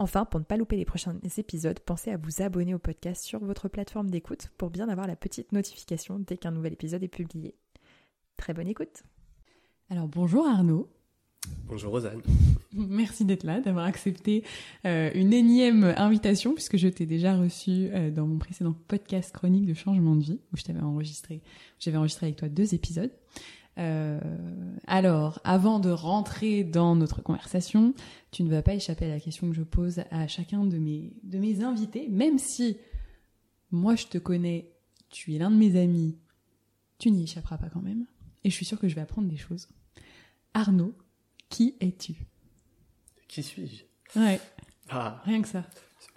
Enfin, pour ne pas louper les prochains épisodes, pensez à vous abonner au podcast sur votre plateforme d'écoute pour bien avoir la petite notification dès qu'un nouvel épisode est publié. Très bonne écoute Alors bonjour Arnaud. Bonjour Rosanne. Merci d'être là, d'avoir accepté euh, une énième invitation puisque je t'ai déjà reçu euh, dans mon précédent podcast chronique de changement de vie où je t'avais enregistré, j'avais enregistré avec toi deux épisodes. Euh, alors, avant de rentrer dans notre conversation, tu ne vas pas échapper à la question que je pose à chacun de mes, de mes invités, même si moi je te connais, tu es l'un de mes amis, tu n'y échapperas pas quand même. Et je suis sûre que je vais apprendre des choses. Arnaud, qui es-tu? Qui suis-je? Ouais. Ah, Rien que ça.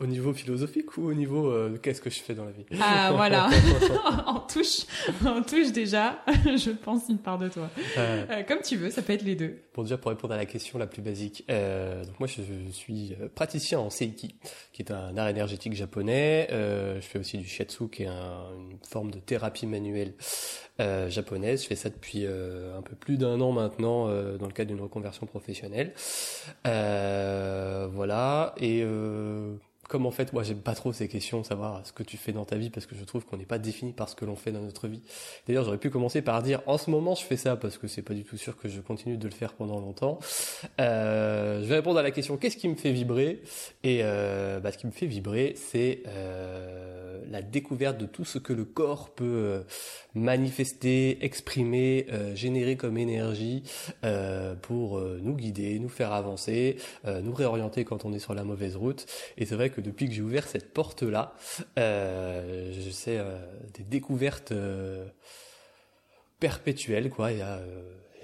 Au niveau philosophique ou au niveau euh, qu'est-ce que je fais dans la vie Ah voilà. en touche, en touche déjà. je pense une part de toi. Euh, Euh, comme tu veux, ça peut être les deux. Bon, déjà pour répondre à la question la plus basique, euh, donc moi je, je suis praticien en Seiki, qui est un art énergétique japonais. Euh, je fais aussi du shiatsu, qui est un- une forme de thérapie manuelle euh, japonaise. Je fais ça depuis euh, un peu plus d'un an maintenant, euh, dans le cadre d'une reconversion professionnelle. Euh, voilà. Et euh, comme en fait, moi j'aime pas trop ces questions, savoir ce que tu fais dans ta vie, parce que je trouve qu'on n'est pas défini par ce que l'on fait dans notre vie. D'ailleurs, j'aurais pu commencer par dire en ce moment je fais ça parce que c'est pas du tout sûr que je continue de le faire pendant longtemps. Euh, je vais répondre à la question qu'est-ce qui me fait vibrer? Et euh, bah, ce qui me fait vibrer, c'est euh, la découverte de tout ce que le corps peut euh, manifester, exprimer, générer comme énergie pour nous guider, nous faire avancer, nous réorienter quand on est sur la mauvaise route. Et c'est vrai que depuis que j'ai ouvert cette porte-là, euh, je sais euh, des découvertes euh, perpétuelles, quoi. Il y a,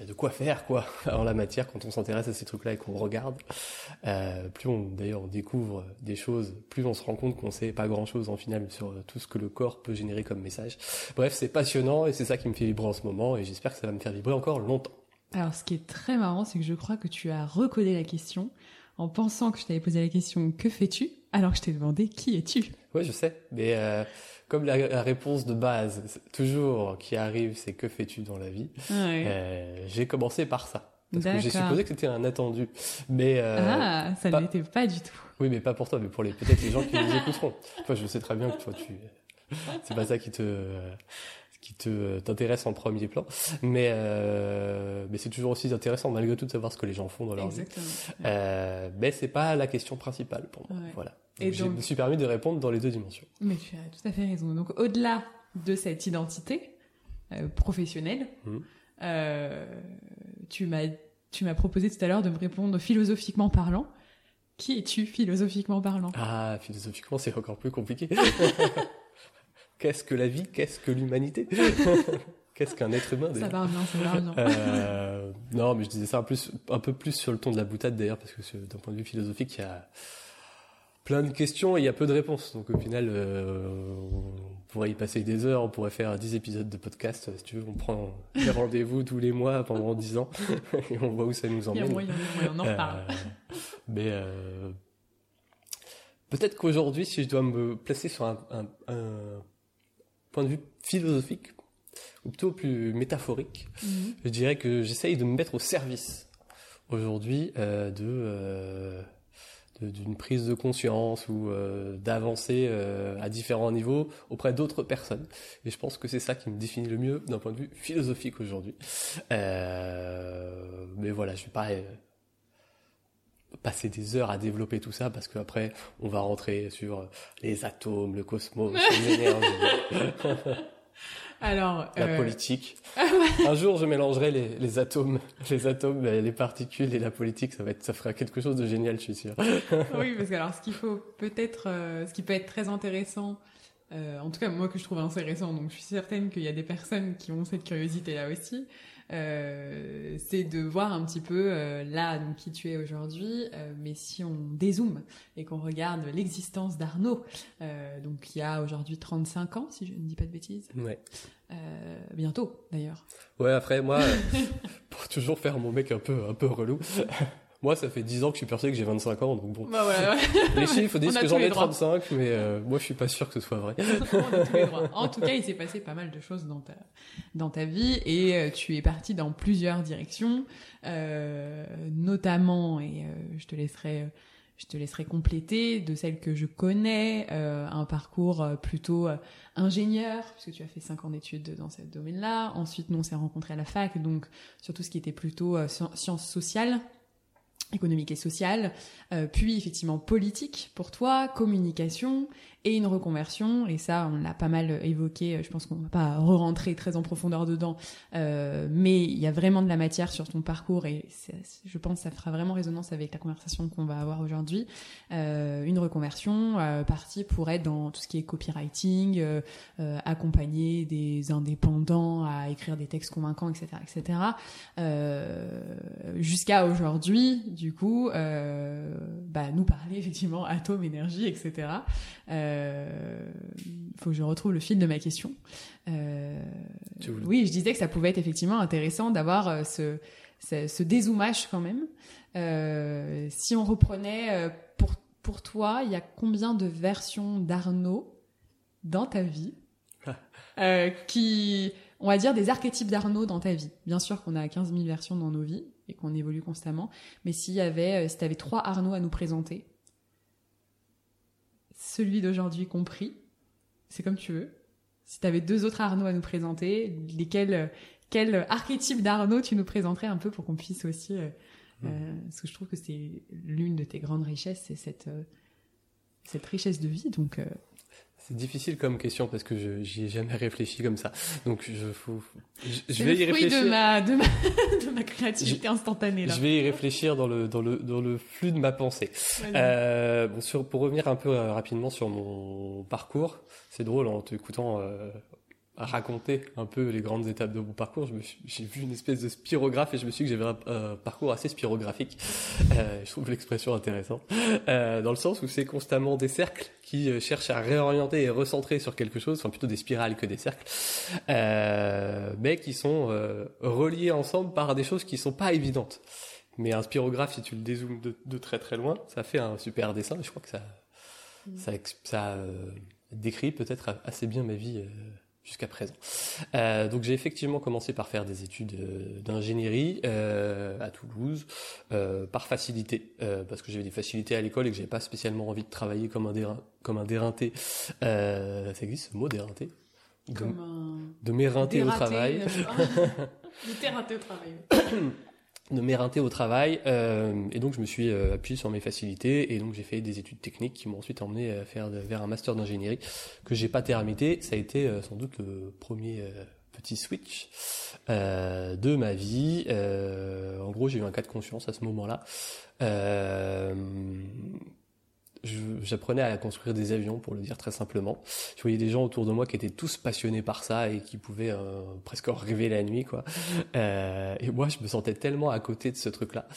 de quoi faire, quoi, en la matière quand on s'intéresse à ces trucs-là et qu'on regarde. Plus on, d'ailleurs, découvre des choses, plus on se rend compte qu'on sait pas grand-chose en final sur tout ce que le corps peut générer comme message. Bref, c'est passionnant et c'est ça qui me fait vibrer en ce moment et j'espère que ça va me faire vibrer encore longtemps. Alors, ce qui est très marrant, c'est que je crois que tu as recodé la question en pensant que je t'avais posé la question que fais-tu? Alors que je t'ai demandé qui es-tu? Ouais, je sais, mais euh, comme la, la réponse de base, toujours qui arrive, c'est que fais-tu dans la vie? Ouais. euh, J'ai commencé par ça. Parce que j'ai supposé que c'était un attendu. Mais euh, Ah, ça pas- ne l'était pas du tout. oui, mais pas pour toi, mais pour les peut-être les gens qui nous écouteront. Toi, je sais très bien que toi, tu c'est pas ça qui te qui te t'intéresse en premier plan, mais euh, mais c'est toujours aussi intéressant malgré tout de savoir ce que les gens font dans leur vie. Euh, mais c'est pas la question principale pour moi. Ouais. Voilà. Et Donc, je me suis permis de répondre dans les deux dimensions. Mais tu as tout à fait raison. Donc, au-delà de cette identité euh, professionnelle, Mhm. euh, tu m'as tu m'as proposé tout à l'heure de me répondre philosophiquement parlant. Qui es-tu philosophiquement parlant? Ah, philosophiquement, c'est encore plus compliqué. Qu'est-ce que la vie? Qu'est-ce que l'humanité? Qu'est-ce qu'un être humain Ça va bien, ça va bien. Euh, Non, mais je disais ça un, plus, un peu plus sur le ton de la boutade d'ailleurs, parce que d'un point de vue philosophique, il y a plein de questions et il y a peu de réponses. Donc au final, euh, on pourrait y passer des heures, on pourrait faire 10 épisodes de podcast. Si tu veux, on prend des rendez-vous tous les mois pendant 10 ans et on voit où ça nous emmène. il y a moyen, on en reparle. Euh, mais euh, peut-être qu'aujourd'hui, si je dois me placer sur un, un- un point de vue philosophique, ou plutôt plus métaphorique, Mhm. je dirais que j'essaye de me mettre au service aujourd'hui euh, de euh, de- d'une prise de conscience ou euh, d'avancer euh, à différents niveaux auprès d'autres personnes. Et je pense que c'est ça qui me définit le mieux d'un point de vue philosophique aujourd'hui. Euh, mais voilà, je vais pas euh, passer des heures à développer tout ça parce qu'après on va rentrer sur les atomes, le cosmos, l'énergie. Alors, la euh, politique. Un jour, je mélangerai les, les atomes, les atomes, les particules et la politique. Ça va être, ça fera quelque chose de génial, je suis sûr. oui, parce que alors, ce qu'il faut peut-être, euh, ce qui peut être très intéressant, euh, en tout cas moi que je trouve intéressant, donc je suis certaine qu'il y a des personnes qui ont cette curiosité là aussi. Euh, c'est de voir un petit peu euh, là donc qui tu es aujourd'hui, euh, mais si on dézoome et qu'on regarde l'existence d'Arnaud, euh, donc qui a aujourd'hui 35 ans, si je ne dis pas de bêtises, Ouais. euh, bientôt d'ailleurs. Ouais, après, moi, pour toujours faire mon mec un peu, un peu relou. Moi, ça fait 10 ans que je suis persuadé que j'ai 25 ans, donc bon. Bah voilà, Les chiffres disent que j'en ai droits. 35, mais euh, moi, je suis pas sûr que ce soit vrai. On a tous les droits. En tout cas, il s'est passé pas mal de choses dans ta, dans ta vie et euh, tu es parti dans plusieurs directions, euh, notamment, et euh, je te laisserai, je te laisserai compléter de celles que je connais, euh, un parcours euh, plutôt euh, ingénieur, puisque tu as fait cinq ans d'études dans ce domaine-là. Ensuite, nous, on s'est rencontrés à la fac, donc sur tout ce qui était plutôt euh, sci- sciences sociales économique et sociale, euh, puis effectivement politique pour toi, communication et une reconversion. Et ça, on l'a pas mal évoqué. Je pense qu'on va pas re-rentrer très en profondeur dedans, euh, mais il y a vraiment de la matière sur ton parcours et je pense que ça fera vraiment résonance avec la conversation qu'on va avoir aujourd'hui. Euh, une reconversion euh, partie pour être dans tout ce qui est copywriting, euh, euh, accompagner des indépendants à écrire des textes convaincants, etc., etc. Euh, jusqu'à aujourd'hui, du coup, euh, bah, nous parler effectivement atome, énergie, etc. Euh, faut que je retrouve le fil de ma question. Euh, oui, je disais que ça pouvait être effectivement intéressant d'avoir euh, ce, ce, ce dézoomage quand même. Euh, si on reprenait euh, pour, pour toi, il y a combien de versions d'Arnaud dans ta vie euh, qui, on va dire, des archétypes d'Arnaud dans ta vie? Bien sûr qu'on a 15 000 versions dans nos vies et qu'on évolue constamment, mais s'il y avait, euh, si tu avais trois Arnaud à nous présenter, celui d'aujourd'hui compris, c'est comme tu veux. Si tu avais deux autres Arnaud à nous présenter, lesquels, quel archétype d'Arnaud tu nous présenterais un peu pour qu'on puisse aussi, euh, euh, parce que je trouve que c'est l'une de tes grandes richesses, c'est cette, euh, cette richesse de vie. Donc, C'est difficile comme question parce que je j'y ai jamais réfléchi comme ça. Donc je faut, je, je vais le y fruit réfléchir. de ma, de ma, de ma créativité instantanée là. Je vais y réfléchir dans le dans le dans le flux de ma pensée. Euh, bon, sur, pour revenir un peu euh, rapidement sur mon parcours, c'est drôle en t'écoutant euh, raconter un peu les grandes étapes de mon parcours. J'ai vu une espèce de spirographe et je me suis dit que j'avais un, parcours assez spirographique. Euh, je trouve l'expression intéressante, euh, dans le sens où c'est constamment des cercles qui euh, cherchent à réorienter et recentrer sur quelque chose, enfin plutôt des spirales que des cercles, mais qui sont reliés ensemble par des choses qui sont pas évidentes. Mais un spirographe, si tu le dézoomes de, de très très loin, ça fait un super dessin. Je crois que ça, ça, ex- ça décrit peut-être assez bien ma vie jusqu'à présent. Euh, donc j'ai effectivement commencé par faire des études euh, d'ingénierie euh, à Toulouse, par facilité, parce que j'avais des facilités à l'école et que j'avais pas spécialement envie de travailler comme un, dérin, comme un déreinté. Ça existe ce mot déreinté? De, Comme un de m'éreinter au travail. de dératé au travail. de m'éreinter au travail euh, et donc je me suis euh, appuyé sur mes facilités et donc j'ai fait des études techniques qui m'ont ensuite emmené vers un master d'ingénierie que j'ai pas terminé. Ça a été euh, sans doute le premier euh, petit switch euh, de ma vie. En gros j'ai eu un cas de conscience à ce moment-là J'apprenais à construire des avions, pour le dire très simplement. Je voyais des gens autour de moi qui étaient tous passionnés par ça et qui pouvaient euh, presque rêver la nuit, quoi. Euh, et moi, je me sentais tellement à côté de ce truc-là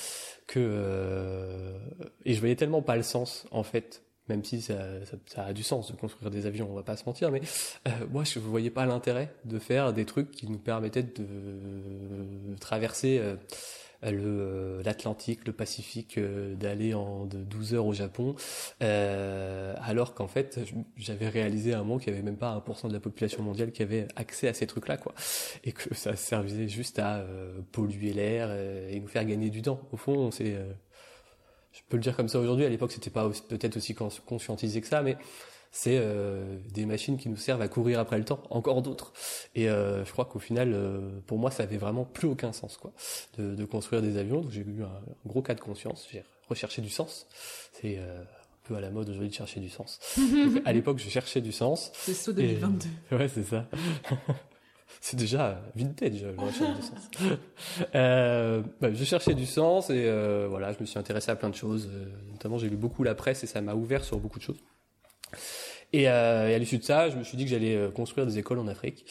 que euh, et je voyais tellement pas le sens, en fait. Même si ça, ça, a du sens de construire des avions, on va pas se mentir, mais euh, moi je voyais pas l'intérêt de faire des trucs qui nous permettaient de traverser euh, l'Atlantique, le Pacifique, euh, d'aller en de 12 heures au Japon, euh, alors qu'en fait j'avais réalisé à un moment qu'il y avait même pas 1% de la population mondiale qui avait accès à ces trucs-là, quoi, et que ça servait juste à polluer l'air et nous faire gagner du temps. Au fond, c'est euh, je peux le dire comme ça aujourd'hui. À l'époque, c'était pas peut-être aussi cons- conscientisé que ça, mais c'est euh, des machines qui nous servent à courir après le temps, encore d'autres. Et euh, je crois qu'au final, euh, pour moi, ça avait vraiment plus aucun sens, quoi, de, de construire des avions. Donc j'ai eu un, un gros cas de conscience. J'ai recherché du sens. C'est euh, un peu à la mode aujourd'hui de chercher du sens. Donc, à l'époque, je cherchais du sens. C'est saut Et- 2022. Ouais, c'est ça. c'est déjà vintage, le recherche du sens. euh, bah, je cherchais du sens et euh, voilà, je me suis intéressé à plein de choses. Euh, notamment, j'ai lu beaucoup la presse et ça m'a ouvert sur beaucoup de choses. Et, euh, et à l'issue de ça, je me suis dit que j'allais euh, construire des écoles en Afrique.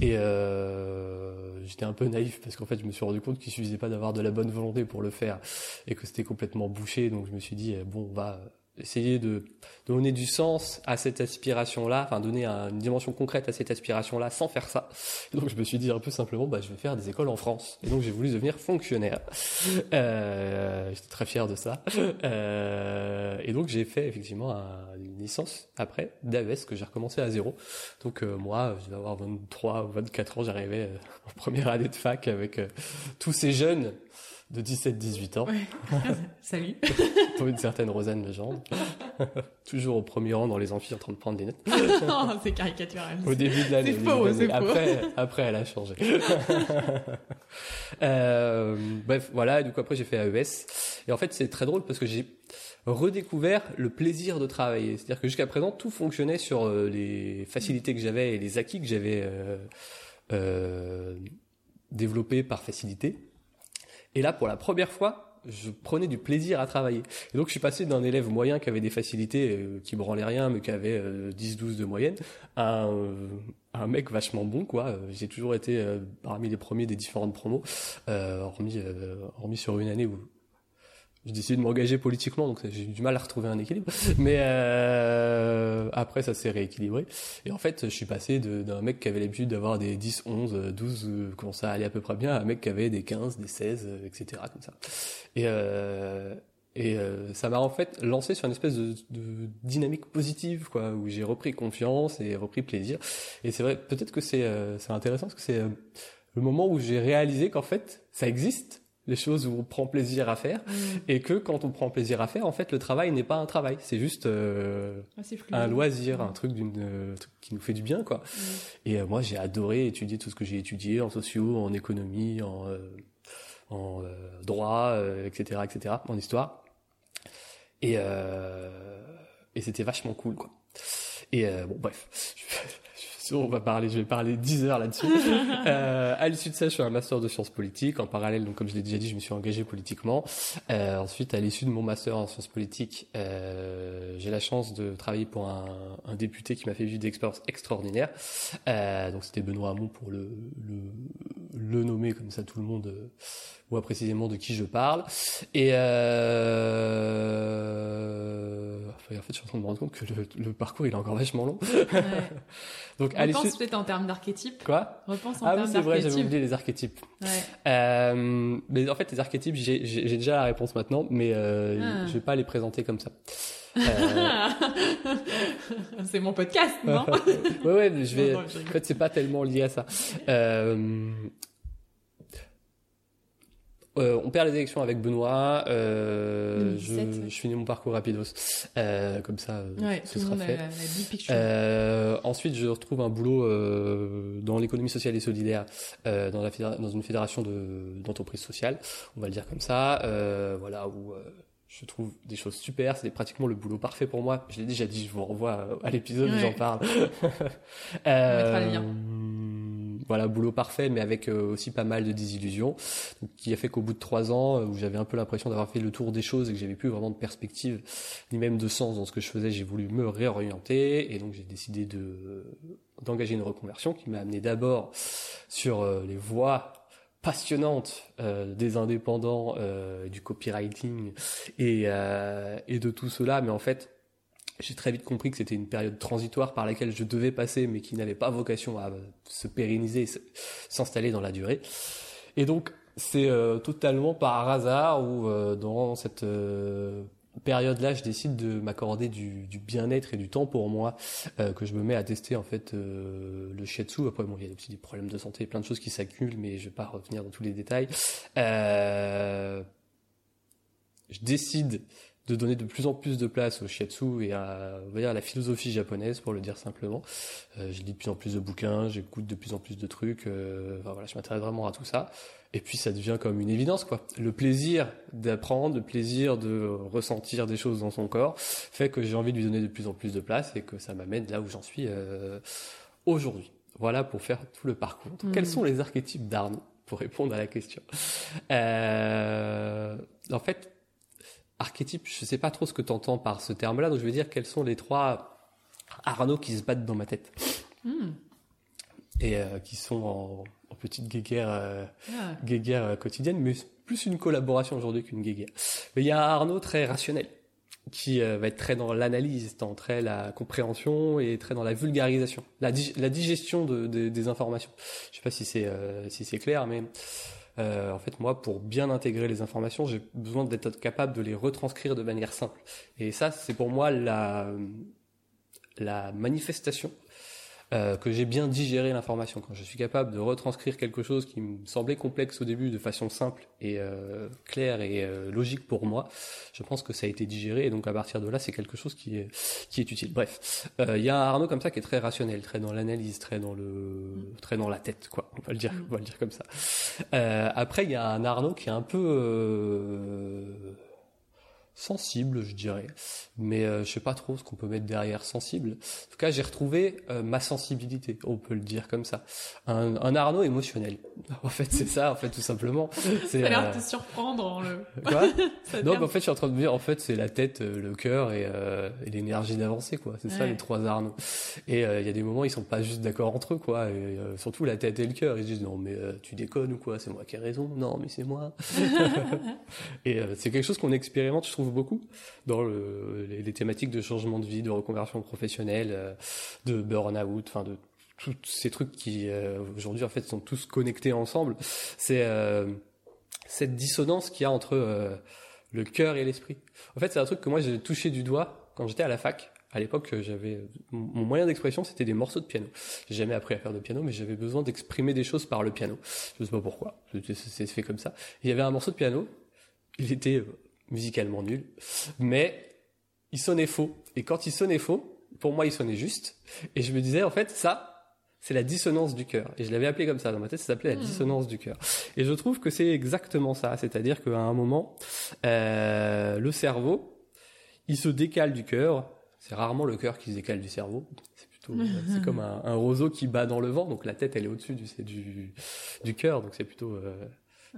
Et euh, j'étais un peu naïf parce qu'en fait, je me suis rendu compte qu'il suffisait pas d'avoir de la bonne volonté pour le faire et que c'était complètement bouché. Donc, je me suis dit bon, on va essayer de donner du sens à cette aspiration-là, enfin donner une dimension concrète à cette aspiration-là sans faire ça. donc je me suis dit un peu simplement, bah, je vais faire des écoles en France. Et donc j'ai voulu devenir fonctionnaire. Euh, J'étais très fier de ça. Euh, et donc j'ai fait effectivement une licence après d'AES que j'ai recommencé à zéro. Donc euh, moi, je vais avoir 23 ou 24 ans, j'arrivais en première année de fac avec tous ces jeunes de 17-18 ans. Salut. Pour une certaine Rosanne Legendre. Toujours au premier rang dans les amphis en train de prendre des notes. non, c'est caricatural. Au début de l'année. C'est faux, c'est après, après, elle a changé. euh, bref, voilà. Et du coup, après, j'ai fait AES. Et en fait, c'est très drôle parce que j'ai redécouvert le plaisir de travailler. C'est-à-dire que jusqu'à présent, tout fonctionnait sur euh, les facilités que j'avais et les acquis que j'avais euh, euh, développés par facilité. Et là, pour la première fois, je prenais du plaisir à travailler. Et donc, je suis passé d'un élève moyen qui avait des facilités, euh, qui branlait rien, mais qui avait euh, 10-12 de moyenne, à un, euh, un, mec vachement bon, quoi. J'ai toujours été euh, parmi les premiers des différentes promos, euh, hormis, hormis sur une année où j'ai décidé de m'engager politiquement, donc j'ai eu du mal à retrouver un équilibre. Mais euh, après, ça s'est rééquilibré. Et en fait, je suis passé d'un mec qui avait l'habitude d'avoir des 10, 11, 12, euh, comment ça allait à peu près bien, à un mec qui avait des 15, des 16, euh, etc. Comme ça. Et, euh, et euh, ça m'a en fait lancé sur une espèce de, dynamique positive, quoi, où j'ai repris confiance et repris plaisir. Et c'est vrai, peut-être que c'est euh, intéressant parce que c'est le moment où j'ai réalisé qu'en fait, ça existe les choses où on prend plaisir à faire mmh. et que quand on prend plaisir à faire en fait le travail n'est pas un travail c'est juste euh, ah, un loisir mmh. un truc d'une euh, qui nous fait du bien quoi mmh. et euh, moi j'ai adoré étudier tout ce que j'ai étudié en sociaux en économie en euh, en droit etc etc en histoire et et c'était vachement cool quoi et bon bref on va parler, je vais parler 10 heures là-dessus. euh, à l'issue de ça, je fais un master de sciences politiques. En parallèle, donc comme je l'ai déjà dit, je me suis engagé politiquement. Euh, ensuite, à l'issue de mon master en sciences politiques, euh, j'ai la chance de travailler pour un, un député qui m'a fait vivre des expériences extraordinaires. Euh, donc c'était Benoît Hamon pour le, le, le nommer comme ça tout le monde voit précisément de qui je parle. Et euh... enfin, en fait, je suis en train de me rendre compte que le, le parcours il est encore vachement long. Ouais. Donc, Repense peut-être en termes d'archétypes. Quoi? Repense en ah termes oui, c'est vrai, j'avais oublié les archétypes. Ouais. Euh, mais en fait, les archétypes, j'ai déjà la réponse maintenant, mais euh, ah. je vais pas les présenter comme ça. Euh... c'est mon podcast, non? Ouais, ouais, mais je vais. En fait, c'est pas tellement lié à ça. Euh... Euh, on perd les élections avec Benoît. Euh, 2017, je, ouais. je, finis mon parcours rapidos. Euh, comme ça, ouais, ce sera fait. La, la ensuite, je retrouve un boulot dans l'économie sociale et solidaire dans, la dans une fédération d'entreprises sociales, on va le dire comme ça. voilà où je trouve des choses super. C'est pratiquement le boulot parfait pour moi. Je l'ai déjà dit. Je vous renvoie à l'épisode où j'en parle. voilà, boulot parfait, mais avec euh, aussi pas mal de désillusions, qui a fait qu'au bout de trois ans, euh, où j'avais un peu l'impression d'avoir fait le tour des choses et que j'avais plus vraiment de perspective, ni même de sens dans ce que je faisais, j'ai voulu me réorienter, et donc j'ai décidé de d'engager une reconversion qui m'a amené d'abord sur euh, les voies passionnantes euh, des indépendants, du copywriting et, et de tout cela, mais en fait j'ai très vite compris que c'était une période transitoire par laquelle je devais passer, mais qui n'avait pas vocation à se pérenniser, s'installer dans la durée. Et donc, c'est euh, totalement par hasard où euh, dans cette euh, période-là, je décide de m'accorder du, bien-être et du temps pour moi, que je me mets à tester en fait le shiatsu. Après, bon, il y a des petits problèmes de santé, plein de choses qui s'accumulent, mais je vais pas revenir dans tous les détails. je décide de donner de plus en plus de place au shiatsu et à, on va dire, à la philosophie japonaise, pour le dire simplement. Euh, je lis de plus en plus de bouquins, j'écoute de plus en plus de trucs. Euh, enfin, voilà, je m'intéresse vraiment à tout ça. Et puis ça devient comme une évidence, quoi. Le plaisir d'apprendre, le plaisir de ressentir des choses dans son corps, fait que j'ai envie de lui donner de plus en plus de place et que ça m'amène là où j'en suis euh, aujourd'hui. Voilà pour faire tout le parcours. Quels sont les archétypes d'Arnaud pour répondre à la question? Euh, En fait, archétype, je sais pas trop ce que tu entends par ce terme-là, donc je vais dire quels sont les trois Arnaud qui se battent dans ma tête. Et euh, qui sont en, en petite guéguerre, euh, Ah. guéguerre euh, quotidienne, mais plus une collaboration aujourd'hui qu'une guéguerre. Mais il y a un Arnaud très rationnel, qui euh, va être très dans l'analyse, dans très la compréhension et très dans la vulgarisation, la, dig- la digestion de, de- des informations. Je sais pas si c'est si c'est clair, mais en fait moi, pour bien intégrer les informations, j'ai besoin d'être capable de les retranscrire de manière simple. Et ça, c'est pour moi la la manifestation euh, que j'ai bien digéré l'information, quand je suis capable de retranscrire quelque chose qui me semblait complexe au début de façon simple et euh, claire et euh, logique pour moi, je pense que ça a été digéré. Et donc à partir de là c'est quelque chose qui est qui est utile. Bref, Euh, il y a un Arnaud comme ça qui est très rationnel, très dans l'analyse, très dans le très dans la tête quoi, on va le dire, on va le dire comme ça. Euh, après il y a un Arnaud qui est un peu euh, sensible, je dirais. Mais euh, je sais pas trop ce qu'on peut mettre derrière sensible. En tout cas, j'ai retrouvé euh, ma sensibilité, on peut le dire comme ça. Un, un Arnaud émotionnel. En fait, c'est ça, en fait, tout simplement. C'est, Ça a l'air euh, de te surprendre en le. quoi non, mais en fait, je suis en train de me dire, en fait, c'est la tête, euh, le cœur et, et l'énergie d'avancer, quoi. C'est ça les trois Arnaud. Et il y a des moments, ils sont pas juste d'accord entre eux, quoi. Et, surtout la tête et le cœur, ils se disent non, mais tu déconnes ou quoi? C'est moi qui ai raison. Non, mais c'est moi. et c'est quelque chose qu'on expérimente, je trouve beaucoup dans le, les, thématiques de changement de vie, de reconversion professionnelle, euh, de burn-out, enfin de tous ces trucs qui euh, aujourd'hui en fait sont tous connectés ensemble. C'est euh, cette dissonance qu'il y a entre le cœur et l'esprit. En fait, c'est un truc que moi j'ai touché du doigt quand j'étais à la fac. À l'époque, j'avais mon moyen d'expression, c'était des morceaux de piano. J'ai jamais appris à faire de piano, mais j'avais besoin d'exprimer des choses par le piano. Je sais pas pourquoi. C'est fait comme ça. Il y avait un morceau de piano. Il était musicalement nul, mais il sonnait faux. Et quand il sonnait faux, pour moi, il sonnait juste. Et je me disais, en fait, ça, c'est la dissonance du cœur. Et je l'avais appelé comme ça dans ma tête, ça s'appelait la dissonance du cœur. Et je trouve que c'est exactement ça. C'est-à-dire qu'à un moment, euh, le cerveau, il se décale du cœur. C'est rarement le cœur qui se décale du cerveau. C'est plutôt, euh, c'est comme un, un roseau qui bat dans le vent. Donc la tête, elle est au-dessus du, du, du cœur. Donc c'est plutôt, euh,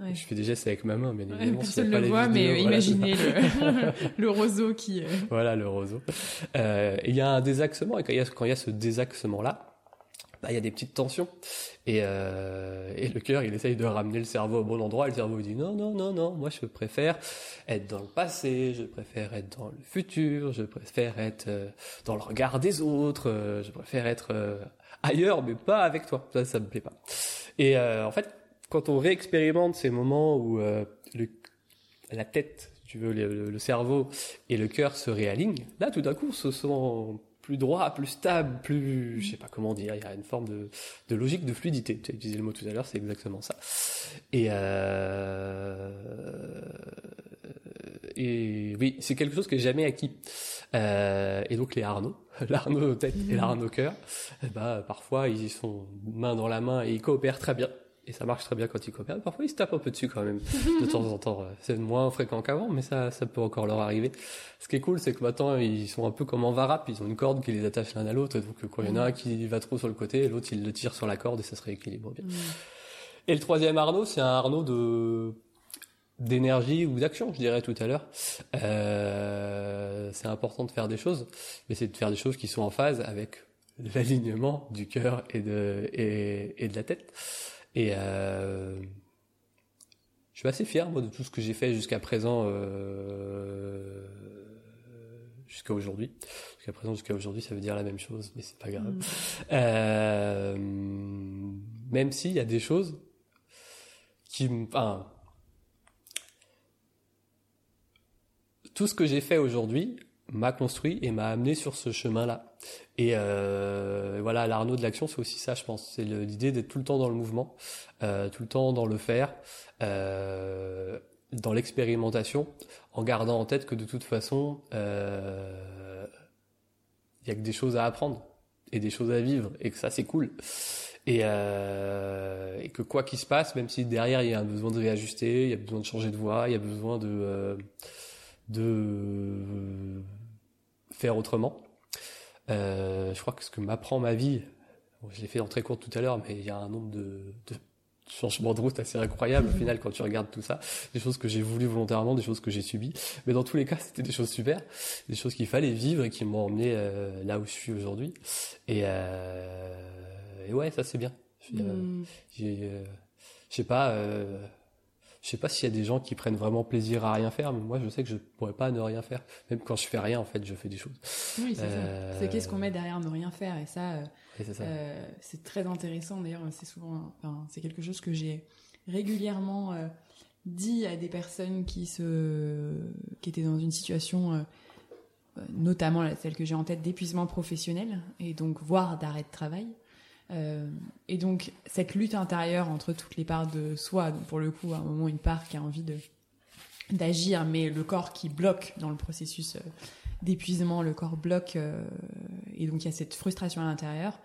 Ouais. je fais des gestes avec ma main, bien évidemment. personne ne le voit, vidéos, mais voilà, imaginez le, le roseau qui. euh, Voilà le roseau. Euh, il y a un désaxement, et quand il y a, quand il y a ce désaxement-là, bah, il y a des petites tensions. Et, euh, et le cœur, il essaye de ramener le cerveau au bon endroit, et le cerveau il dit non, non, non, non, moi je préfère être dans le passé, je préfère être dans le futur, je préfère être euh, dans le regard des autres, euh, je préfère être ailleurs, mais pas avec toi. Ça, ça me plaît pas. Et euh, en fait, quand on réexpérimente ces moments où euh, le, la tête, tu veux, le, le cerveau et le cœur se réalignent, là tout d'un coup, se sent plus droit, plus stable, plus, je sais pas comment dire, il y a une forme de, de logique, de fluidité. Tu as utilisé le mot tout à l'heure, c'est exactement ça. Et, euh, et oui, c'est quelque chose que j'ai jamais acquis. Euh, et donc les Arnaud, l'Arnaud tête et l'Arnaud cœur, ben, parfois ils sont main dans la main et ils coopèrent très bien. Et ça marche très bien quand ils coopèrent. Parfois ils se tapent un peu dessus quand même, de temps en temps. C'est moins fréquent qu'avant, mais ça, ça peut encore leur arriver. Ce qui est cool, c'est que maintenant ils sont un peu comme en varap, ils ont une corde qui les attache l'un à l'autre. Donc quand il y en a un qui va trop sur le côté, l'autre il le tire sur la corde et ça se rééquilibre bien. Et le troisième Arnaud, c'est un Arnaud de d'énergie ou d'action, je dirais tout à l'heure. Euh, c'est important de faire des choses, mais c'est de faire des choses qui sont en phase avec l'alignement du cœur et de et, et de la tête. Et euh, je suis assez fier moi de tout ce que j'ai fait jusqu'à présent, euh, jusqu'à aujourd'hui. Jusqu'à présent, jusqu'à aujourd'hui, ça veut dire la même chose, mais c'est pas grave. Euh, même s'il y a des choses qui, me- enfin, tout ce que j'ai fait aujourd'hui m'a construit et m'a amené sur ce chemin-là. Et euh, voilà, l'Arnaud de l'action, c'est aussi ça, je pense. C'est l'idée d'être tout le temps dans le mouvement, euh, tout le temps dans le faire, euh, dans l'expérimentation, en gardant en tête que de toute façon, euh, il y a que des choses à apprendre et des choses à vivre, et que ça, c'est cool. Et, euh, et que quoi qu'il se passe, même si derrière il y a un besoin de réajuster, il y a besoin de changer de voie, il y a besoin de euh, de faire autrement. Euh, je crois que ce que m'apprend ma vie, je l'ai fait en très court tout à l'heure, mais il y a un nombre de, de changements de route assez incroyables au final quand tu regardes tout ça. Des choses que j'ai voulu volontairement, des choses que j'ai subies. Mais dans tous les cas, c'était des choses super, des choses qu'il fallait vivre et qui m'ont emmené euh, là où je suis aujourd'hui. Et, euh, et ouais, ça c'est bien. Je Mm. euh, je sais pas. euh, je sais pas s'il y a des gens qui prennent vraiment plaisir à rien faire, mais moi je sais que je pourrais pas ne rien faire. Même quand je fais rien, en fait, je fais des choses. Oui, c'est Euh, ça. C'est qu'est-ce qu'on met derrière ne rien faire. Et ça, euh, c'est euh, c'est très intéressant. D'ailleurs, c'est souvent, enfin, c'est quelque chose que j'ai régulièrement euh, dit à des personnes qui se, qui étaient dans une situation, euh, euh, notamment celle que j'ai en tête d'épuisement professionnel et donc voire d'arrêt de travail. Euh, et donc cette lutte intérieure entre toutes les parts de soi, donc pour le coup à un moment une part qui a envie de d'agir, mais le corps qui bloque dans le processus euh, d'épuisement, le corps bloque, euh, et donc il y a cette frustration à l'intérieur.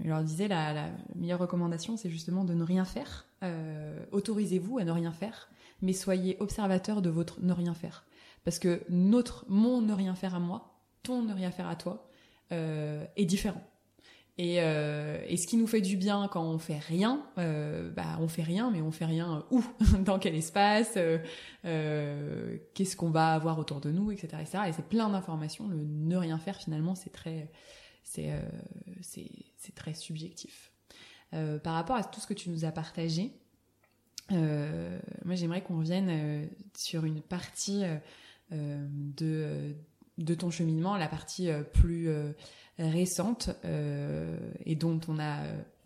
Je leur disais, la, meilleure recommandation, c'est justement de ne rien faire. Autorisez-vous à ne rien faire, mais soyez observateur de votre ne rien faire. Parce que notre, mon ne rien faire à moi, ton ne rien faire à toi, est différent. Et, euh, et ce qui nous fait du bien quand on fait rien, euh, bah on fait rien, mais on fait rien où, dans quel espace, euh, euh, qu'est-ce qu'on va avoir autour de nous, etc.. Et c'est plein d'informations. Le ne rien faire finalement, c'est très, c'est, euh, c'est, très subjectif. Euh, par rapport à tout ce que tu nous as partagé, euh, moi j'aimerais qu'on revienne euh, sur une partie euh, euh, de ton cheminement, la partie euh, plus euh, récente euh, et dont on a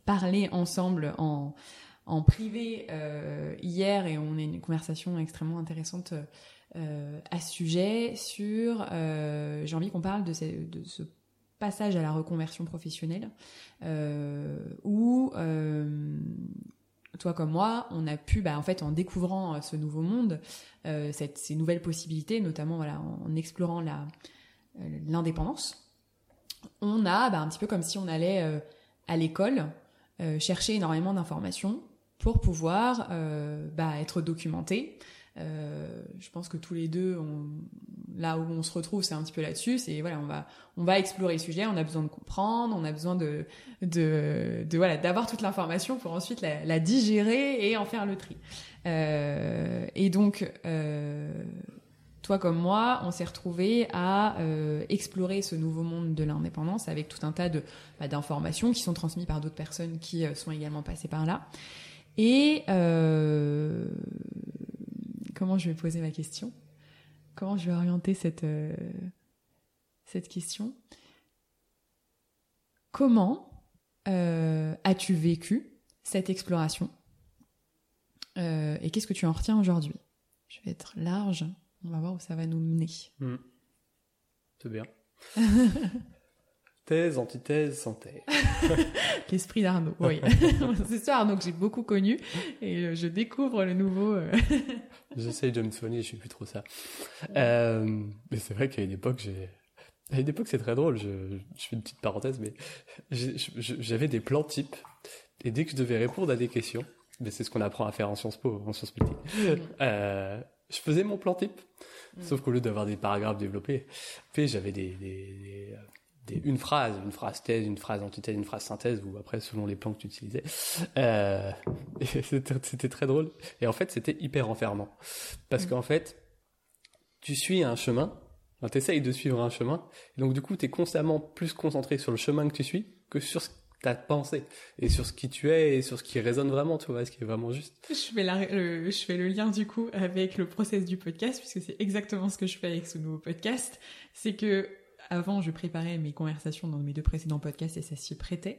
parlé ensemble en, en privé euh, hier et on a une conversation extrêmement intéressante euh, à ce sujet sur j'ai envie qu'on parle de ce, passage à la reconversion professionnelle où toi comme moi, on a pu, bah, en fait, en découvrant ce nouveau monde, ces nouvelles possibilités, notamment en, explorant l'indépendance, on a bah, un petit peu comme si on allait euh, à l'école euh, chercher énormément d'informations pour pouvoir euh, bah, être documenté. Euh, je pense que tous les deux, on, là où on se retrouve, c'est un petit peu là-dessus. C'est voilà, on va on va explorer le sujet, on a besoin de comprendre, on a besoin de de, de voilà d'avoir toute l'information pour ensuite la, la, digérer et en faire le tri. Euh, et donc euh, toi comme moi, on s'est retrouvé à euh, explorer ce nouveau monde de l'indépendance avec tout un tas de bah, d'informations qui sont transmises par d'autres personnes qui euh, sont également passées par là. Et euh, comment je vais poser ma question? Comment je vais orienter cette cette question? Comment as-tu vécu cette exploration? Et qu'est-ce que tu en retiens aujourd'hui? Je vais être large. On va voir où ça va nous mener. Mmh. C'est bien. Thèse, antithèse, synthèse. L'esprit d'Arnaud, oui. c'est ça Arnaud que j'ai beaucoup connu et je découvre le nouveau. euh. J'essaye de me soigner, je suis plus trop ça. Euh, mais c'est vrai qu'à une époque, j'ai... À une époque, c'est très drôle, je, je fais une petite parenthèse, mais j'avais des plans types et dès que je devais répondre à des questions, mais c'est ce qu'on apprend à faire en Sciences Po, en Sciences Politiques, euh, je faisais mon plan type. Sauf qu'au lieu d'avoir des paragraphes développés, j'avais des, des, des, une phrase, une phrase thèse, une phrase antithèse, une phrase synthèse, ou après selon les plans que tu utilisais. Euh, c'était très drôle. Et en fait, c'était hyper enfermant. Parce mmh. qu'en fait, tu suis un chemin, tu essayes de suivre un chemin, et donc du coup, tu es constamment plus concentré sur le chemin que tu suis que sur ce ta pensée et sur ce qui tu es et sur ce qui résonne vraiment, tu vois, ce qui est vraiment juste. Je fais, le, lien du coup avec le process du podcast puisque c'est exactement ce que je fais avec ce nouveau podcast. C'est que avant, je préparais mes conversations dans mes deux précédents podcasts et ça s'y prêtait.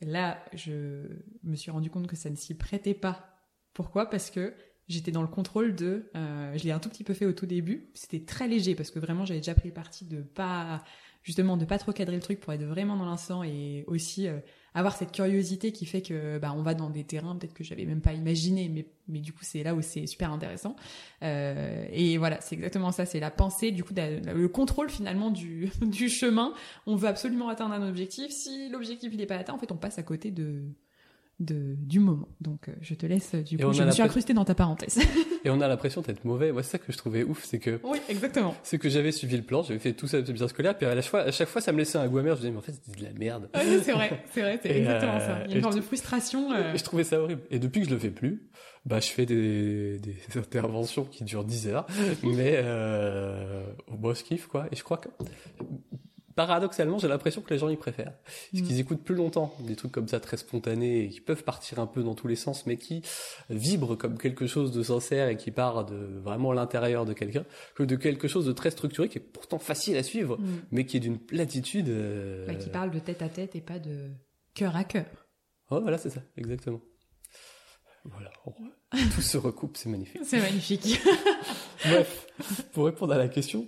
Là, je me suis rendu compte que ça ne s'y prêtait pas. Pourquoi? Parce que j'étais dans le contrôle de. Euh, je l'ai un tout petit peu fait au tout début. C'était très léger parce que vraiment j'avais déjà pris le parti de pas justement de pas trop cadrer le truc pour être vraiment dans l'instant et aussi euh, avoir cette curiosité qui fait que bah on va dans des terrains peut-être que j'avais même pas imaginé mais mais du coup c'est là où c'est super intéressant. Euh, et voilà c'est exactement ça c'est la pensée du coup le contrôle finalement du du chemin. On veut absolument atteindre un objectif. Si l'objectif il est pas atteint en fait on passe à côté de de, du moment. Donc, euh, je te laisse, du Et coup, je me suis incrustée dans ta parenthèse. Et on a l'impression d'être mauvais. Moi, c'est ça que je trouvais ouf, c'est que oui, exactement. c'est que j'avais suivi le plan, j'avais fait tout ça de bien scolaire, puis à chaque fois, à chaque fois, ça me laissait un goût amer. Je me disais, mais en fait, c'était de la merde. C'est vrai, c'est vrai, c'est exactement euh, ça. Il y a et une forme je- de frustration. euh, je trouvais ça horrible. Et depuis que je le fais plus, bah, je fais des, des interventions qui durent 10 heures, mais euh, au boss kiff, quoi. Et je crois que, paradoxalement, j'ai l'impression que les gens y préfèrent. Parce Mm. qu'ils écoutent plus longtemps des trucs comme ça très spontanés et qui peuvent partir un peu dans tous les sens, mais qui vibrent comme quelque chose de sincère et qui part de vraiment l'intérieur de quelqu'un, que de quelque chose de très structuré qui est pourtant facile à suivre, mm. mais qui est d'une platitude. euh, Bah, qui parle de tête à tête et pas de cœur à cœur. Oh, voilà, c'est ça, exactement. Voilà, tout se recoupe, c'est magnifique. C'est magnifique. Bref, pour répondre à la question,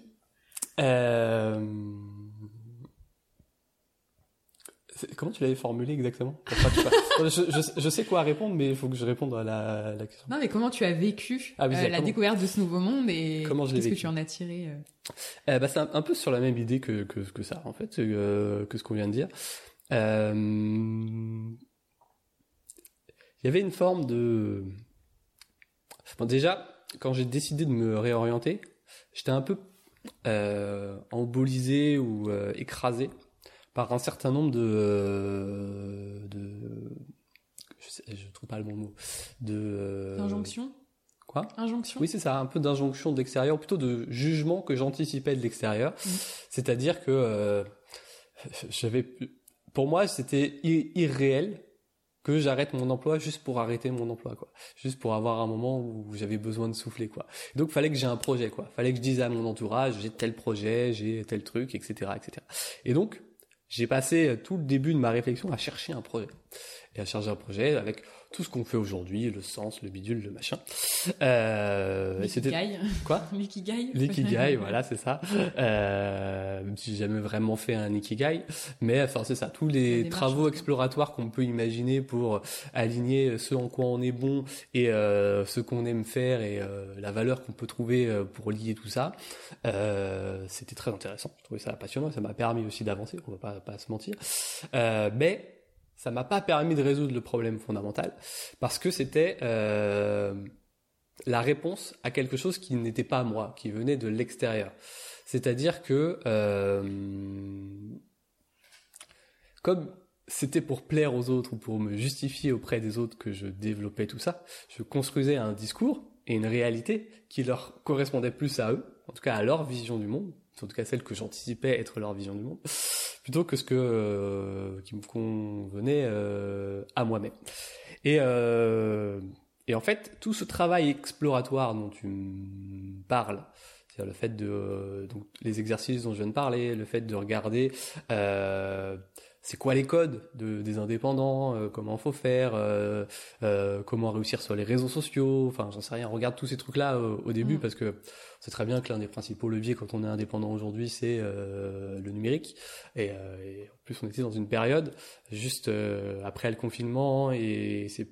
euh, comment tu l'avais formulé exactement? Je, je- je sais quoi répondre, mais il faut que je réponde à la, la question. non, mais comment tu as vécu Ah oui, euh, la découverte de ce nouveau monde et qu'est-ce que tu en as tiré euh? Bah, c'est un, un peu sur la même idée que, que, que ça, en fait, euh, que ce qu'on vient de dire. Il y avait une forme de... Bon, déjà, quand j'ai décidé de me réorienter, j'étais un peu embolisé ou écrasé par un certain nombre de... euh, de je, sais, je trouve pas le bon mot. De... euh, Injonction Quoi? Injonction oui, c'est ça, un peu d'injonction de l'extérieur, plutôt de jugement que j'anticipais de l'extérieur. Mm. C'est-à-dire que euh, j'avais, pour moi, c'était irréel que j'arrête mon emploi juste pour arrêter mon emploi, quoi. Juste pour avoir un moment où j'avais besoin de souffler, quoi. Donc, fallait que j'ai un projet, quoi. Fallait que je dise à mon entourage, j'ai tel projet, j'ai tel truc, etc., etc. Et donc, j'ai passé tout le début de ma réflexion à chercher un projet. Et à chercher un projet avec tout ce qu'on fait aujourd'hui, le sens, le bidule, le machin. Euh, L'ikigai. quoi L'ikigai. L'ikigai, voilà, c'est ça. Euh, même si j'ai jamais vraiment fait un ikigai, mais enfin c'est ça. Tous les travaux exploratoires qu'on peut imaginer pour aligner ce en quoi on est bon et euh, ce qu'on aime faire et euh, la valeur qu'on peut trouver euh, pour lier tout ça, euh, c'était très intéressant. Je trouvais ça passionnant. Ça m'a permis aussi d'avancer. On va pas, pas se mentir. Euh, mais ça m'a pas permis de résoudre le problème fondamental parce que c'était euh, la réponse à quelque chose qui n'était pas moi, qui venait de l'extérieur. C'est-à-dire que euh, comme c'était pour plaire aux autres ou pour me justifier auprès des autres que je développais tout ça, je construisais un discours et une réalité qui leur correspondait plus à eux, en tout cas à leur vision du monde, en tout cas celle que j'anticipais être leur vision du monde, plutôt que ce que euh, qui me convenait euh, à moi-même. Et euh, et en fait, tout ce travail exploratoire dont tu me parles, c'est-à-dire le fait de euh, donc les exercices dont je viens de parler, le fait de regarder euh, c'est quoi les codes de, des indépendants, euh, comment faut faire, euh, euh, comment réussir sur les réseaux sociaux, enfin j'en sais rien. Regarde tous ces trucs-là euh, au début Mm. parce que c'est très bien que l'un des principaux leviers quand on est indépendant aujourd'hui c'est le numérique et, et en plus on était dans une période juste après le confinement et c'est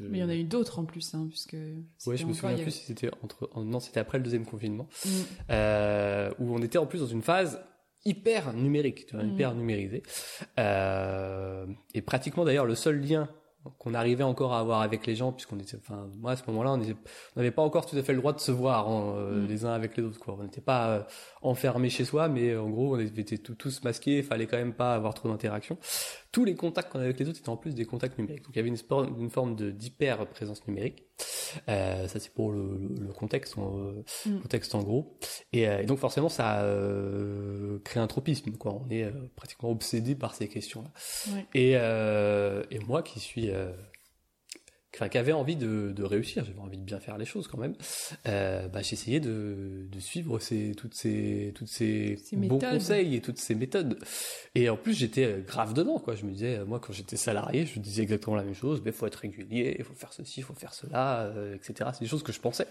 Mais il y en a eu d'autres en plus, hein, puisque. C'était je me souviens plus si c'était entre en- non, c'était après le deuxième confinement Mm. euh, où on était en plus dans une phase hyper numérique, tu vois, Mhm. hyper numérisée. Euh, et pratiquement d'ailleurs le seul lien qu'on arrivait encore à avoir avec les gens, puisqu'on était, enfin, moi à ce moment-là, on n'avait pas encore tout à fait le droit de se voir hein, euh, Mhm. les uns avec les autres, quoi. On n'était pas euh, enfermés chez soi, mais en gros, on était tous masqués, il fallait quand même pas avoir trop d'interaction. Tous les contacts qu'on avait avec les autres étaient en plus des contacts numériques. Donc il y avait une, forme de d'hyper présence numérique. Euh, ça c'est pour le, le- le contexte, en, euh, Mm. contexte en gros. Et, euh, et donc forcément ça euh, crée un tropisme, quoi. On est euh, pratiquement obsédé par ces questions-là. Ouais. Et, et moi qui suis, enfin, qui avait envie de, de réussir, j'avais envie de bien faire les choses quand même. Euh, bah, j'essayais de, de suivre ces, toutes ces, toutes ces, Ces bons méthodes. conseils et toutes ces méthodes. Et en plus j'étais euh, grave dedans, quoi. Je me disais, moi quand j'étais salarié, je disais exactement la même chose. Mais faut être régulier, il faut faire ceci, il faut faire cela, euh, etc. C'est des choses que je pensais.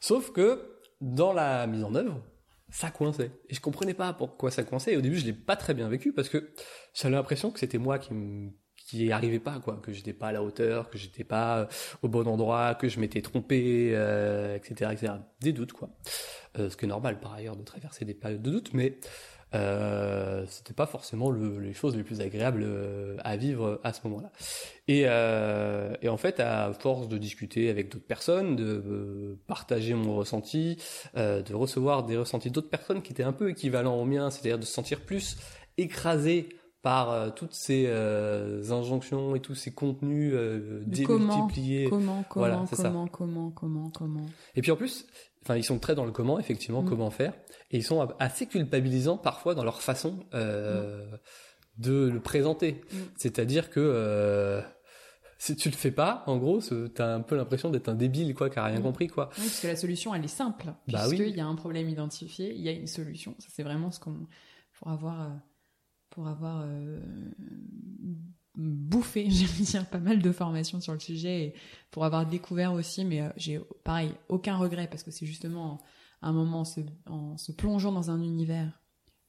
Sauf que dans la mise en œuvre, ça coinçait. Et je comprenais pas pourquoi ça coinçait. Et au début, je l'ai pas très bien vécu parce que j'avais l'impression que c'était moi qui me qui arrivait pas quoi. Que j'étais pas à la hauteur que j'étais pas euh, au bon endroit que je m'étais trompé euh, etc etc des doutes quoi. Euh, ce qui est normal par ailleurs de traverser des périodes de doute mais euh, c'était pas forcément le, les choses les plus agréables à vivre à ce moment-là. Et, et, en fait, à force de discuter avec d'autres personnes, de partager mon ressenti, de recevoir des ressentis d'autres personnes qui étaient un peu équivalents aux miens, c'est-à-dire de se sentir plus écrasé par euh, toutes ces injonctions et tous ces contenus démultipliés. Comment, comment, comment, comment, comment, comment, comment. Et puis en plus, enfin, ils sont très dans le comment, effectivement, mm. comment faire. Et ils sont assez culpabilisants parfois dans leur façon euh, de le présenter. Mm. C'est-à-dire que euh, si tu le fais pas, en gros, t'as un peu l'impression d'être un débile, quoi, qui a rien mm. compris, quoi. Oui, parce que la solution, elle est simple. Bah puisqu'il oui. y a un problème identifié, il y a une solution. Ça, c'est vraiment ce qu'on pour avoir euh, pour avoir euh, bouffé, j'ai dire, pas mal de formations sur le sujet et pour avoir découvert aussi, mais euh, j'ai pareil aucun regret parce que c'est justement un moment en se plongeant dans un univers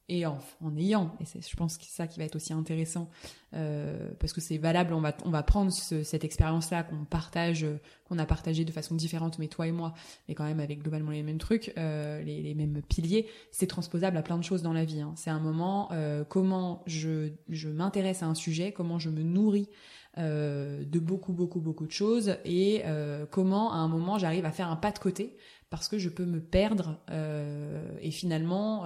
et en, en ayant, et c'est, je pense que c'est ça qui va être aussi intéressant, euh, parce que c'est valable, on va, on va prendre ce, cette expérience-là qu'on partage, qu'on a partagé de façon différente, mais toi et moi, mais quand même avec globalement les mêmes trucs, euh, les, les, mêmes piliers, c'est transposable à plein de choses dans la vie. Hein. C'est un moment, euh, comment je, je m'intéresse à un sujet, comment je me nourris euh, de beaucoup, beaucoup, beaucoup de choses, et euh, comment à un moment j'arrive à faire un pas de côté parce que je peux me perdre euh, et finalement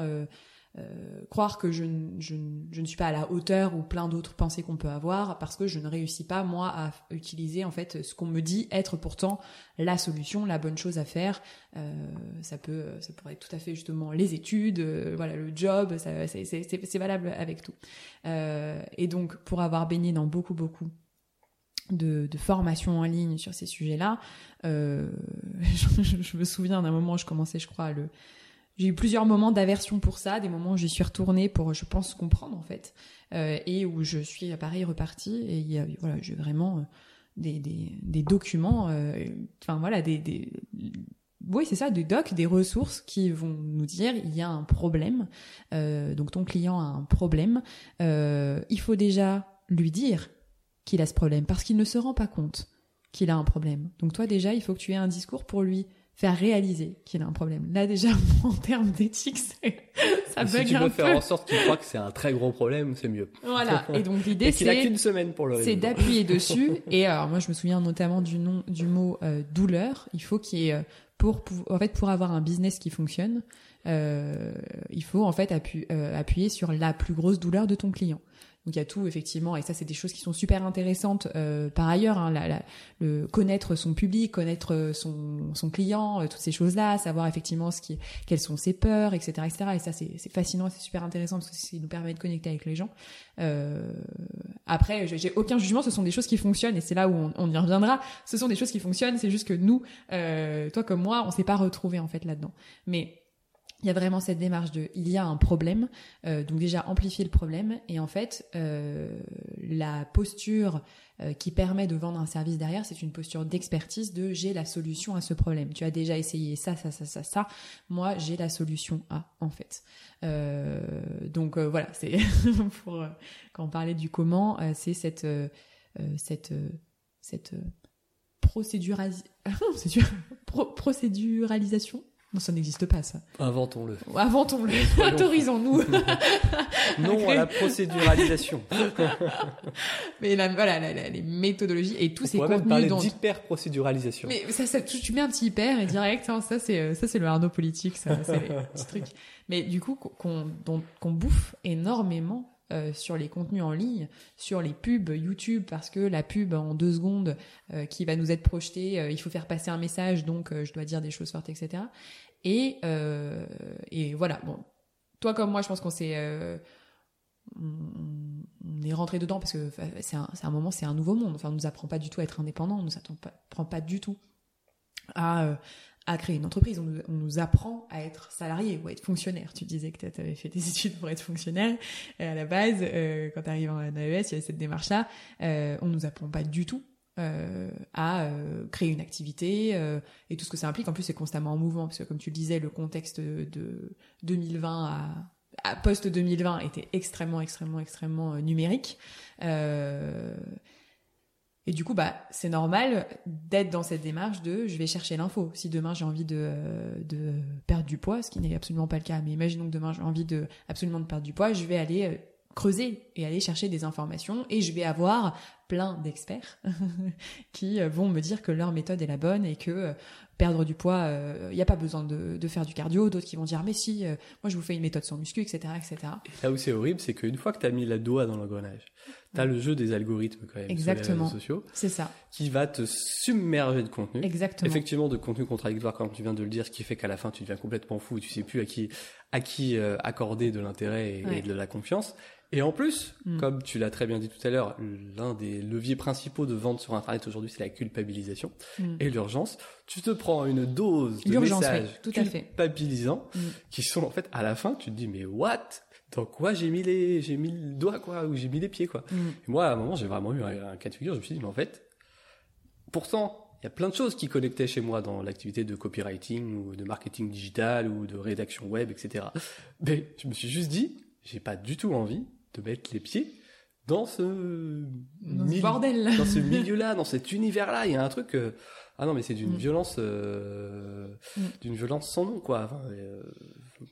euh, croire que je, je, je, ne suis pas à la hauteur ou plein d'autres pensées qu'on peut avoir parce que je ne réussis pas moi à utiliser en fait ce qu'on me dit être pourtant la solution, la bonne chose à faire. Euh, ça peut, ça pourrait être tout à fait justement les études, euh, voilà le job, c'est valable avec tout. Euh, et donc pour avoir baigné dans beaucoup beaucoup de, de formations en ligne sur ces sujets-là. Euh, je, me souviens d'un moment où je commençais, je crois, le. J'ai eu plusieurs moments d'aversion pour ça, des moments où j'y suis retournée pour, je pense, comprendre en fait, euh, et où je suis pareil repartie. Et voilà, j'ai vraiment euh, des, documents, euh, enfin voilà, des, des oui, c'est ça, des docs, des ressources qui vont nous dire il y a un problème, donc ton client a un problème. Il faut déjà lui dire qu'il a ce problème parce qu'il ne se rend pas compte qu'il a un problème. Donc toi déjà, il faut que tu aies un discours pour lui faire réaliser qu'il a un problème. Là déjà, en termes d'éthique, ça bug si tu veux faire en sorte qu'il croit que c'est un très gros problème, c'est mieux. Voilà. Et donc l'idée, c'est qu'il a qu'une semaine pour le C'est d'appuyer dessus. Et alors moi, je me souviens notamment du nom du mot euh, douleur. Il faut qu'il y ait euh, pour, pour en fait pour avoir un business qui fonctionne, euh, il faut en fait appuyer, euh, appuyer sur la plus grosse douleur de ton client. Donc il y a tout effectivement, et ça c'est des choses qui sont super intéressantes euh, par ailleurs. Hein, le connaître son public, connaître son, son client, euh, toutes ces choses-là, savoir effectivement ce qui, quelles sont ses peurs, etc., etc. Et ça c'est fascinant, c'est super intéressant parce que ça nous permet de connecter avec les gens. Euh, après, j'ai aucun jugement, ce sont des choses qui fonctionnent et c'est là où on, on, y reviendra. Ce sont des choses qui fonctionnent, c'est juste que nous, euh, toi comme moi, on s'est pas retrouvé en fait là-dedans. Mais il y a vraiment cette démarche de il y a un problème, euh, donc déjà amplifier le problème et en fait euh, la posture euh, qui permet de vendre un service derrière, c'est une posture d'expertise de j'ai la solution à ce problème. Tu as déjà essayé ça, ça, ça, ça, ça. Moi, j'ai la solution à en fait. Euh, donc euh, voilà, c'est pour quand on parlait du comment, c'est cette cette cette procéduralisation non, ça n'existe pas, ça. Inventons-le. Inventons-le. Autorisons-nous. non à la procéduralisation. Mais la, voilà, les méthodologies et tous On ces contenus parler dont d'hyper-procéduralisation. Mais ça, ça, tu mets un petit hyper et direct, hein, ça c'est euh, ça c'est le Arnaud politique, ça, c'est les petits trucs. Mais du coup, qu'on qu'on bouffe énormément euh, sur les contenus en ligne, sur les pubs YouTube, parce que la pub en deux secondes euh, qui va nous être projetée, euh, il faut faire passer un message, donc je dois dire des choses fortes, etc. Et, voilà, bon, toi comme moi, je pense qu'on s'est... on est rentré dedans parce que c'est un, moment, c'est un nouveau monde. Enfin, on nous apprend pas du tout à être indépendant, on nous apprend pas du tout à, à créer une entreprise. On nous, apprend à être salarié ou à être fonctionnaire. Tu disais que tu avais fait des études pour être fonctionnaire. Et à la base, euh, quand tu arrives en AES, il y avait cette démarche-là. Euh, on nous apprend pas du tout euh, à euh, créer une activité et tout ce que ça implique. En plus, c'est constamment en mouvement parce que, comme tu le disais, le contexte de 2020 à, à post 2020 était extrêmement, extrêmement, extrêmement numérique. Et du coup, bah, c'est normal d'être dans cette démarche de je vais chercher l'info. Si demain j'ai envie de, de perdre du poids, ce qui n'est absolument pas le cas, mais imaginons que demain j'ai envie de absolument de perdre du poids, je vais aller euh, creuser et aller chercher des informations et je vais avoir plein d'experts qui euh, vont me dire que leur méthode est la bonne et que euh, perdre du poids, il n'y a pas besoin de, de faire du cardio, d'autres qui vont dire mais si, moi je vous fais une méthode sans muscu, etc. etc. Et là où c'est horrible, c'est qu'une fois que tu as mis la doigt dans l'engrenage, tu as le jeu des algorithmes quand même Exactement. sur les réseaux sociaux. C'est ça. Qui va te submerger de contenu. Exactement. Effectivement, de contenu contradictoire, comme tu viens de le dire, ce qui fait qu'à la fin, tu deviens complètement fou tu sais plus à qui, à qui euh, accorder de l'intérêt et, Ouais. et de la confiance. Et en plus, Mm. comme tu l'as très bien dit tout à l'heure, l'un des leviers principaux de vente sur Internet aujourd'hui, c'est la culpabilisation Mm. et l'urgence. Tu te prends une dose de messages oui, tout à fait. Mm. qui sont en fait à la fin, tu te dis mais what? Dans quoi j'ai mis les, j'ai mis le doigt quoi ou j'ai mis les pieds quoi? Mm. Et moi, à un moment, j'ai vraiment eu un, un cas de figure. Je me suis dit, mais en fait, pourtant, il y a plein de choses qui connectaient chez moi dans l'activité de copywriting ou de marketing digital ou de rédaction web, etc. Mais je me suis juste dit, j'ai pas du tout envie de mettre les pieds dans ce, Dans ce milieu- bordel. dans ce milieu-là, dans cet univers-là. Il y a un truc. euh, ah non, mais c'est d'une Mm. violence, euh, Mm. d'une violence sans nom, quoi. Enfin, euh,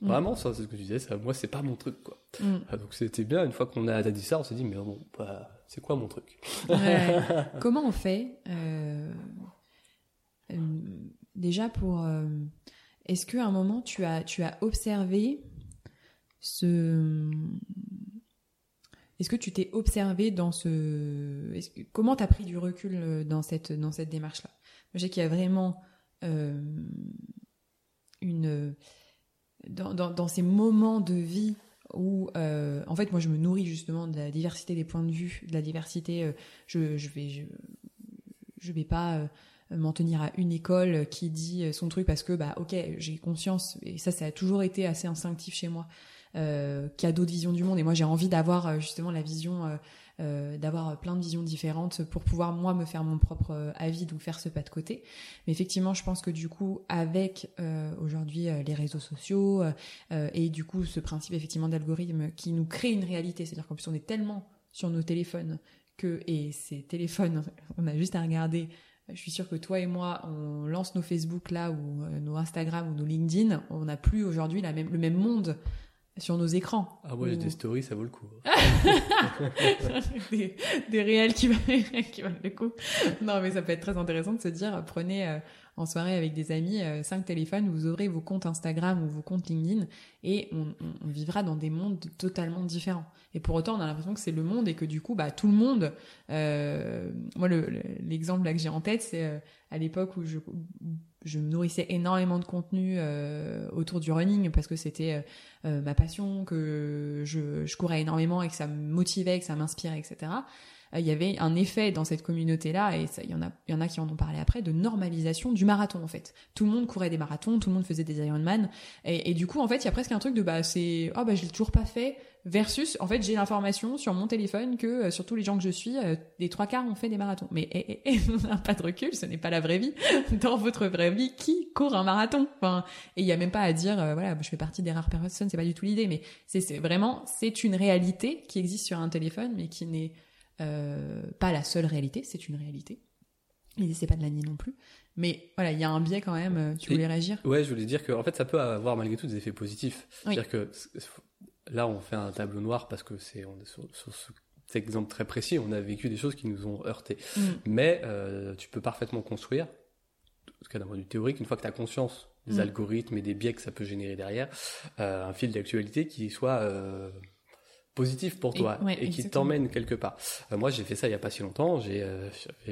Mm. Vraiment, ça, c'est ce que tu disais. Ça, moi, c'est pas mon truc, quoi. Ah, donc c'était bien. Une fois qu'on a dit ça, on s'est dit, mais bon, bah, c'est quoi mon truc? Ouais. Comment on fait euh, déjà pour est-ce qu'à un moment tu as tu as observé ce est-ce que tu t'es observé dans ce que- comment t'as pris du recul dans cette dans cette démarche là je sais qu'il y a vraiment euh, une dans, dans, ces moments de vie où euh, en fait moi je me nourris justement de la diversité des points de vue de la diversité euh, je, je vais je, je vais pas m'en tenir à une école qui dit son truc parce que bah ok j'ai conscience et ça ça a toujours été assez instinctif chez moi euh, qu'il y a d'autres visions du monde. Et moi j'ai envie d'avoir justement la vision euh, d'avoir plein de visions différentes pour pouvoir moi me faire mon propre euh, avis donc faire ce pas de côté. Mais effectivement je pense que du coup avec euh, aujourd'hui euh, les réseaux sociaux et du coup ce principe effectivement d'algorithme qui nous crée une réalité c'est à dire qu'en plus on est tellement sur nos téléphones que et ces téléphones on a juste à regarder je suis sûre que toi et moi, on lance nos Facebook là ou nos Instagram ou nos LinkedIn, on n'a plus aujourd'hui le même monde sur nos écrans. Ah, moi, j'ai Ou- des stories, ça vaut le coup. des, des réels qui, valent- qui valent le coup. Non, mais ça peut être très intéressant de se dire, prenez euh, en soirée avec des amis euh, cinq téléphones, vous aurez vos comptes Instagram ou vos comptes LinkedIn et on, vivra dans des mondes totalement différents. Et pour autant, on a l'impression que c'est le monde et que du coup, bah, tout le monde. euh, moi, le- le- l'exemple là que j'ai en tête, c'est euh, à l'époque où je, je me nourrissais énormément de contenu euh, autour du running parce que c'était euh, euh, ma passion, que je, je courais énormément et que ça me motivait, que ça m'inspirait, etc. Euh, Il y avait un effet dans cette communauté-là, et il y en a, y en a qui en ont parlé après, de normalisation du marathon en fait. Tout le monde courait des marathons, tout le monde faisait des Ironman, et, du coup en fait il y a presque un truc de bah c'est oh bah je l'ai toujours pas fait versus en fait j'ai l'information sur mon téléphone que euh, sur tous les gens que je suis, euh, les trois quarts ont fait des marathons. Mais eh, eh, eh, pas de recul, ce n'est pas la vraie vie. Dans votre vraie vie, qui court un marathon? Enfin, et il y a même pas à dire euh, voilà je fais partie des rares personnes, c'est pas du tout l'idée, mais c'est vraiment c'est une réalité qui existe sur un téléphone, mais qui n'est pas la seule réalité, c'est une réalité. L'idée c'est pas de la nier non plus, mais voilà il y a un biais quand même. euh, Tu Et- voulais réagir? Ouais, je voulais dire que en fait, ça peut avoir malgré tout des effets positifs. Oui. C'est-à-dire que là, on fait un tableau noir parce que c'est on est sur, sur ce- cet exemple très précis, on a vécu des choses qui nous ont heurtés. Mm. Mais euh, tu peux parfaitement construire, en tout cas d'un point de vue théorique, une fois que tu as conscience des Mm. algorithmes et des biais que ça peut générer derrière, euh, un fil d'actualité qui soit euh, positif pour toi et, ouais, qui t'emmène quelque part. Euh, moi, j'ai fait ça il y a pas si longtemps. J'ai, euh, je,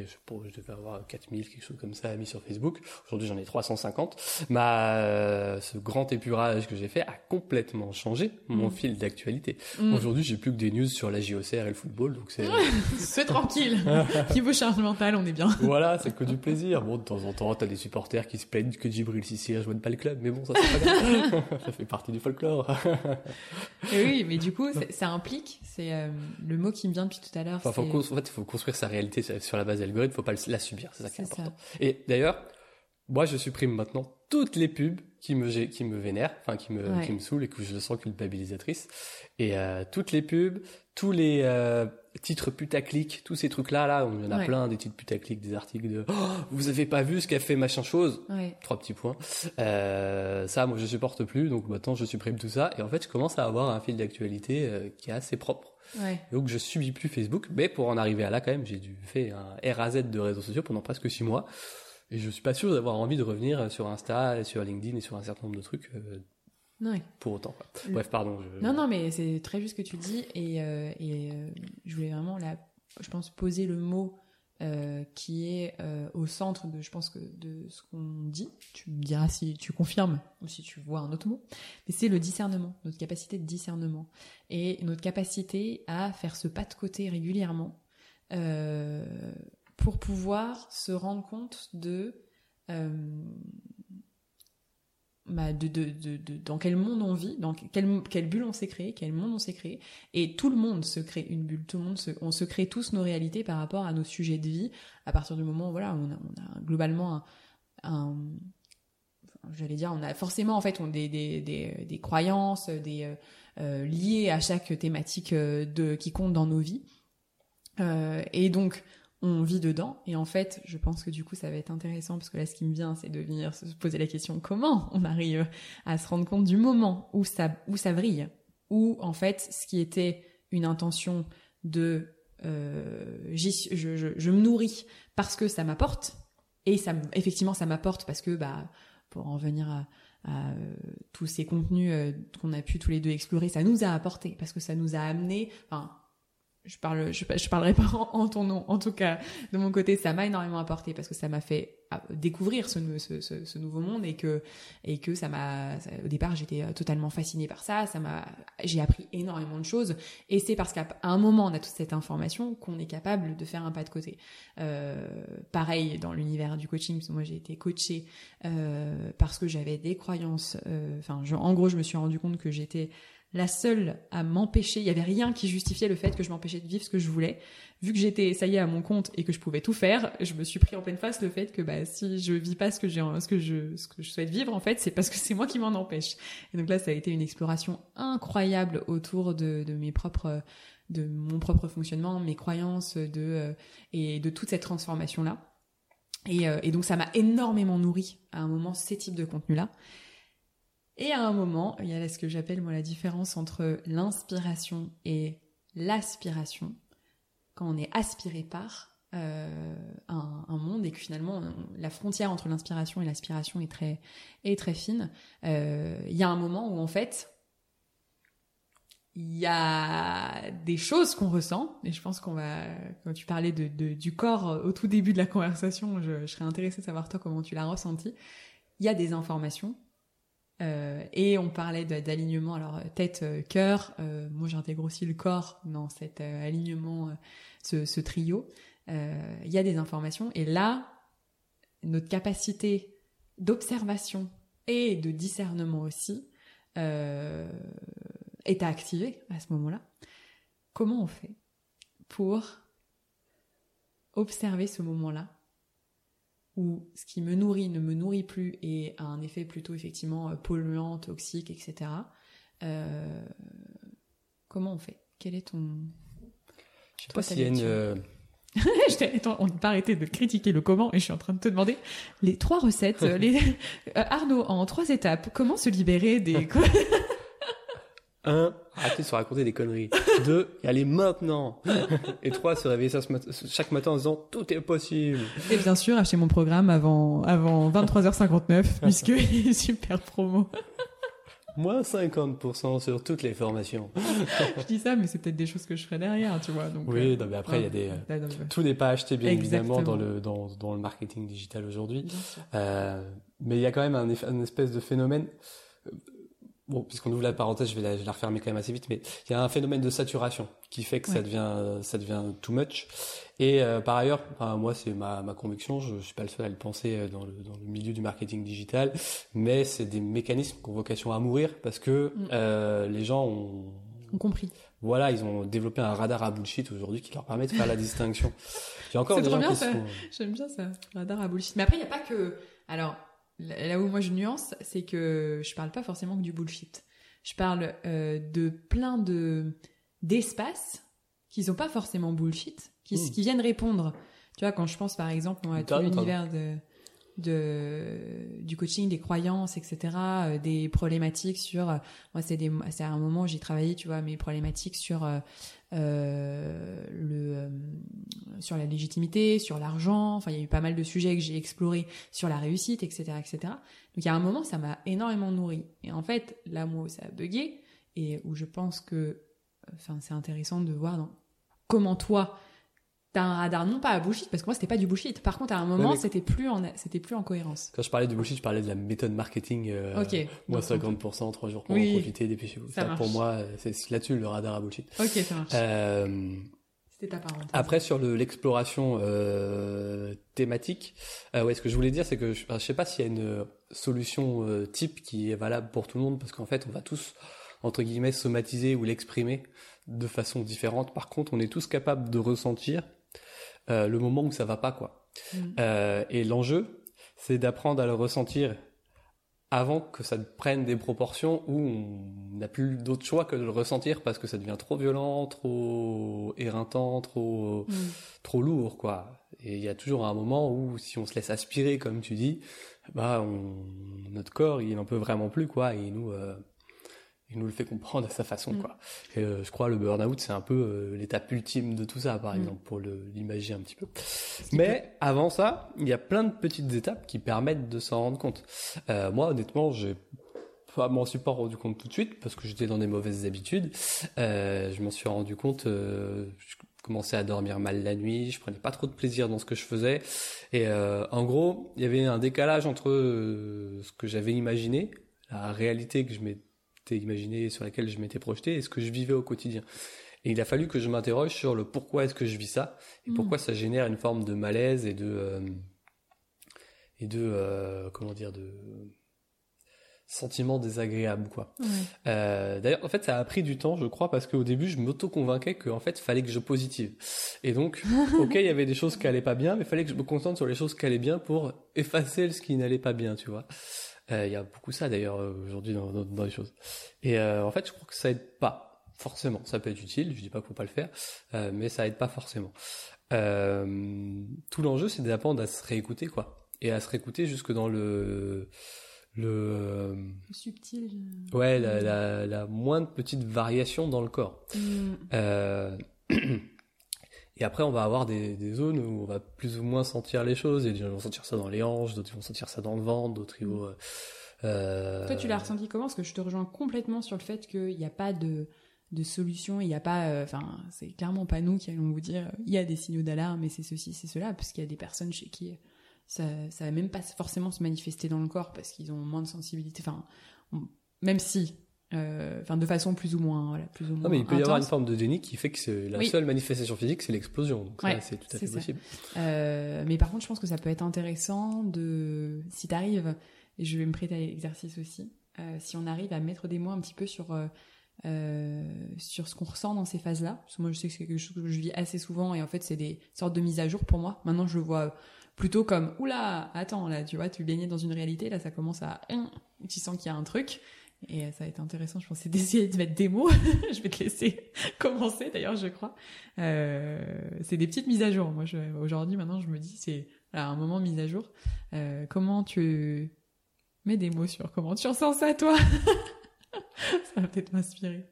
devais avoir 4000 quelque chose comme ça mis sur Facebook. Aujourd'hui, j'en ai 350. Ma, euh, ce grand épurage que j'ai fait a complètement changé mon Mm. fil d'actualité. Mm. Aujourd'hui, j'ai plus que des news sur la JOCR et le football, donc c'est C'est tranquille. Niveau charge mentale, on est bien. voilà, c'est que du plaisir. Bon, de temps en temps, t'as des supporters qui se plaignent que Djibril Cissé rejoigne pas le club, mais bon, ça c'est pas grave. ça fait partie du folklore. Et oui, mais du coup, c'est- ça implique, c'est euh, le mot qui me vient depuis tout à l'heure. Enfin, faut en fait, il faut construire sa réalité sur la base d'algorithmes, faut pas la subir, c'est ça qui est ça. important. Et d'ailleurs, moi, je supprime maintenant toutes les pubs qui me qui me vénèrent, enfin qui me qui me saoulent et que je sens culpabilisatrice. Et euh, toutes les pubs, tous les euh, titres putaclic, tous ces trucs là, là, il y en a plein des titres putaclic, des articles de oh, vous avez pas vu ce qu'a fait machin chose, trois petits points. Euh, ça, moi, je supporte plus, donc maintenant je supprime tout ça. Et en fait, je commence à avoir un fil d'actualité euh, qui est assez propre. Donc je subis plus Facebook, mais pour en arriver à là quand même, j'ai dû faire un RAZ de réseaux sociaux pendant presque six mois. Et je suis pas sûr d'avoir envie de revenir sur Insta, sur LinkedIn et sur un certain nombre de trucs euh, pour autant. Bref, pardon. Non, non, mais c'est très juste ce que tu dis. Et, euh, et euh, je voulais vraiment, là, je pense, poser le mot qui est au centre de, je pense, que, de ce qu'on dit. Tu me diras si tu confirmes ou si tu vois un autre mot. Mais c'est le discernement, notre capacité de discernement. Et notre capacité à faire ce pas de côté régulièrement pour pouvoir se rendre compte de, euh, bah de, dans quel monde on vit, dans quelle, bulle on s'est créé, quel monde on s'est créé. Et tout le monde se crée une bulle, tout le monde on se crée tous nos réalités par rapport à nos sujets de vie, à partir du moment où voilà, on a, globalement un, j'allais dire, on a forcément en fait des, des, des, des croyances, euh, euh liées à chaque thématique de qui compte dans nos vies. Et donc on vit dedans. Et en fait, je pense que du coup, ça va être intéressant parce que là, ce qui me vient, c'est de venir se poser la question comment on arrive à se rendre compte du moment où ça, où ça où en fait, ce qui était une intention de euh, je, me nourris parce que ça m'apporte et ça effectivement ça m'apporte parce que bah pour en venir à, à euh, tous ces contenus euh, qu'on a pu tous les deux explorer ça nous a apporté parce que ça nous a amené enfin je parle, je, parlerai pas en, ton nom. En tout cas, de mon côté, ça m'a énormément apporté parce que ça m'a fait ah, découvrir ce, ce, ce, nouveau monde et que et que ça m'a. Au départ, j'étais euh, totalement fascinée par ça. Ça m'a, j'ai appris énormément de choses. Et c'est parce qu'à un moment, on a toute cette information qu'on est capable de faire un pas de côté. Euh, pareil dans l'univers du coaching, parce que moi j'ai été coachée euh, parce que j'avais des croyances. Euh, enfin, en gros, je me suis rendu compte que j'étais la seule à m'empêcher. Il y avait rien qui justifiait le fait que je m'empêchais de vivre ce que je voulais. Vu que j'étais, ça y est, à mon compte et que je pouvais tout faire, je me suis pris en pleine face le fait que, bah, si je vis pas ce que je, ce que je souhaite vivre, en fait, c'est parce que c'est moi qui m'en empêche. Et donc là, ça a été une exploration incroyable autour de, de mes propres, de mon propre fonctionnement, mes croyances, de, euh, et de toute cette transformation là. Et, euh, et donc ça m'a énormément nourri à un moment ces types de contenus là. Et à un moment, il y a ce que j'appelle moi la différence entre l'inspiration et l'aspiration. Quand on est aspiré par euh, un, monde et que finalement la frontière entre l'inspiration et l'aspiration est très est très fine, euh, il y a un moment où en fait il y a des choses qu'on ressent, et je pense qu'on va, quand tu parlais du corps au tout début de la conversation, je, je serais intéressée de savoir toi comment tu l'as ressenti. Il y a des informations euh, et on parlait d'alignement, alors tête, euh, cœur. Euh, moi, j'intègre aussi le corps dans cet alignement, ce, ce, trio. Il y a des informations, et là, notre capacité d'observation et de discernement aussi est à activer à ce moment-là. Comment on fait pour observer ce moment-là où ce qui me nourrit ne me nourrit plus et a un effet plutôt effectivement euh, polluant, toxique, etc. Euh, comment on fait? Quel est ton... Je sais pas s'il y a une... Euh, on ne peut pas arrêter de critiquer le comment et je suis en train de te demander les trois recettes. les... Arnaud, en trois étapes, comment se libérer des... Un, arrêtez de se raconter des conneries. Deux, y aller maintenant. Et trois, se réveiller chaque matin en disant tout est possible. Et bien sûr, acheter mon programme avant, avant 23h59, puisque super promo. Moins 50% sur toutes les formations. je dis ça, mais c'est peut-être des choses que je ferai derrière, tu vois. Donc, oui, euh, mais après, il y a des, euh, tout n'est pas acheté, bien évidemment, dans le, dans, dans le marketing digital aujourd'hui. Euh, mais il y a quand même un, un espèce de phénomène bon, puisqu'on ouvre la parenthèse, je vais la, je la refermer quand même assez vite, mais il y a un phénomène de saturation qui fait que ça devient ça devient too much. Et euh, par ailleurs, moi c'est ma, ma conviction, je, je suis pas le seul à le penser euh, dans le, dans le milieu du marketing digital, mais c'est des mécanismes qui ont vocation à mourir parce que mm. euh, les gens ont, ont compris voilà, ils ont développé un radar à bullshit aujourd'hui qui leur permet de faire la distinction. J'ai encore des gens bien qui sont... J'aime bien ça, radar à bullshit. Mais après, il n'y a pas que. Alors, là où moi je nuance, c'est que je parle pas forcément que du bullshit. Je parle euh, de plein de d'espaces qui sont pas forcément bullshit, qui, Mm. qui viennent répondre. Tu vois, quand je pense par exemple à tout l'univers de, du coaching, des croyances, etc., euh, des problématiques sur. euh, moi, c'est à un moment où j'ai travaillé, tu vois, mes problématiques sur euh, le sur la légitimité, sur l'argent. Enfin, il y a eu pas mal de sujets que j'ai explorés sur la réussite, etc., etc. Donc, il y a un moment, ça m'a énormément nourri. Et en fait, là, moi, ça a bugué et où je pense que, enfin, c'est intéressant de voir comment toi t'as un radar non pas à bullshit parce que moi c'était pas du bullshit. Par contre, à un moment, c'était plus en c'était plus en cohérence. Quand je parlais du bullshit, je parlais de la méthode marketing. euh, ok. Moi, Donc, 50%, 3 jours pour Oui. en profiter, dépêchez-vous. Ça Ça, pour moi, euh, c'est là-dessus le radar à bullshit. Ok, ça marche. Euh, C'était ta parenthèse. Après sur le- l'exploration euh, thématique, ouais, ce que je voulais dire, c'est que je, je sais pas s'il y a une solution type qui est valable pour tout le monde, parce qu'en fait, on va tous entre guillemets somatiser ou l'exprimer de façon différente. Par contre, on est tous capables de ressentir euh, le moment où ça va pas, quoi. Mm. Euh, et l'enjeu, c'est d'apprendre à le ressentir avant que ça prenne des proportions où on n'a plus d'autre choix que de le ressentir parce que ça devient trop violent, trop éreintant, trop Mm. trop lourd quoi. Et il y a toujours un moment où si on se laisse aspirer comme tu dis, bah on, notre corps il en peut vraiment plus quoi et il nous euh, il nous le fait comprendre à sa façon Mm. quoi. Et euh, je crois le burn-out c'est un peu euh, l'étape ultime de tout ça par Mm. exemple pour l'imaginer un petit peu. Mais avant ça, il y a plein de petites étapes qui permettent de s'en rendre compte. Euh, moi honnêtement, j'ai pas m'en suis pas rendu compte tout de suite parce que j'étais dans des mauvaises habitudes. Je m'en suis rendu compte. je commençais à dormir mal la nuit. Je prenais pas trop de plaisir dans ce que je faisais. Et en gros, il y avait un décalage entre ce que j'avais imaginé, la réalité que je m'étais imaginé, sur laquelle je m'étais projeté, et ce que je vivais au quotidien. Et il a fallu que je m'interroge sur le pourquoi est-ce que je vis ça et Mm. pourquoi ça génère une forme de malaise et de euh, et de euh, comment dire de sentiment désagréable quoi. Ouais. Euh, D'ailleurs, en fait, ça a pris du temps, je crois, parce qu'au début, je m'auto-convainquais qu'en fait, fallait que je positive. Et donc, ok, il y avait des choses qui allaient pas bien, mais fallait que je me concentre sur les choses qui allaient bien pour effacer ce qui n'allait pas bien, tu vois. Euh, Il y a beaucoup ça d'ailleurs euh, aujourd'hui dans, dans, dans les choses. Et euh, en fait, je crois que ça aide pas forcément. Ça peut être utile, je dis pas qu'il faut pas le faire, mais ça aide pas forcément. Tout l'enjeu, c'est d'apprendre à se réécouter, quoi, et à se réécouter jusque dans le le euh, Subtil. Ouais, la, la, la moindre petite variation dans le corps. Mm. Euh, Et après, on va avoir des, zones où on va plus ou moins sentir les choses. Et des gens vont sentir ça dans les hanches, d'autres vont sentir ça dans le ventre, d'autres vont... Euh... Toi, tu l'as ressenti comment? Parce que je te rejoins complètement sur le fait qu'il n'y a pas de, de solution, il n'y a pas, euh, enfin, c'est clairement pas nous qui allons vous dire, il y a des signaux d'alarme et c'est ceci, c'est cela, parce qu'il y a des personnes chez qui ça, ça va même pas forcément se manifester dans le corps parce qu'ils ont moins de sensibilité. Enfin, même si, euh, enfin, de façon plus ou moins, voilà, plus ou moins. Non, mais il peut y avoir une forme de déni qui fait que c'est- la Oui. seule manifestation physique, c'est l'explosion. Donc ça, c'est tout à fait possible. Euh, mais par contre, je pense que ça peut être intéressant de, si t'arrives, et je vais me prêter à l'exercice aussi, euh, si on arrive à mettre des mots un petit peu sur euh, euh, sur ce qu'on ressent dans ces phases-là. Parce que moi, je sais que c'est quelque chose que je vis assez souvent et en fait, c'est des sortes de mises à jour pour moi. Maintenant, je le vois plutôt comme oula, attends, là, tu vois, tu baignais dans une réalité, là, ça commence à, hum, tu sens qu'il y a un truc. Et euh, ça va être intéressant, je pense, c'est d'essayer de mettre des mots. je vais te laisser commencer, d'ailleurs, je crois. Euh, c'est des petites mises à jour. Moi, aujourd'hui, maintenant, je me dis, c'est voilà, un moment mise à jour. Euh, comment tu mets des mots sur comment tu ressens ça, toi? Ça va peut-être m'inspirer.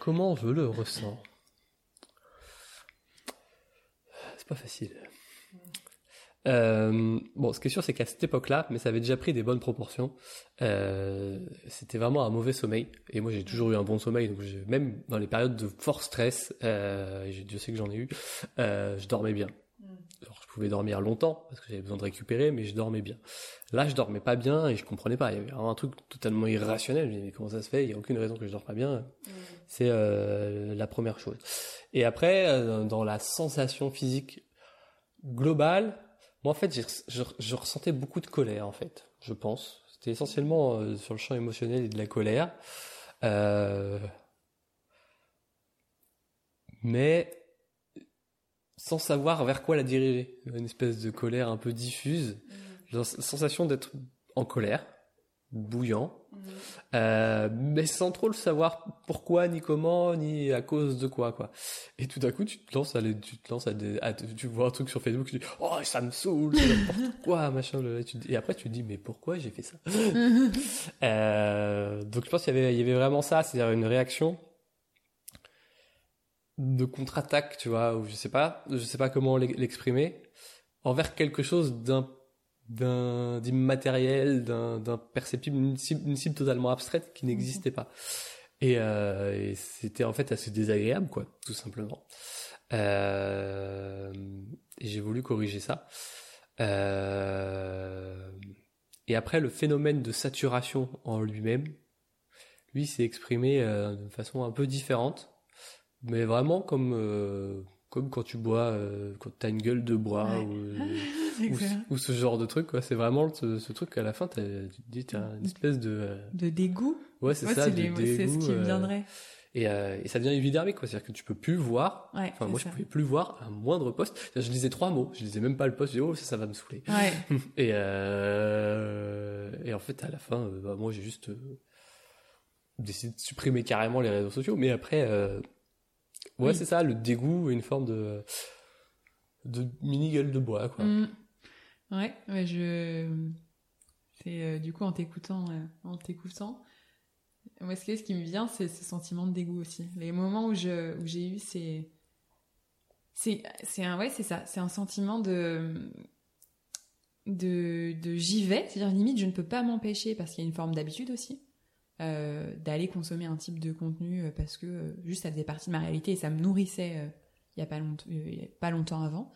Comment je le ressens? C'est pas facile. Euh, bon, ce qui est sûr, c'est qu'à cette époque-là, mais ça avait déjà pris des bonnes proportions. euh, c'était vraiment un mauvais sommeil. Et moi, j'ai toujours eu un bon sommeil. Donc, j'ai- même dans les périodes de fort stress, euh, et je- Dieu sait que j'en ai eu, euh, je dormais bien. Alors, je pouvais dormir longtemps parce que j'avais besoin de récupérer, mais je dormais bien. Là, je dormais pas bien et je comprenais pas. Il y avait vraiment un truc totalement irrationnel. Je me disais, mais comment ça se fait? Il y a aucune raison que je dors pas bien. C'est euh, la première chose. Et après, euh, dans la sensation physique globale, moi en fait, je, je ressentais beaucoup de colère en fait, je pense. C'était essentiellement euh, sur le champ émotionnel et de la colère. Euh, mais sans savoir vers quoi la diriger. Une espèce de colère un peu diffuse, la sensation d'être en colère, bouillant, euh, mais sans trop le savoir pourquoi, ni comment, ni à cause de quoi, quoi. Et tout à coup, tu te lances à, tu te lances à, des, tu vois un truc sur Facebook, tu dis, oh, ça me saoule, n'importe quoi, machin. Et après, tu te dis, mais pourquoi j'ai fait ça? Euh, Donc, je pense qu'il y avait, il y avait vraiment ça, c'est-à-dire une réaction de contre-attaque, tu vois, ou je sais pas, je sais pas comment l'exprimer, envers quelque chose d'un d'un d'immatériel, d'un perceptible, une cible, totalement abstraite qui n'existait pas. Et, euh, et c'était en fait assez désagréable, quoi, tout simplement. Euh, et j'ai voulu corriger ça. Euh, et après, le phénomène de saturation en lui-même, lui, s'est exprimé de façon un peu différente, mais vraiment comme comme quand tu bois, euh, quand t'as une gueule de bois ou, ou, ce genre de truc, quoi. C'est vraiment ce, ce, truc qu'à la fin, tu te dis, t'as une espèce de... Euh, de dégoût Ouais, c'est ça, de dégoût. C'est ce qui me viendrait. Et, et, ça devient évidemment quoi. C'est-à-dire que tu peux plus voir. Ouais, enfin, moi, je pouvais plus voir un moindre poste. Je lisais trois mots. Je lisais même pas le poste. Je disais, oh, ça, ça va me saouler. Ouais. et, euh, et en fait, à la fin, bah, moi, j'ai juste décidé de supprimer carrément les réseaux sociaux. Mais après, Ouais, c'est ça, le dégoût, une forme de, de mini gueule de bois, quoi. Mm. Ouais, ouais, je. C'est euh, du coup en t'écoutant, euh, en t'écoutant. Moi, ce, ce qui me vient, c'est ce sentiment de dégoût aussi. Les moments où je, où j'ai eu ces, c'est, c'est un, ouais, c'est ça, c'est un sentiment de, de, de j'y vais, c'est-à-dire limite je ne peux pas m'empêcher parce qu'il y a une forme d'habitude aussi. Euh, d'aller consommer un type de contenu euh, parce que euh, juste ça faisait partie de ma réalité et ça me nourrissait il y a pas longtemps, pas longtemps avant.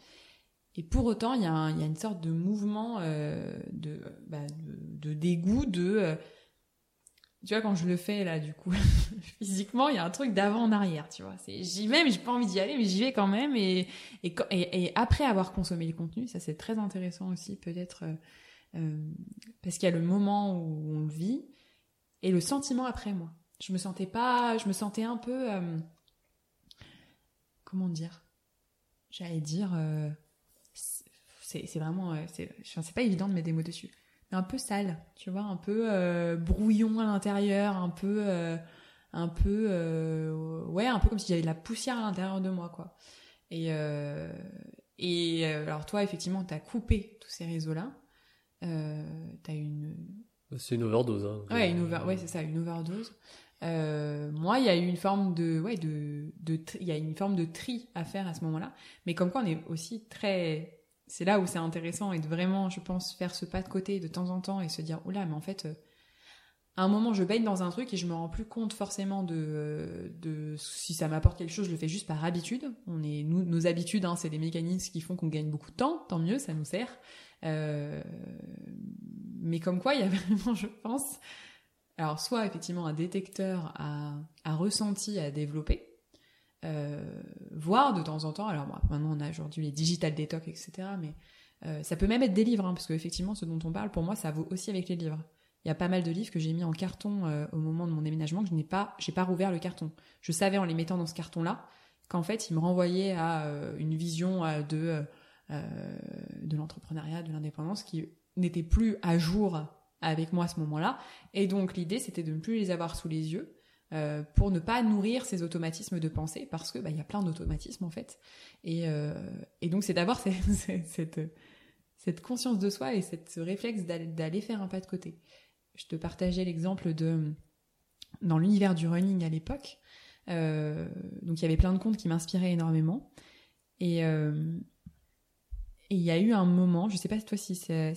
Et pour autant, il y, a une sorte de mouvement de, bah, de, dégoût, de... tu vois, quand je le fais, là, du coup, physiquement, il y a un truc d'avant en arrière, tu vois. J'y vais, mais j'ai pas envie d'y aller, mais j'y vais quand même. Et, après avoir consommé le contenu, ça c'est très intéressant aussi, peut-être, parce qu'il y a le moment où on le vit, et le sentiment après moi. Je me sentais pas, je me sentais un peu, euh, comment dire, j'allais dire, euh, c'est vraiment, euh, c'est pas évident de mettre des mots dessus, mais un peu sale, tu vois, un peu brouillon à l'intérieur, un peu, un peu, ouais, un peu comme si j'avais de la poussière à l'intérieur de moi, quoi. Et et alors toi, effectivement, t'as coupé tous ces réseaux-là, t'as une c'est une overdose. Hein. Ouais, une ouais, c'est ça, une overdose. Euh, moi, il y a eu une forme de, ouais, de, de, il y a une forme de tri à faire à ce moment-là. Mais comme quoi, on est aussi très, c'est là où c'est intéressant et de vraiment, je pense, faire ce pas de côté de temps en temps et se dire, oula, mais en fait, euh, à un moment, je baigne dans un truc et je me rends plus compte forcément de, de si ça m'apporte quelque chose, je le fais juste par habitude. On est, nous, nos habitudes, hein, c'est des mécanismes qui font qu'on gagne beaucoup de temps, tant mieux, ça nous sert. Euh, mais comme quoi, il y a vraiment, je pense, alors soit effectivement un détecteur à, à ressenti à développer, euh, voire de temps en temps, alors maintenant on a aujourd'hui les digital detox, etc., mais euh, ça peut même être des livres, hein, parce qu'effectivement, ce dont on parle, pour moi, ça vaut aussi avec les livres. Il y a pas mal de livres que j'ai mis en carton euh, au moment de mon déménagement, que je n'ai pas, j'ai pas rouvert le carton. Je savais en les mettant dans ce carton-là qu'en fait, il me renvoyait à une vision de de l'entrepreneuriat, de l'indépendance qui n'étaient plus à jour avec moi à ce moment-là. Et donc l'idée, c'était de ne plus les avoir sous les yeux euh, pour ne pas nourrir ces automatismes de pensée, parce que bah, y a plein d'automatismes en fait. Et, euh, et donc c'est d'avoir cette, cette, conscience de soi et cette, ce réflexe d'aller faire un pas de côté. Je te partageais l'exemple de dans l'univers du running à l'époque. Euh, donc il y avait plein de comptes qui m'inspiraient énormément. Et, euh, et il y a eu un moment, je sais pas toi si c'est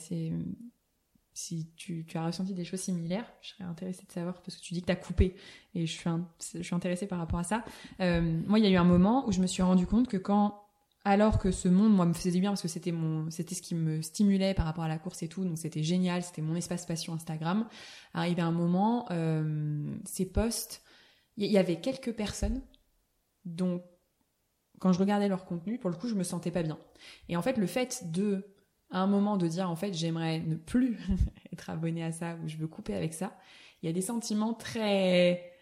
si tu, as ressenti des choses similaires, je serais intéressée de savoir parce que tu dis que tu as coupé et je suis, je suis intéressée par rapport à ça. Euh, moi, il y a eu un moment où je me suis rendu compte que quand, alors que ce monde, moi, me faisait du bien parce que c'était mon, c'était ce qui me stimulait par rapport à la course et tout, donc c'était génial, c'était mon espace passion Instagram. Arrivé un moment, euh, ces posts, il y, y avait quelques personnes dont quand je regardais leur contenu, pour le coup, je me sentais pas bien. Et en fait, le fait de, à un moment, de dire, en fait, j'aimerais ne plus être abonné à ça ou je veux couper avec ça, il y a des sentiments très,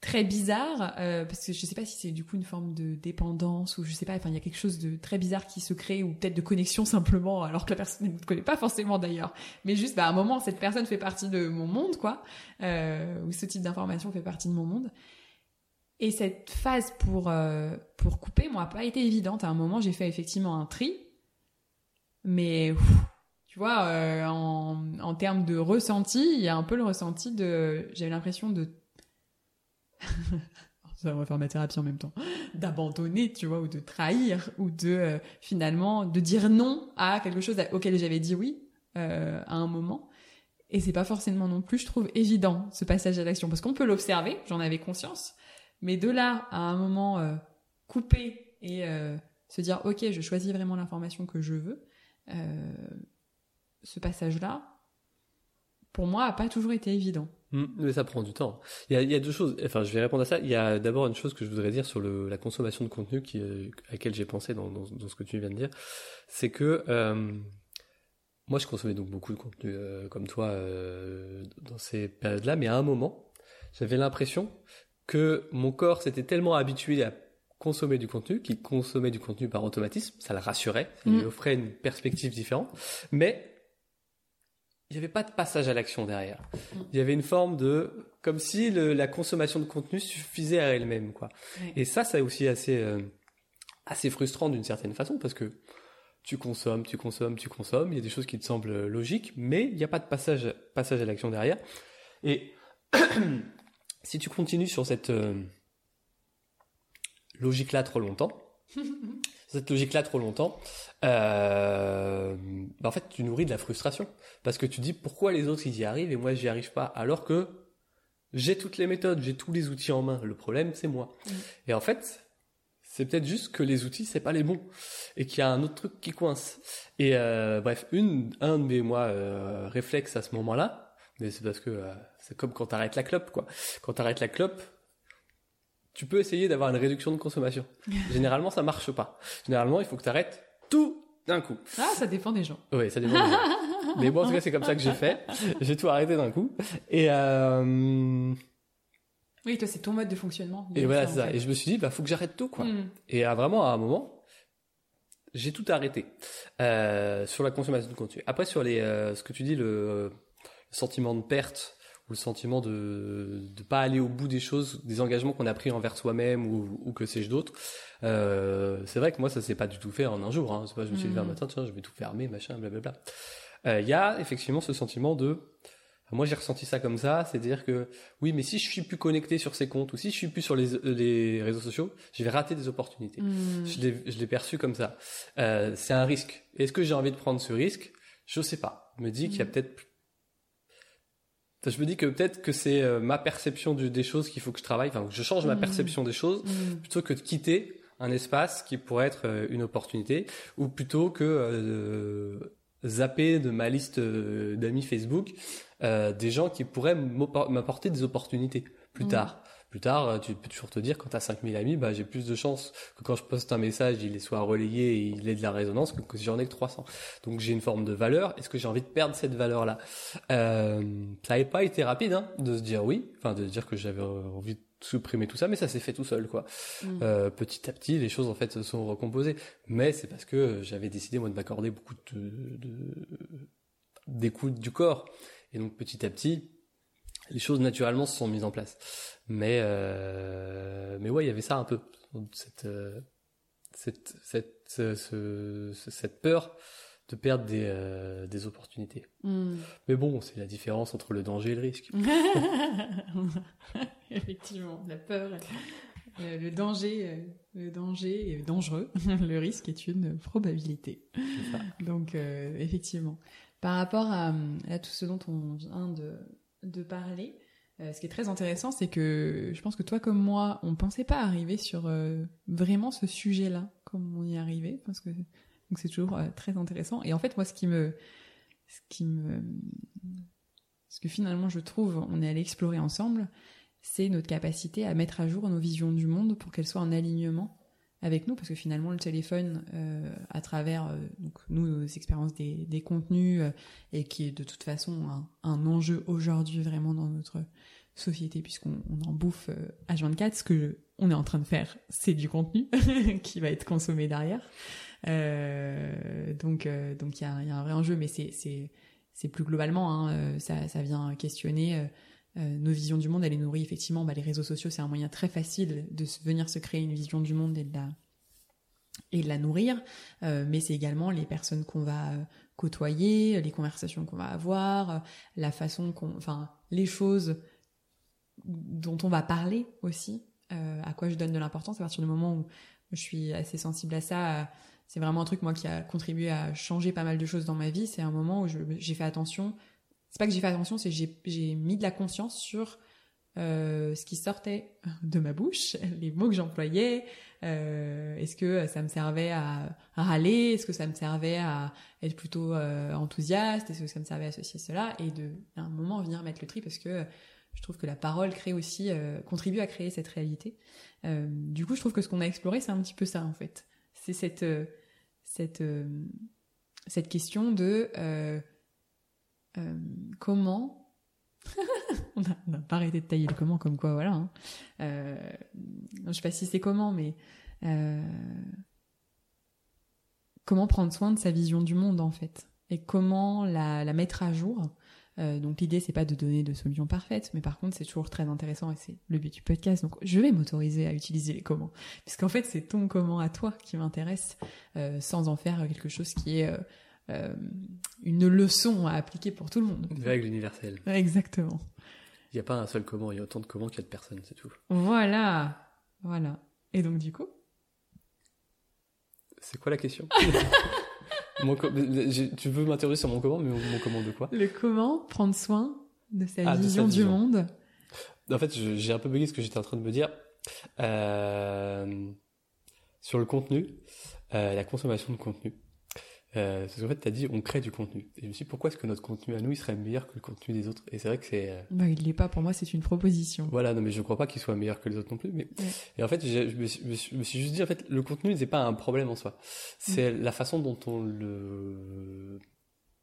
très bizarre euh, parce que je sais pas si c'est du coup une forme de dépendance ou je sais pas enfin il y a quelque chose de très bizarre qui se crée ou peut-être de connexion simplement alors que la personne ne connaît pas forcément d'ailleurs mais juste bah, à un moment cette personne fait partie de mon monde quoi euh, ou ce type d'information fait partie de mon monde et cette phase pour euh, pour couper moi a pas été évidente. À un moment j'ai fait effectivement un tri. Mais tu vois euh, en en termes de ressenti il y a un peu le ressenti de j'avais l'impression de ça va faire ma thérapie en même temps, d'abandonner, tu vois, ou de trahir, ou de euh, finalement de dire non à quelque chose auquel j'avais dit oui à un moment. Et c'est pas forcément non plus, je trouve, évident ce passage à l'action, parce qu'on peut l'observer, j'en avais conscience, mais de là à un moment euh, couper et euh, se dire ok, je choisis vraiment l'information que je veux, euh, ce passage-là, pour moi, a pas toujours été évident. Mm, mais ça prend du temps. Il y, a, deux choses. Enfin, je vais répondre à ça. Il y a d'abord une chose que je voudrais dire sur la consommation de contenu euh, à laquelle j'ai pensé dans, ce que tu viens de dire. C'est que moi, je consommais donc beaucoup de contenu comme toi dans ces périodes-là, mais à un moment, j'avais l'impression que mon corps s'était tellement habitué à consommer du contenu qu'il consommait du contenu par automatisme. Ça le rassurait, ça lui offrait une perspective différente, mais il n'y avait pas de passage à l'action derrière. Il y avait une forme de, comme si le, la consommation de contenu suffisait à elle-même, quoi. Et ça, c'est aussi assez, euh, assez frustrant d'une certaine façon parce que tu consommes, tu consommes, tu consommes. Il y a des choses qui te semblent logiques, mais il n'y a pas de passage, passage à l'action derrière. Et si tu continues sur cette euh, logique-là trop longtemps, cette logique-là trop longtemps, euh, bah en fait, tu nourris de la frustration. Parce que tu dis pourquoi les autres ils y arrivent et moi j'y arrive pas? Alors que j'ai toutes les méthodes, j'ai tous les outils en main. Le problème, c'est moi. Mm. Et en fait, c'est peut-être juste que les outils, c'est pas les bons. Et qu'il y a un autre truc qui coince. Et euh, bref, une, un de mes moi, euh, réflexes à ce moment-là, mais c'est parce que euh, c'est comme quand t'arrêtes la clope, quoi. Quand t'arrêtes la clope, tu peux essayer d'avoir une réduction de consommation. Généralement, ça marche pas. Généralement, il faut que tu arrêtes tout d'un coup. Ah, ça dépend des gens. Oui, ça dépend. des gens. Mais bon, en tout cas, c'est comme ça que j'ai fait. J'ai tout arrêté d'un coup. Et euh... Oui, toi, c'est ton mode de fonctionnement. et voilà, c'est ça. Et je me suis dit, bah, faut que j'arrête tout, quoi. Mm. Et à vraiment, à un moment, j'ai tout arrêté euh, sur la consommation de contenu. Après, sur les, euh, ce que tu dis, le, le sentiment de perte ou le sentiment de ne pas aller au bout des choses, des engagements qu'on a pris envers soi-même ou, ou que sais-je d'autre. Euh, c'est vrai que moi, ça s'est pas du tout fait en un jour. Hein. C'est pas, je me suis levé un matin, tiens, je vais tout fermer, machin, blablabla. Euh, Il y a effectivement ce sentiment de moi, j'ai ressenti ça comme ça, c'est-à-dire que oui, mais si je suis plus connecté sur ces comptes ou si je suis plus sur les, les réseaux sociaux, je vais rater des opportunités. Mm. Je l'ai, je l'ai perçu comme ça. Euh, c'est un risque. Est-ce que j'ai envie de prendre ce risque? Je sais pas. Je me dis qu'il y a Mm. peut-être. Enfin, je me dis que peut-être que c'est euh, ma perception du- des choses qu'il faut que je travaille. Enfin, que je change ma Mm. perception des choses Mm. plutôt que de quitter un espace qui pourrait être euh, une opportunité ou plutôt que euh, zapper de ma liste euh, d'amis Facebook euh, des gens qui pourraient m'apporter des opportunités plus Mhm. tard. Plus tard, euh, tu peux toujours te dire, quand tu as 5000 amis, bah, j'ai plus de chances que quand je poste un message, il soit relayé et il ait de la résonance que, si j'en ai que 300. Donc j'ai une forme de valeur. Est-ce que j'ai envie de perdre cette valeur-là? Euh, Ça n'avait pas été rapide hein, de se dire oui, enfin de dire que j'avais envie de supprimer tout ça, mais ça s'est fait tout seul, quoi. Mm. Euh, petit à petit, les choses en fait se sont recomposées. Mais c'est parce que j'avais décidé moi de m'accorder beaucoup de, de d'écoute du corps, et donc petit à petit, les choses naturellement se sont mises en place. Mais euh, mais ouais, il y avait ça un peu cette euh, cette cette ce- ce- ce- cette peur de perdre des euh, des opportunités. Mm. Mais bon, c'est la différence entre le danger et le risque. Effectivement, la peur, le danger, le danger est dangereux. le risque est une probabilité. Ça. Donc, euh, effectivement, par rapport à, à tout ce dont on vient de, de parler, euh, ce qui est très intéressant, c'est que je pense que toi comme moi, on pensait pas arriver sur euh, vraiment ce sujet-là, comme on y est arrivé, parce que c'est toujours euh, très intéressant. Et en fait, moi, ce ce qui me, ce que finalement je trouve, on est allé explorer ensemble, c'est notre capacité à mettre à jour nos visions du monde pour qu'elles soient en alignement avec nous, parce que finalement le téléphone, euh, à travers euh, donc nous nos expériences des, des contenus, euh, et qui est de toute façon un, un enjeu aujourd'hui vraiment dans notre société puisqu'on en bouffe H24. Ce que on est en train de faire, c'est du contenu qui va être consommé derrière. donc donc il y a, y a, un vrai enjeu, mais c'est c'est c'est plus globalement hein, ça ça vient questionner euh, nos visions du monde, elle est nourrie effectivement. Bah, les réseaux sociaux, c'est un moyen très facile de venir se créer une vision du monde et de la, nourrir. Euh, mais c'est également les personnes qu'on va euh, côtoyer, les conversations qu'on va avoir, la façon qu'on, enfin, les choses dont on va parler aussi. à quoi je donne de l'importance à partir du moment où je suis assez sensible à ça. c'est vraiment un truc moi qui a contribué à changer pas mal de choses dans ma vie. C'est un moment où j'ai fait attention c'est pas que j'ai fait attention, c'est que j'ai mis de la conscience sur euh, ce qui sortait de ma bouche, les mots que j'employais. Euh, Est-ce que ça me servait à, râler Est-ce que ça me servait à être plutôt euh, enthousiaste Est-ce que ça me servait à ceci cela Et de, à un moment, venir mettre le tri parce que je trouve que la parole crée aussi, euh, contribue à créer cette réalité. Euh, du coup, je trouve que ce qu'on a exploré, c'est un petit peu ça en fait. C'est cette, cette, cette question de euh, comment on n'a pas arrêté de tailler le comment comme quoi voilà hein. euh, je sais pas si c'est comment mais euh, comment prendre soin de sa vision du monde en fait. Et comment la, mettre à jour. Euh, donc l'idée c'est pas de donner de solutions parfaites mais par contre c'est toujours très intéressant et c'est le but du podcast. Donc je vais m'autoriser à utiliser les comment. Puisqu'en fait c'est ton comment à toi qui m'intéresse sans en faire quelque chose qui est une leçon à appliquer pour tout le monde. Une règle universelle. Exactement. Il n'y a pas un seul comment, il y a autant de comment qu'il y a de personnes, c'est tout. Voilà, voilà. Et donc du coup? C'est quoi la question? Tu veux m'interroger sur mon comment, mais mon comment de quoi? Le comment prendre soin de sa ah, vision du monde. En fait, j'ai un peu bugué ce que j'étais en train de me dire. Euh, sur le contenu, euh, la consommation de contenu. Euh, parce qu'en fait, tu as dit, on crée du contenu. Et je me suis dit, pourquoi est-ce que notre contenu à nous, il serait meilleur que le contenu des autres? Et c'est vrai que c'est... Euh... Bah, il l'est pas, pour moi, c'est une proposition. Voilà, non, mais je crois pas qu'il soit meilleur que les autres non plus. Mais... Et en fait, je, je, me suis, je, me suis, juste dit, en fait, le contenu, c'est pas un problème en soi. C'est mm. la façon dont on le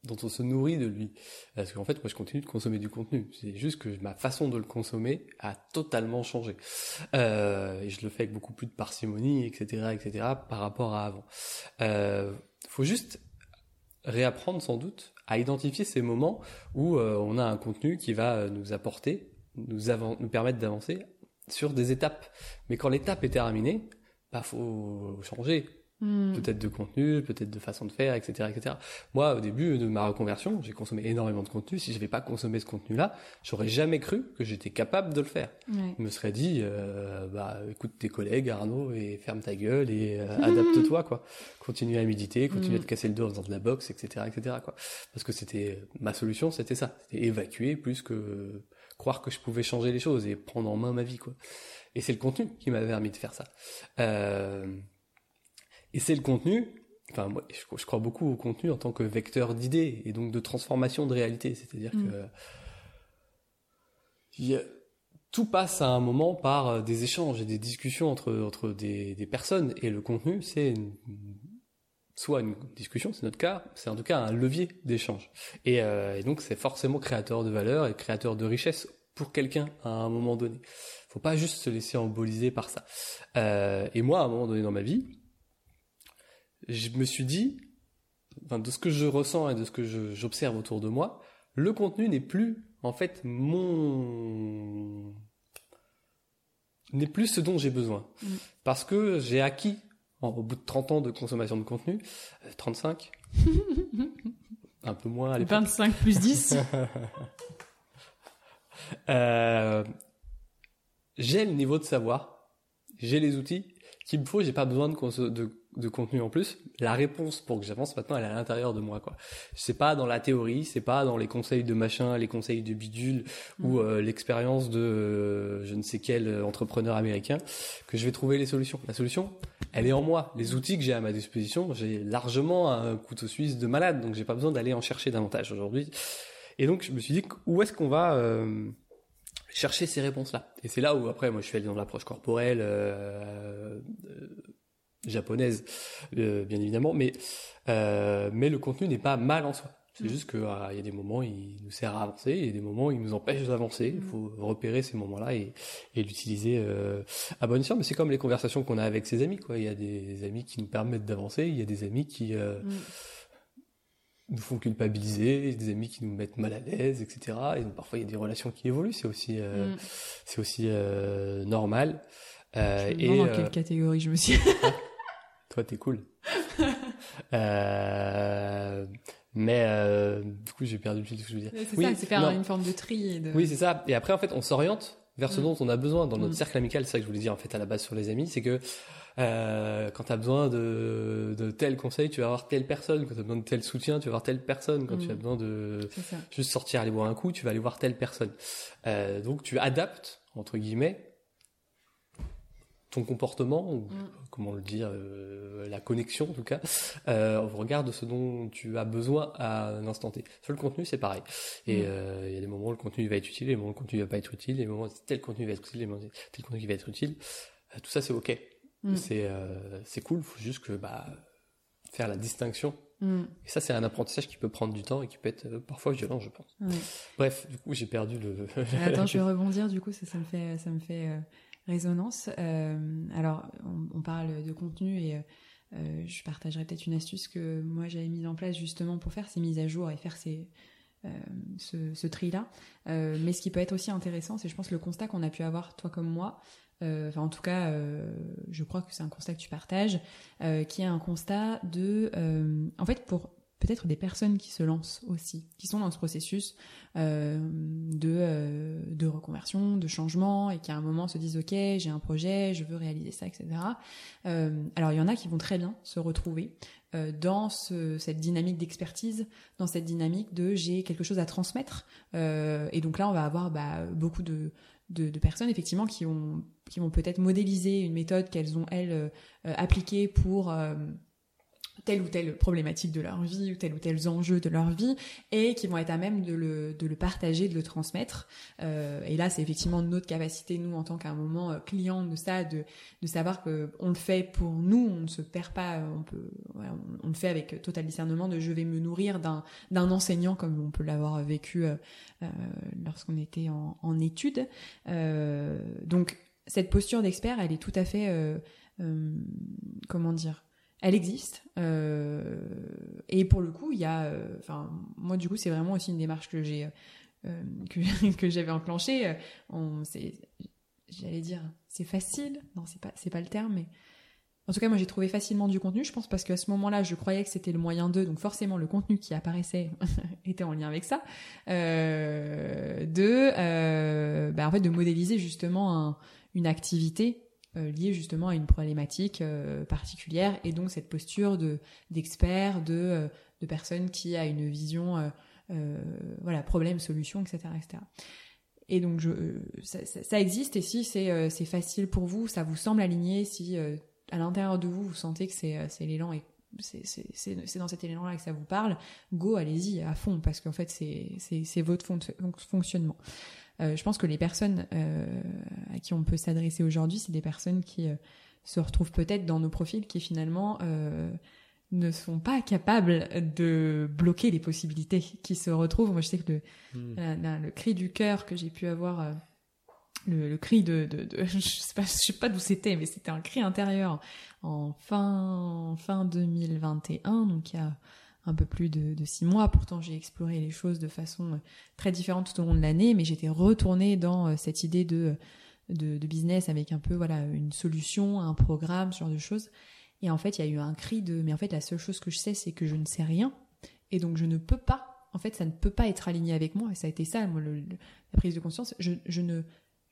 dont on se nourrit de lui. Parce qu'en fait, moi, je continue de consommer du contenu. C'est juste que ma façon de le consommer a totalement changé. Euh, et je le fais avec beaucoup plus de parcimonie, etc., etc., par rapport à avant. Euh, faut juste réapprendre sans doute à identifier ces moments où euh, on a un contenu qui va nous apporter, nous, nous permettre d'avancer sur des étapes. Mais quand l'étape est terminée, bah faut changer. Hmm. Peut-être de contenu, peut-être de façon de faire, etc., etc. Moi, au début de ma reconversion, j'ai consommé énormément de contenu. Si je n'avais pas consommé ce contenu-là, j'aurais jamais cru que j'étais capable de le faire. Je me serais dit, euh, bah, écoute tes collègues, Arnaud, et ferme ta gueule et euh, adapte-toi, quoi. Continue à méditer, continue à te hmm. casser le dos en faisant de la boxe, etc., etc., quoi. Parce que c'était ma solution, c'était ça, c'était évacuer plus que croire que je pouvais changer les choses et prendre en main ma vie, quoi. Et c'est le contenu qui m'avait permis de faire ça. Euh, et c'est le contenu, enfin moi je, crois beaucoup au contenu en tant que vecteur d'idées et donc de transformation de réalité. C'est-à-dire mm. que tout passe à un moment par euh, des échanges et des discussions entre, entre des, des personnes et le contenu c'est soit une discussion, c'est notre cas, c'est en tout cas un levier d'échange. Et, euh, et donc c'est forcément créateur de valeur et créateur de richesse pour quelqu'un à un moment donné. Faut pas juste se laisser emboliser par ça. Euh, et moi, à un moment donné dans ma vie, je me suis dit, enfin, de ce que je ressens et de ce que j'observe autour de moi, le contenu n'est plus, en fait, mon n'est plus ce dont j'ai besoin. Mm. Parce que j'ai acquis, au bout de 30 ans de consommation de contenu, 35, euh, un peu moins à 25 plus 10 euh, J'ai le niveau de savoir, j'ai les outils qu'il me faut, j'ai pas besoin de, de, de contenu en plus, la réponse pour que j'avance maintenant, elle est à l'intérieur de moi, quoi. C'est pas dans la théorie, c'est pas dans les conseils de machin, les conseils de bidule ou mm. euh, l'expérience de euh, je ne sais quel entrepreneur américain que je vais trouver les solutions. La solution, elle est en moi. Les outils que j'ai à ma disposition, j'ai largement un couteau suisse de malade, donc j'ai pas besoin d'aller en chercher davantage aujourd'hui. Et donc je me suis dit où est-ce qu'on va euh, chercher ces réponses-là? Et c'est là où après moi je suis allé dans l'approche corporelle. Japonaise, euh, bien évidemment, mais, euh, mais le contenu n'est pas mal en soi. C'est Mm. juste qu'il y a des moments, il nous sert à avancer, il y a des moments, il nous empêche d'avancer. Il Mm. faut repérer ces moments-là et, et l'utiliser euh, à bon escient. Mais c'est comme les conversations qu'on a avec ses amis. Quoi. Il y a des amis qui nous permettent d'avancer, il y a des amis qui Mm. nous font culpabiliser, des amis qui nous mettent mal à l'aise, etc. Et donc parfois il y a des relations qui évoluent, c'est aussi, c'est aussi normal. Euh, Je me et dans quelle catégorie je me suis. toi, t'es cool. Euh, mais euh, du coup, j'ai perdu le fil de ce que je veux dire. c'est Oui, ça, c'est faire non. une forme de tri. Et de... Oui, c'est ça. Et après, en fait, on s'oriente vers ce Mm. dont on a besoin dans notre Mm. cercle amical. C'est ça que je voulais dire en fait à la base sur les amis, c'est que euh, quand tu as besoin de, de tel conseil, tu vas avoir telle personne. Quand tu as besoin de tel soutien, tu vas avoir telle personne. Quand Mm. tu as besoin de juste sortir, aller boire un coup, tu vas aller voir telle personne. Euh, donc tu adaptes entre guillemets ton comportement, ou Mm. comment le dire, euh, la connexion en tout cas, euh, au regard de ce dont tu as besoin à un instant T. Sur le contenu, c'est pareil. Et Mm. euh, il y a des moments où le contenu va être utile, et des moments où le contenu va pas être utile, des moments où tel contenu va être utile, des moments où tel contenu va être utile. Euh, tout ça, c'est ok. Mm. C'est c'est cool. Faut juste que bah faire la distinction. Et ça, c'est un apprentissage qui peut prendre du temps et qui peut être parfois violent, je pense. Bref, du coup, j'ai perdu le. Attends, je vais rebondir, du coup, ça, ça me fait, ça me fait résonance. Euh, alors, on, parle de contenu et euh, je partagerai peut-être une astuce que moi j'avais mise en place justement pour faire ces mises à jour et faire ces, euh, ce, tri-là. Euh, mais ce qui peut être aussi intéressant, c'est je pense le constat qu'on a pu avoir, toi comme moi, euh, enfin en tout cas, euh, je crois que c'est un constat que tu partages, euh, qui est un constat de, euh, en fait, pour peut-être des personnes qui se lancent aussi, qui sont dans ce processus euh, de, euh, de reconversion, de changement, et qui à un moment se disent ok, j'ai un projet, je veux réaliser ça, etc. Euh, alors il y en a qui vont très bien se retrouver dans ce, cette dynamique d'expertise, dans cette dynamique de j'ai quelque chose à transmettre, et donc là on va avoir bah, beaucoup de, de, de personnes effectivement qui ont qui vont peut-être modéliser une méthode qu'elles ont elles appliquée pour telle ou telle problématique de leur vie ou tel ou tel enjeu de leur vie et qui vont être à même de le, de le partager, de le transmettre. Euh, et là, c'est effectivement notre capacité, nous, en tant qu'un moment euh, client de ça, de, de savoir que on le fait pour nous, on ne se perd pas, on peut, on, le fait avec total discernement de je vais me nourrir d'un, enseignant comme on peut l'avoir vécu euh, euh, lorsqu'on était en, en études. Euh, donc, cette posture d'expert, elle est tout à fait, euh, euh, comment dire, elle existe. Euh, et pour le coup, il y a, euh, enfin, moi du coup, c'est vraiment aussi une démarche que j'ai, euh, que, que j'avais enclenchée. On, c'est, j'allais dire, c'est facile. Non, c'est pas, c'est pas le terme, mais en tout cas, moi, j'ai trouvé facilement du contenu. Je pense parce qu'à ce moment-là, je croyais que c'était le moyen d'eux, donc forcément, le contenu qui apparaissait était en lien avec ça. Euh, de, euh, bah, en fait, de modéliser justement un, une activité euh, liée justement à une problématique euh, particulière et donc cette posture de d'expert, de euh, de personne qui a une vision, voilà, problème, solution, etc., etc. Et donc ça, existe et si c'est facile pour vous, ça vous semble aligné, si à l'intérieur de vous vous sentez que c'est l'élan et c'est dans cet élan-là que ça vous parle, go, allez-y à fond parce qu'en fait c'est votre fon- fonctionnement. Euh, je pense que les personnes euh, à qui on peut s'adresser aujourd'hui, c'est des personnes qui euh, se retrouvent peut-être dans nos profils qui finalement ne sont pas capables de bloquer les possibilités, qui se retrouvent. Moi, je sais que le, Hmm. la- la- le cri du cœur que j'ai pu avoir, le, le cri de, de, de- je sais pas, je sais pas d'où c'était, mais c'était un cri intérieur en fin fin 2021, donc il y a un peu plus de, six mois. Pourtant, j'ai exploré les choses de façon euh, très différente tout au long de l'année, mais j'étais retournée dans euh, cette idée de, de, de business avec un peu voilà une solution, un programme, ce genre de choses. Et en fait, il y a eu un cri de, mais en fait, la seule chose que je sais, c'est que je ne sais rien, et donc je ne peux pas. En fait, ça ne peut pas être aligné avec moi, et ça a été ça, moi, la prise de conscience. Je, je ne,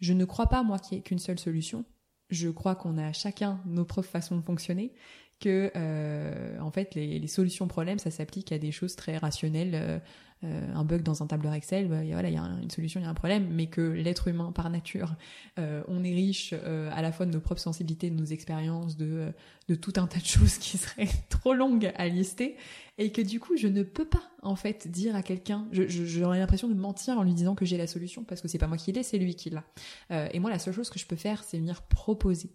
je ne crois pas moi qu'il y ait qu'une seule solution. Je crois qu'on a chacun nos propres façons de fonctionner, que euh, en fait les, les solutions problèmes ça s'applique à des choses très rationnelles euh, euh, un bug dans un tableur Excel bah, voilà il y a un- une solution il y a un problème mais que l'être humain par nature euh, on est riche euh, à la fois de nos propres sensibilités de nos expériences de euh, de tout un tas de choses qui seraient trop longues à lister et que du coup je ne peux pas en fait dire à quelqu'un je- je- j'aurais l'impression de mentir en lui disant que j'ai la solution parce que c'est pas moi qui l'ai c'est lui qui l'a. Et moi la seule chose que je peux faire c'est venir proposer.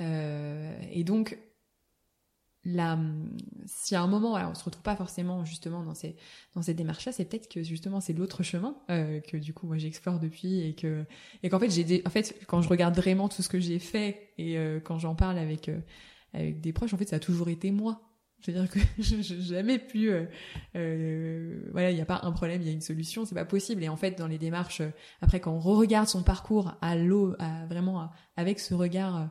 Et donc là, si à un moment, on on se retrouve pas forcément justement dans ces dans ces démarches-là, c'est peut-être que justement c'est l'autre chemin euh, que du coup moi j'explore depuis et que et qu'en fait j'ai en fait quand je regarde vraiment tout ce que j'ai fait et euh, quand j'en parle avec euh, avec des proches, en fait ça a toujours été moi. C'est-à-dire que je n'ai jamais pu, euh, euh, voilà, il n'y a pas un problème, il y a une solution, c'est pas possible. Et en fait, dans les démarches, après, quand on re-regarde son parcours à l'eau, à, vraiment avec ce regard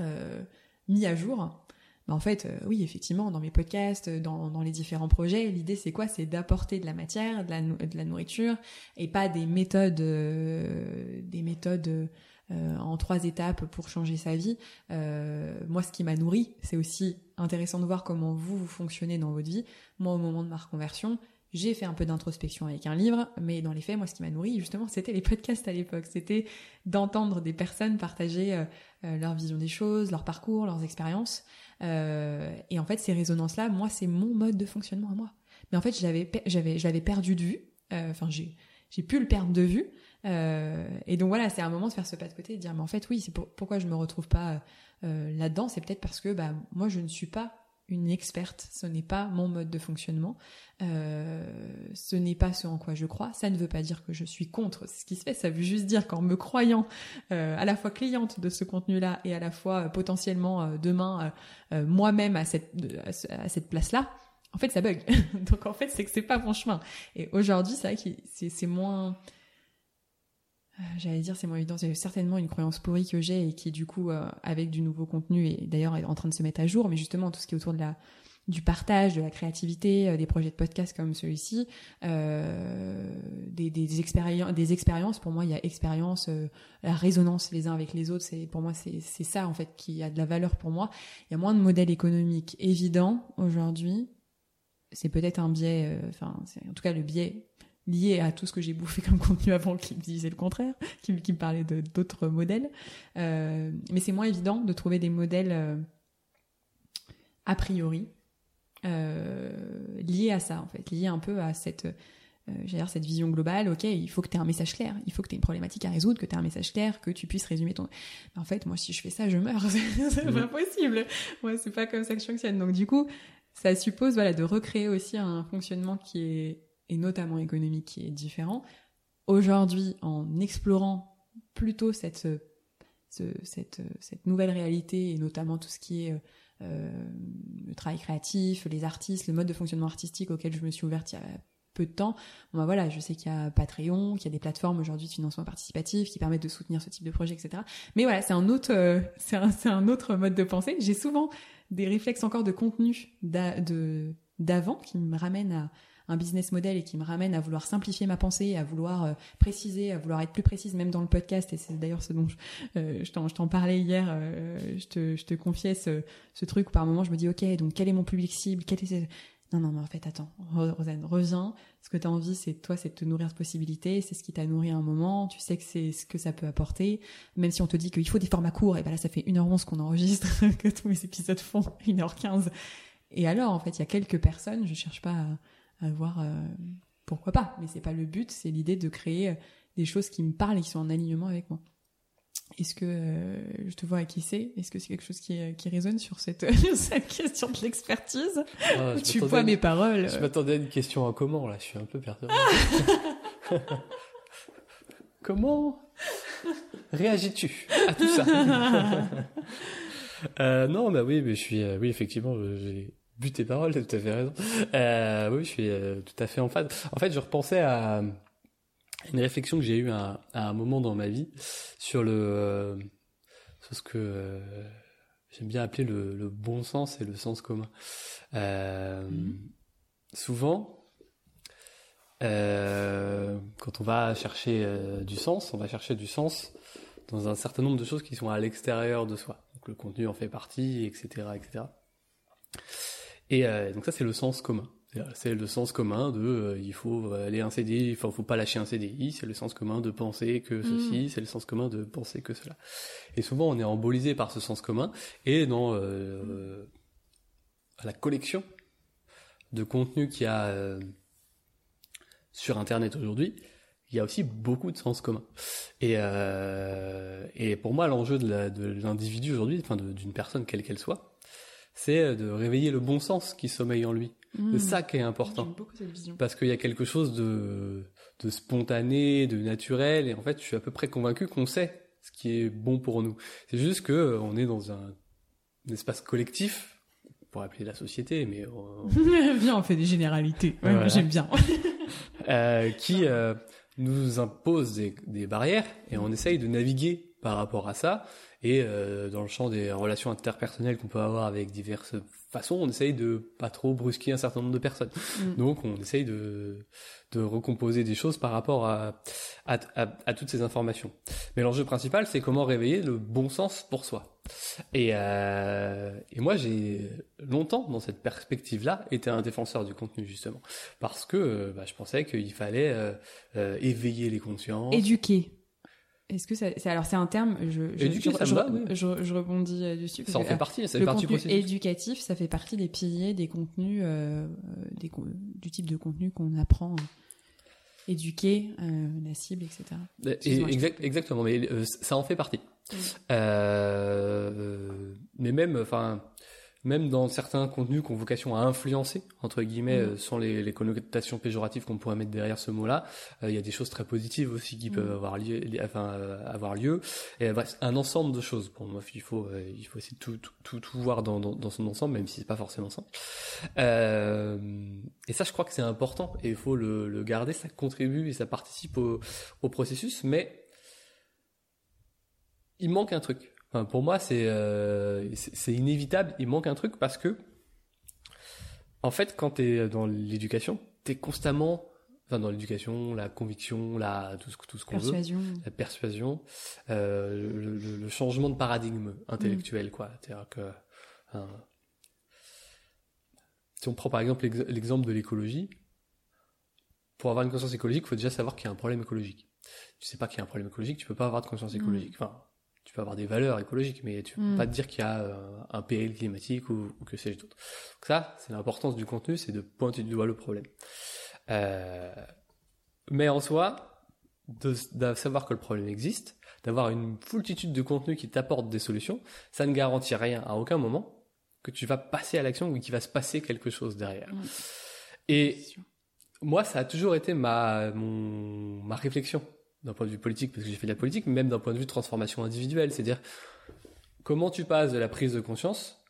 euh, mis à jour, bah en fait, euh, oui, effectivement, dans mes podcasts, dans, dans les différents projets, l'idée c'est quoi? C'est d'apporter de la matière, de la, nourriture, et pas des méthodes, euh, des méthodes euh, en trois étapes pour changer sa vie. moi, ce qui m'a nourri, c'est aussi intéressant de voir comment vous vous fonctionnez dans votre vie. Moi, au moment de ma reconversion, j'ai fait un peu d'introspection avec un livre, mais dans les faits, moi, ce qui m'a nourri, justement, c'était les podcasts à l'époque. C'était d'entendre des personnes partager euh, euh, leur vision des choses, leur parcours, leurs expériences. Euh, et en fait, ces résonances-là, moi, c'est mon mode de fonctionnement à moi. Mais en fait, je l'avais perdu de vue. Enfin, j'ai, j'ai pu le perdre de vue. et donc voilà, c'est un moment de faire ce pas de côté et de dire, mais en fait, oui, c'est pourquoi je me retrouve pas là-dedans? C'est peut-être parce que, bah, moi, je ne suis pas une experte, ce n'est pas mon mode de fonctionnement, euh, ce n'est pas ce en quoi je crois, ça ne veut pas dire que je suis contre ce qui se fait, ça veut juste dire qu'en me croyant euh, à la fois cliente de ce contenu-là et à la fois euh, potentiellement euh, demain euh, moi-même à cette, à cette place-là, en fait ça bug. Donc en fait c'est que c'est pas mon chemin. Et aujourd'hui c'est vrai que c'est moins euh, j'allais dire c'est moins évident, c'est certainement une croyance pourrie que j'ai et qui du coup euh, avec du nouveau contenu et d'ailleurs est en train de se mettre à jour, mais justement tout ce qui est autour de la du partage, de la créativité, euh, des projets de podcast comme celui-ci, euh, des, des, des expériences. Pour moi, il y a expérience, la résonance les uns avec les autres. C'est pour moi, c'est ça en fait qui a de la valeur pour moi. Il y a moins de modèles économiques évidents aujourd'hui. C'est peut-être un biais, enfin, en tout cas le biais lié à tout ce que j'ai bouffé comme contenu avant qui me disait le contraire, qui, qui me parlait de d'autres modèles. Euh, mais c'est moins évident de trouver des modèles euh, a priori euh, liés à ça en fait, liés un peu à cette euh, cette vision globale, ok, il faut que tu aies un message clair, il faut que tu aies une problématique à résoudre, que tu aies un message clair, que tu puisses résumer ton... en fait, moi, si je fais ça, je meurs, c'est pas possible. Moi, c'est pas comme ça que je fonctionne. Donc, du coup, ça suppose, voilà, de recréer aussi un fonctionnement qui est et notamment économique qui est différent. Aujourd'hui, en explorant plutôt cette, cette, cette nouvelle réalité et notamment tout ce qui est euh, le travail créatif, les artistes, le mode de fonctionnement artistique auquel je me suis ouverte il y a peu de temps. Bon bah voilà, je sais qu'il y a Patreon, qu'il y a des plateformes aujourd'hui de financement participatif qui permettent de soutenir ce type de projet, etc. Mais voilà, c'est un autre, euh, un, un, autre mode de pensée. J'ai souvent des réflexes encore de contenu d'avant qui me ramènent à un business model et qui me ramène à vouloir simplifier ma pensée, à vouloir euh, préciser, à vouloir être plus précise même dans le podcast. Et c'est d'ailleurs ce dont je, euh, je t'en parlais hier. Euh, je, te, je te confiais ce, ce truc où par moment je me dis ok donc quel est mon public cible, quel est non, non, mais en fait, attends, Rosanne, reviens. Ce que tu as envie, c'est toi, c'est de te nourrir de possibilités. C'est ce qui t'a nourri à un moment. Tu sais que c'est ce que ça peut apporter. Même si on te dit qu'il faut des formats courts, et ben là, ça fait 1h11 qu'on enregistre, que tous mes épisodes font 1h15. Et alors, en fait, il y a quelques personnes, je cherche pas à, à voir euh, pourquoi pas. Mais c'est pas le but, c'est l'idée de créer euh, des choses qui me parlent et qui sont en alignement avec moi. Est-ce que euh, je te vois à qui c'est? Est-ce que c'est quelque chose qui, qui résonne sur cette, cette question de l'expertise? Ah, Tu vois mes paroles. Je m'attendais à une question en comment là, je suis un peu perturbé. comment réagis-tu à tout ça? Euh, Non, bah oui, mais je suis, oui, effectivement, j'ai but tes paroles, tu avais raison. Euh, oui, je suis euh, tout à fait en phase. En fait, je repensais à une réflexion que j'ai eue à, à, un moment dans ma vie sur le euh, sur ce que j'aime bien appeler le, le, bon sens et le sens commun. Mmh. Souvent, quand on va chercher du sens, on va chercher du sens dans un certain nombre de choses qui sont à l'extérieur de soi. Donc le contenu en fait partie, etc., etc. Et euh, donc ça c'est le sens commun. C'est le sens commun de euh, il faut aller un CDI, il faut, faut pas lâcher un CDI, c'est le sens commun de penser que ceci, mm. c'est le sens commun de penser que cela. Et souvent on est embolisé par ce sens commun et dans euh, la collection de contenu qu'il y a euh, sur internet aujourd'hui, il y a aussi beaucoup de sens commun. Et, et pour moi l'enjeu de l'individu aujourd'hui, enfin d'une personne quelle qu'elle soit, c'est de réveiller le bon sens qui sommeille en lui. Mmh. C'est ça qui est important. J'aime beaucoup cette vision. Parce qu'il y a quelque chose de, de spontané, de naturel, et en fait, je suis à peu près convaincu qu'on sait ce qui est bon pour nous. C'est juste que euh, on est dans un, un espace collectif, on pourrait appeler la société, mais euh, Viens, on fait des généralités. Ouais, Voilà. J'aime bien. euh, qui euh, nous impose des, des barrières, et on essaye de naviguer par rapport à ça. Et euh, dans le champ des relations interpersonnelles qu'on peut avoir avec diverses façons, on essaye de pas trop brusquer un certain nombre de personnes. Mm. Donc on essaye de, de recomposer des choses par rapport à, à, à- à toutes ces informations. Mais l'enjeu principal, c'est comment réveiller le bon sens pour soi. Et, euh, et moi, j'ai longtemps, dans cette perspective-là, été un défenseur du contenu, justement. Parce que euh, bah, je pensais qu'il fallait euh, éveiller les consciences. Éduquer. Est-ce que ça, c'est, alors c'est un terme, je, je, Éduquer, je, ça me je, va, oui. je- je rebondis euh, dessus. Ça en fait euh, partie, ça fait le partie du contenu processus. éducatif, ça fait partie des piliers des contenus, euh, des, du type de contenu qu'on apprend. éduquer euh, la cible, etc. Et- exact- exactement, mais euh, ça en fait partie. Euh, mais même, enfin, même dans certains contenus qui ont vocation à influencer, entre guillemets, Mm. euh, sans les, les connotations péjoratives qu'on pourrait mettre derrière ce mot-là, euh, il y a des choses très positives aussi qui Mm. peuvent avoir lieu, li- enfin, euh, avoir lieu. Et bref, un ensemble de choses. Pour moi, il faut, euh, il faut essayer de tout, tout, tout, tout voir dans, dans, dans son ensemble, même si c'est pas forcément simple. Euh, et ça, je crois que c'est important et il faut le, le garder. Ça contribue et ça participe au, au processus, mais il manque un truc. Enfin, pour moi, c'est euh, inévitable. Il manque un truc parce que, en fait, quand tu es dans l'éducation, tu es constamment, enfin, dans l'éducation, la conviction, la, tout ce, tout ce qu'on veut, Persuasion. la persuasion, euh, le, le- le changement de paradigme intellectuel, quoi. C'est-à-dire que, hein, si on prend par exemple l'ex- l'exemple de l'écologie, pour avoir une conscience écologique, il faut déjà savoir qu'il y a un problème écologique. Tu sais pas qu'il y a un problème écologique, tu peux pas avoir de conscience Mm. écologique. Enfin, peux avoir des valeurs écologiques, mais tu peux Mm. pas te dire qu'il y a euh, un péril climatique ou, ou que sais-je d'autre. Donc ça, c'est l'importance du contenu, c'est de pointer du doigt le problème. Euh, mais en soi, de, de savoir que le problème existe, d'avoir une foultitude de contenus qui t'apportent des solutions, ça ne garantit rien à aucun moment que tu vas passer à l'action ou qu'il va se passer quelque chose derrière. Et moi, ça a toujours été ma, mon, ma réflexion d'un point de vue politique, parce que j'ai fait de la politique, mais même d'un point de vue de transformation individuelle. C'est-à-dire, comment tu passes de la prise de conscience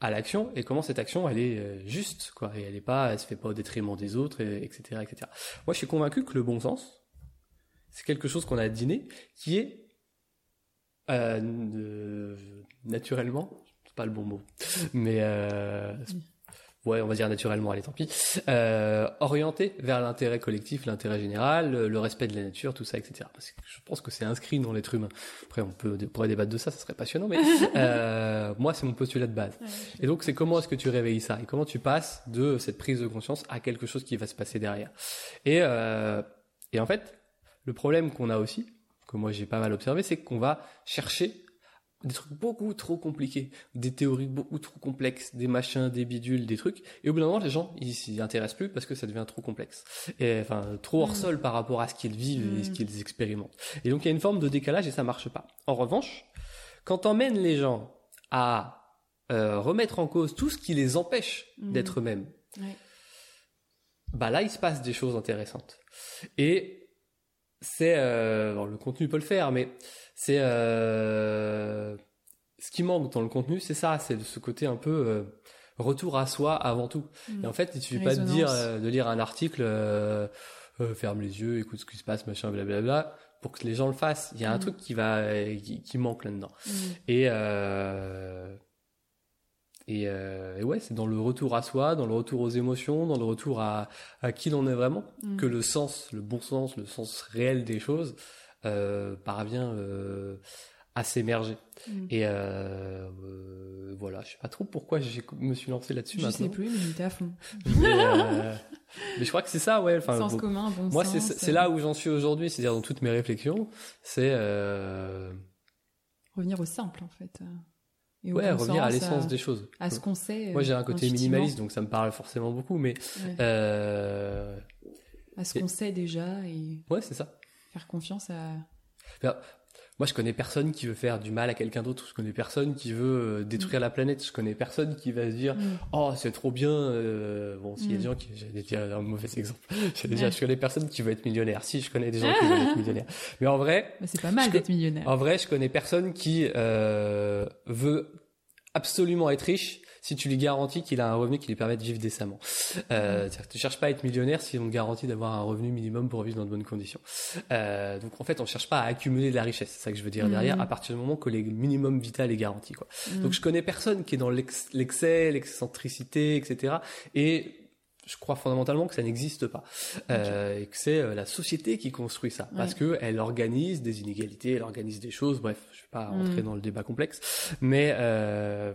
à l'action et comment cette action, elle est euh, juste, quoi. Et elle est pas, elle se fait pas au détriment des autres, et, etc., etc. Moi, je suis convaincu que le bon sens, c'est quelque chose qu'on a dîné, qui est, euh, euh, naturellement, c'est pas le bon mot, mais, ouais, on va dire naturellement, allez, tant pis, euh, orienté vers l'intérêt collectif, l'intérêt général, le, le respect de la nature, tout ça, etc. Parce que je pense que c'est inscrit dans l'être humain. Après, on peut, on pourrait débattre de ça, ça serait passionnant, mais euh, moi, c'est mon postulat de base. Et donc, c'est comment est-ce que tu réveilles ça? Et comment tu passes de cette prise de conscience à quelque chose qui va se passer derrière? Et, euh, et en fait, le problème qu'on a aussi, que moi j'ai pas mal observé, c'est qu'on va chercher des trucs beaucoup trop compliqués, des théories beaucoup trop complexes, des machins, des bidules, des trucs. Et au bout d'un moment, les gens, ils s'y intéressent plus parce que ça devient trop complexe. Et enfin, trop hors Mm. sol par rapport à ce qu'ils vivent et ce Mm. qu'ils expérimentent. Et donc, il y a une forme de décalage et ça marche pas. En revanche, quand t'emmènes les gens à euh, remettre en cause tout ce qui les empêche Mm. d'être eux-mêmes, Ouais. bah là, il se passe des choses intéressantes. Et c'est euh, bon, le contenu peut le faire, mais c'est euh, ce qui manque dans le contenu, c'est ça, c'est ce côté un peu euh, retour à soi avant tout. Mm. Et en fait, il suffit pas de dire, euh, de lire un article, ferme les yeux, écoute ce qui se passe, machin, blablabla, pour que les gens le fassent. Il y a un Mm. truc qui va, qui, qui manque là-dedans. Mm. Et, et, et ouais, c'est dans le retour à soi, dans le retour aux émotions, dans le retour à, à qui l'on est vraiment, que le sens, le bon sens, le sens réel des choses parvient euh, à s'émerger. Mm. Et euh, euh, voilà, je sais pas trop pourquoi je me suis lancé là-dessus Je maintenant. sais plus, mais t'es à fond. Mais, euh, mais je crois que c'est ça, ouais. Enfin, Sens bon, commun, bon moi, sens. c'est là où j'en suis aujourd'hui, c'est-à-dire dans toutes mes réflexions, c'est euh, Revenir au simple, en fait. euh, et ouais, revenir à l'essence des choses. À ce qu'on sait. Moi, j'ai un euh, côté minimaliste, donc ça me parle forcément beaucoup, mais Ouais. euh, À ce qu'on sait déjà et ouais, c'est ça. Faire confiance à. moi, je connais personne qui veut faire du mal à quelqu'un d'autre. Je connais personne qui veut euh, détruire la planète. Je connais personne qui va se dire, Mm. oh, c'est trop bien. euh, bon, s'il y a Mm. des gens qui, j'allais dire un mauvais exemple. J'allais dire, je connais personne qui veut être millionnaire. Si, je connais des gens qui veulent être millionnaires. Mais en vrai, c'est pas mal d'être millionnaire. en vrai, je connais personne qui euh, veut absolument être riche si tu lui garantis qu'il a un revenu qui lui permet de vivre décemment. Euh, que tu cherches pas à être millionnaire si on te garantit d'avoir un revenu minimum pour vivre dans de bonnes conditions. Euh, donc en fait, on cherche pas à accumuler de la richesse. C'est ça que je veux dire derrière. À partir du moment que le minimum vital est garanti, quoi. Mm. Donc je connais personne qui est dans l'ex- l'excès, l'excentricité, etc. Et je crois fondamentalement que ça n'existe pas Euh, et que c'est euh, la société qui construit ça parce que elle organise des inégalités, elle organise des choses. Bref, je vais pas rentrer Mm. dans le débat complexe, mais euh,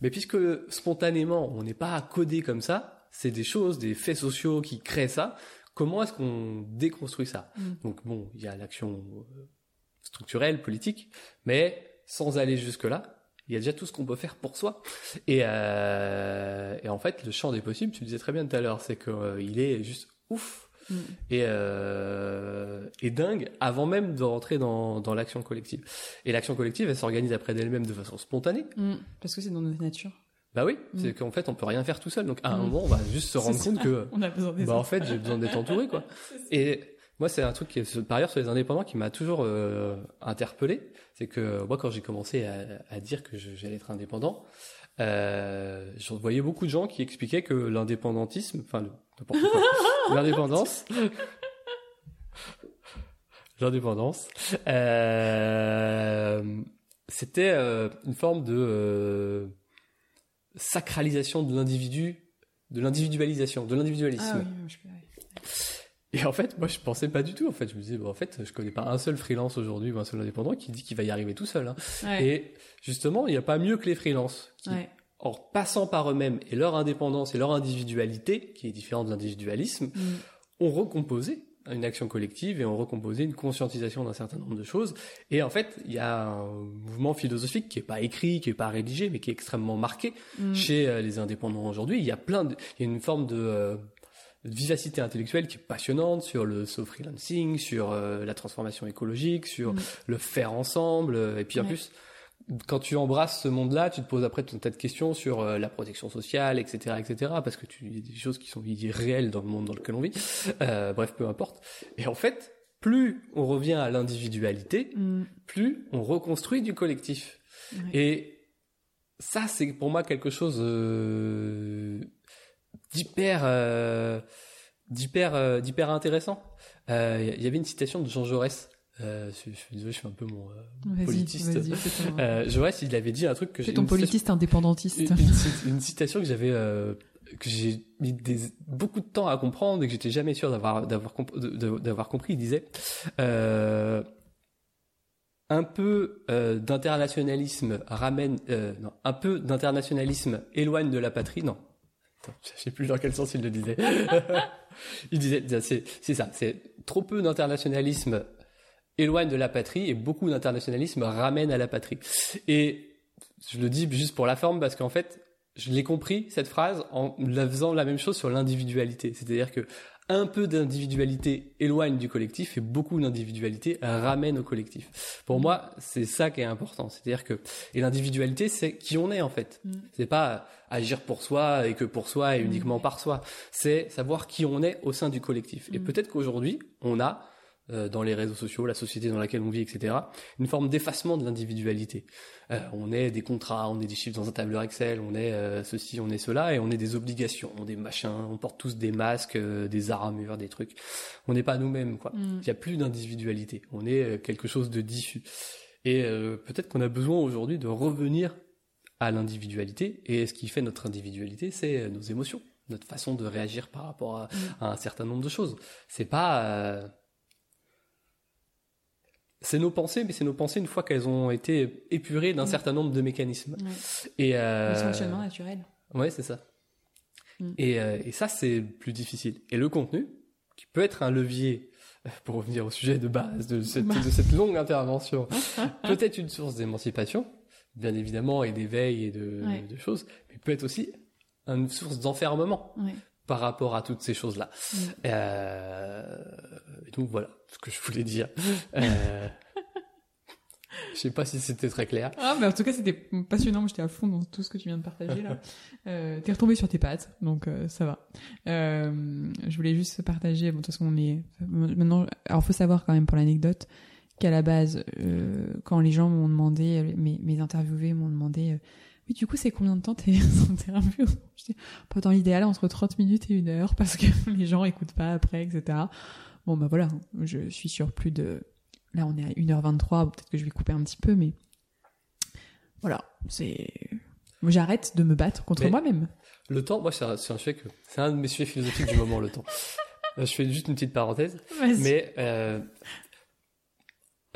mais puisque spontanément on n'est pas codé comme ça, c'est des choses, des faits sociaux qui créent ça. Comment est-ce qu'on déconstruit ça? Mm. Donc bon, il y a l'action euh, structurelle, politique, mais sans aller jusque là. Il y a déjà tout ce qu'on peut faire pour soi. Et, euh, et en fait, le champ des possibles, tu le disais très bien tout à l'heure, c'est qu'il est juste ouf Mm. et, euh, et dingue avant même de rentrer dans, dans l'action collective. Et l'action collective, elle s'organise après d'elle-même de façon spontanée. Mm. Parce que c'est dans notre nature. Bah oui, Mm. c'est qu'en fait, on peut rien faire tout seul. Donc à un moment, on va juste se rendre compte ça. que, On a besoin des bah en fait, j'ai besoin d'être entouré, quoi. Et moi, c'est un truc qui, est, par ailleurs, sur les indépendants, qui m'a toujours euh, interpellé. C'est que moi, quand j'ai commencé à, à dire que j'allais être indépendant, euh, je voyais beaucoup de gens qui expliquaient que l'indépendantisme, enfin, n'importe quoi, l'indépendance, l'indépendance, euh, c'était euh, une forme de euh, sacralisation de l'individu, de l'individualisation, de l'individualisme. Ah oui. Et en fait, moi, je pensais pas du tout. En fait, je me disais, bon, en fait, je connais pas un seul freelance aujourd'hui ou un seul indépendant qui dit qu'il va y arriver tout seul. hein. Ouais. Et justement, il n'y a pas mieux que les freelances qui, Ouais. en passant par eux-mêmes et leur indépendance et leur individualité, qui est différente de l'individualisme, Mm. ont recomposé une action collective et ont recomposé une conscientisation d'un certain nombre de choses. Et en fait, il y a un mouvement philosophique qui est pas écrit, qui est pas rédigé, mais qui est extrêmement marqué Mm. chez euh, les indépendants aujourd'hui. Il y a plein de, il y a une forme de, euh, de vivacité intellectuelle qui est passionnante sur le freelancing, sur euh, la transformation écologique, sur Mm. le faire ensemble. euh, Et puis en Ouais. plus, quand tu embrasses ce monde-là, tu te poses après tout un tas de questions sur euh, la protection sociale, etc., etc., parce que tu, y a des choses qui sont réelles dans le monde dans lequel on vit. Euh, bref, peu importe. Et en fait, plus on revient à l'individualité, Mm. plus on reconstruit du collectif. Ouais. Et ça, c'est pour moi quelque chose euh, d'hyper, euh, d'hyper, euh, d'hyper intéressant. Euh, Il y avait une citation de Jean Jaurès. Euh, je, suis désolé, je suis un peu mon euh, politiste. ton, Euh, Jaurès, il avait dit un truc que j'ai ton citation- politiste indépendantiste. une, citation que j'avais euh, que j'ai mis des, beaucoup de temps à comprendre et que j'étais jamais sûr d'avoir d'avoir comp- d'avoir compris. Il disait euh, un peu euh, d'internationalisme ramène euh, non un peu d'internationalisme éloigne de la patrie non je sais plus dans quel sens il le disait il disait c'est ça c'est trop peu d'internationalisme éloigne de la patrie et beaucoup d'internationalisme ramène à la patrie et je le dis juste pour la forme parce qu'en fait, je l'ai compris cette phrase en faisant la même chose sur l'individualité. C'est-à-dire que un peu d'individualité éloigne du collectif et beaucoup d'individualité ramène au collectif. Pour moi, c'est ça qui est important. C'est-à-dire que et l'individualité, c'est qui on est en fait. Mm. C'est pas agir pour soi et que pour soi et uniquement Mm. par soi. C'est savoir qui on est au sein du collectif. Et Mm. peut-être qu'aujourd'hui, on a dans les réseaux sociaux, la société dans laquelle on vit, etc., une forme d'effacement de l'individualité. Euh, on est des contrats, on est des chiffres dans un tableur Excel, on est euh, ceci, on est cela, et on est des obligations, on est des machins, on porte tous des masques, euh, des armures, des trucs. On n'est pas nous-mêmes, quoi. Mm. Il n'y a plus d'individualité. On est euh, quelque chose de diffus. Et euh, peut-être qu'on a besoin aujourd'hui de revenir à l'individualité. Et ce qui fait notre individualité, c'est euh, nos émotions, notre façon de réagir par rapport à, à un certain nombre de choses. C'est pas euh, c'est nos pensées, mais c'est nos pensées une fois qu'elles ont été épurées d'un Mm. certain nombre de mécanismes. Ouais. Et euh, Le fonctionnement naturel. Ouais, c'est ça. Mm. Et, euh, et ça, c'est plus difficile. Et le contenu, qui peut être un levier, euh, pour revenir au sujet de base de cette, de cette longue intervention, peut être une source d'émancipation, bien évidemment, et d'éveil et de, Ouais. de choses, mais peut être aussi une source d'enfermement Ouais. Par rapport à toutes ces choses-là. Mm. Euh, et donc voilà ce que je voulais dire. Euh, Je sais pas si c'était très clair. Ah, mais en tout cas, c'était passionnant. J'étais à fond dans tout ce que tu viens de partager là. Euh, T'es retombé sur tes pattes, donc euh, ça va. Euh, je voulais juste partager. Bon, de toute façon, on est maintenant. Alors, faut savoir quand même pour l'anecdote qu'à la base, quand les gens m'ont demandé, mes, mes interviewés m'ont demandé. Oui, du coup, c'est combien de temps tes interviews Je dis, pas dans l'idéal, entre 30 minutes et une heure, parce que les gens écoutent pas après, etc. Bon, bah voilà, je suis sur plus de Là, on est à 1h23, peut-être que je vais couper un petit peu, mais voilà, c'est. J'arrête de me battre contre moi-même. Le temps, moi, c'est un, un, sujet que. C'est un de mes sujets philosophiques du moment, le temps. Euh, je fais juste une petite parenthèse. Mais euh,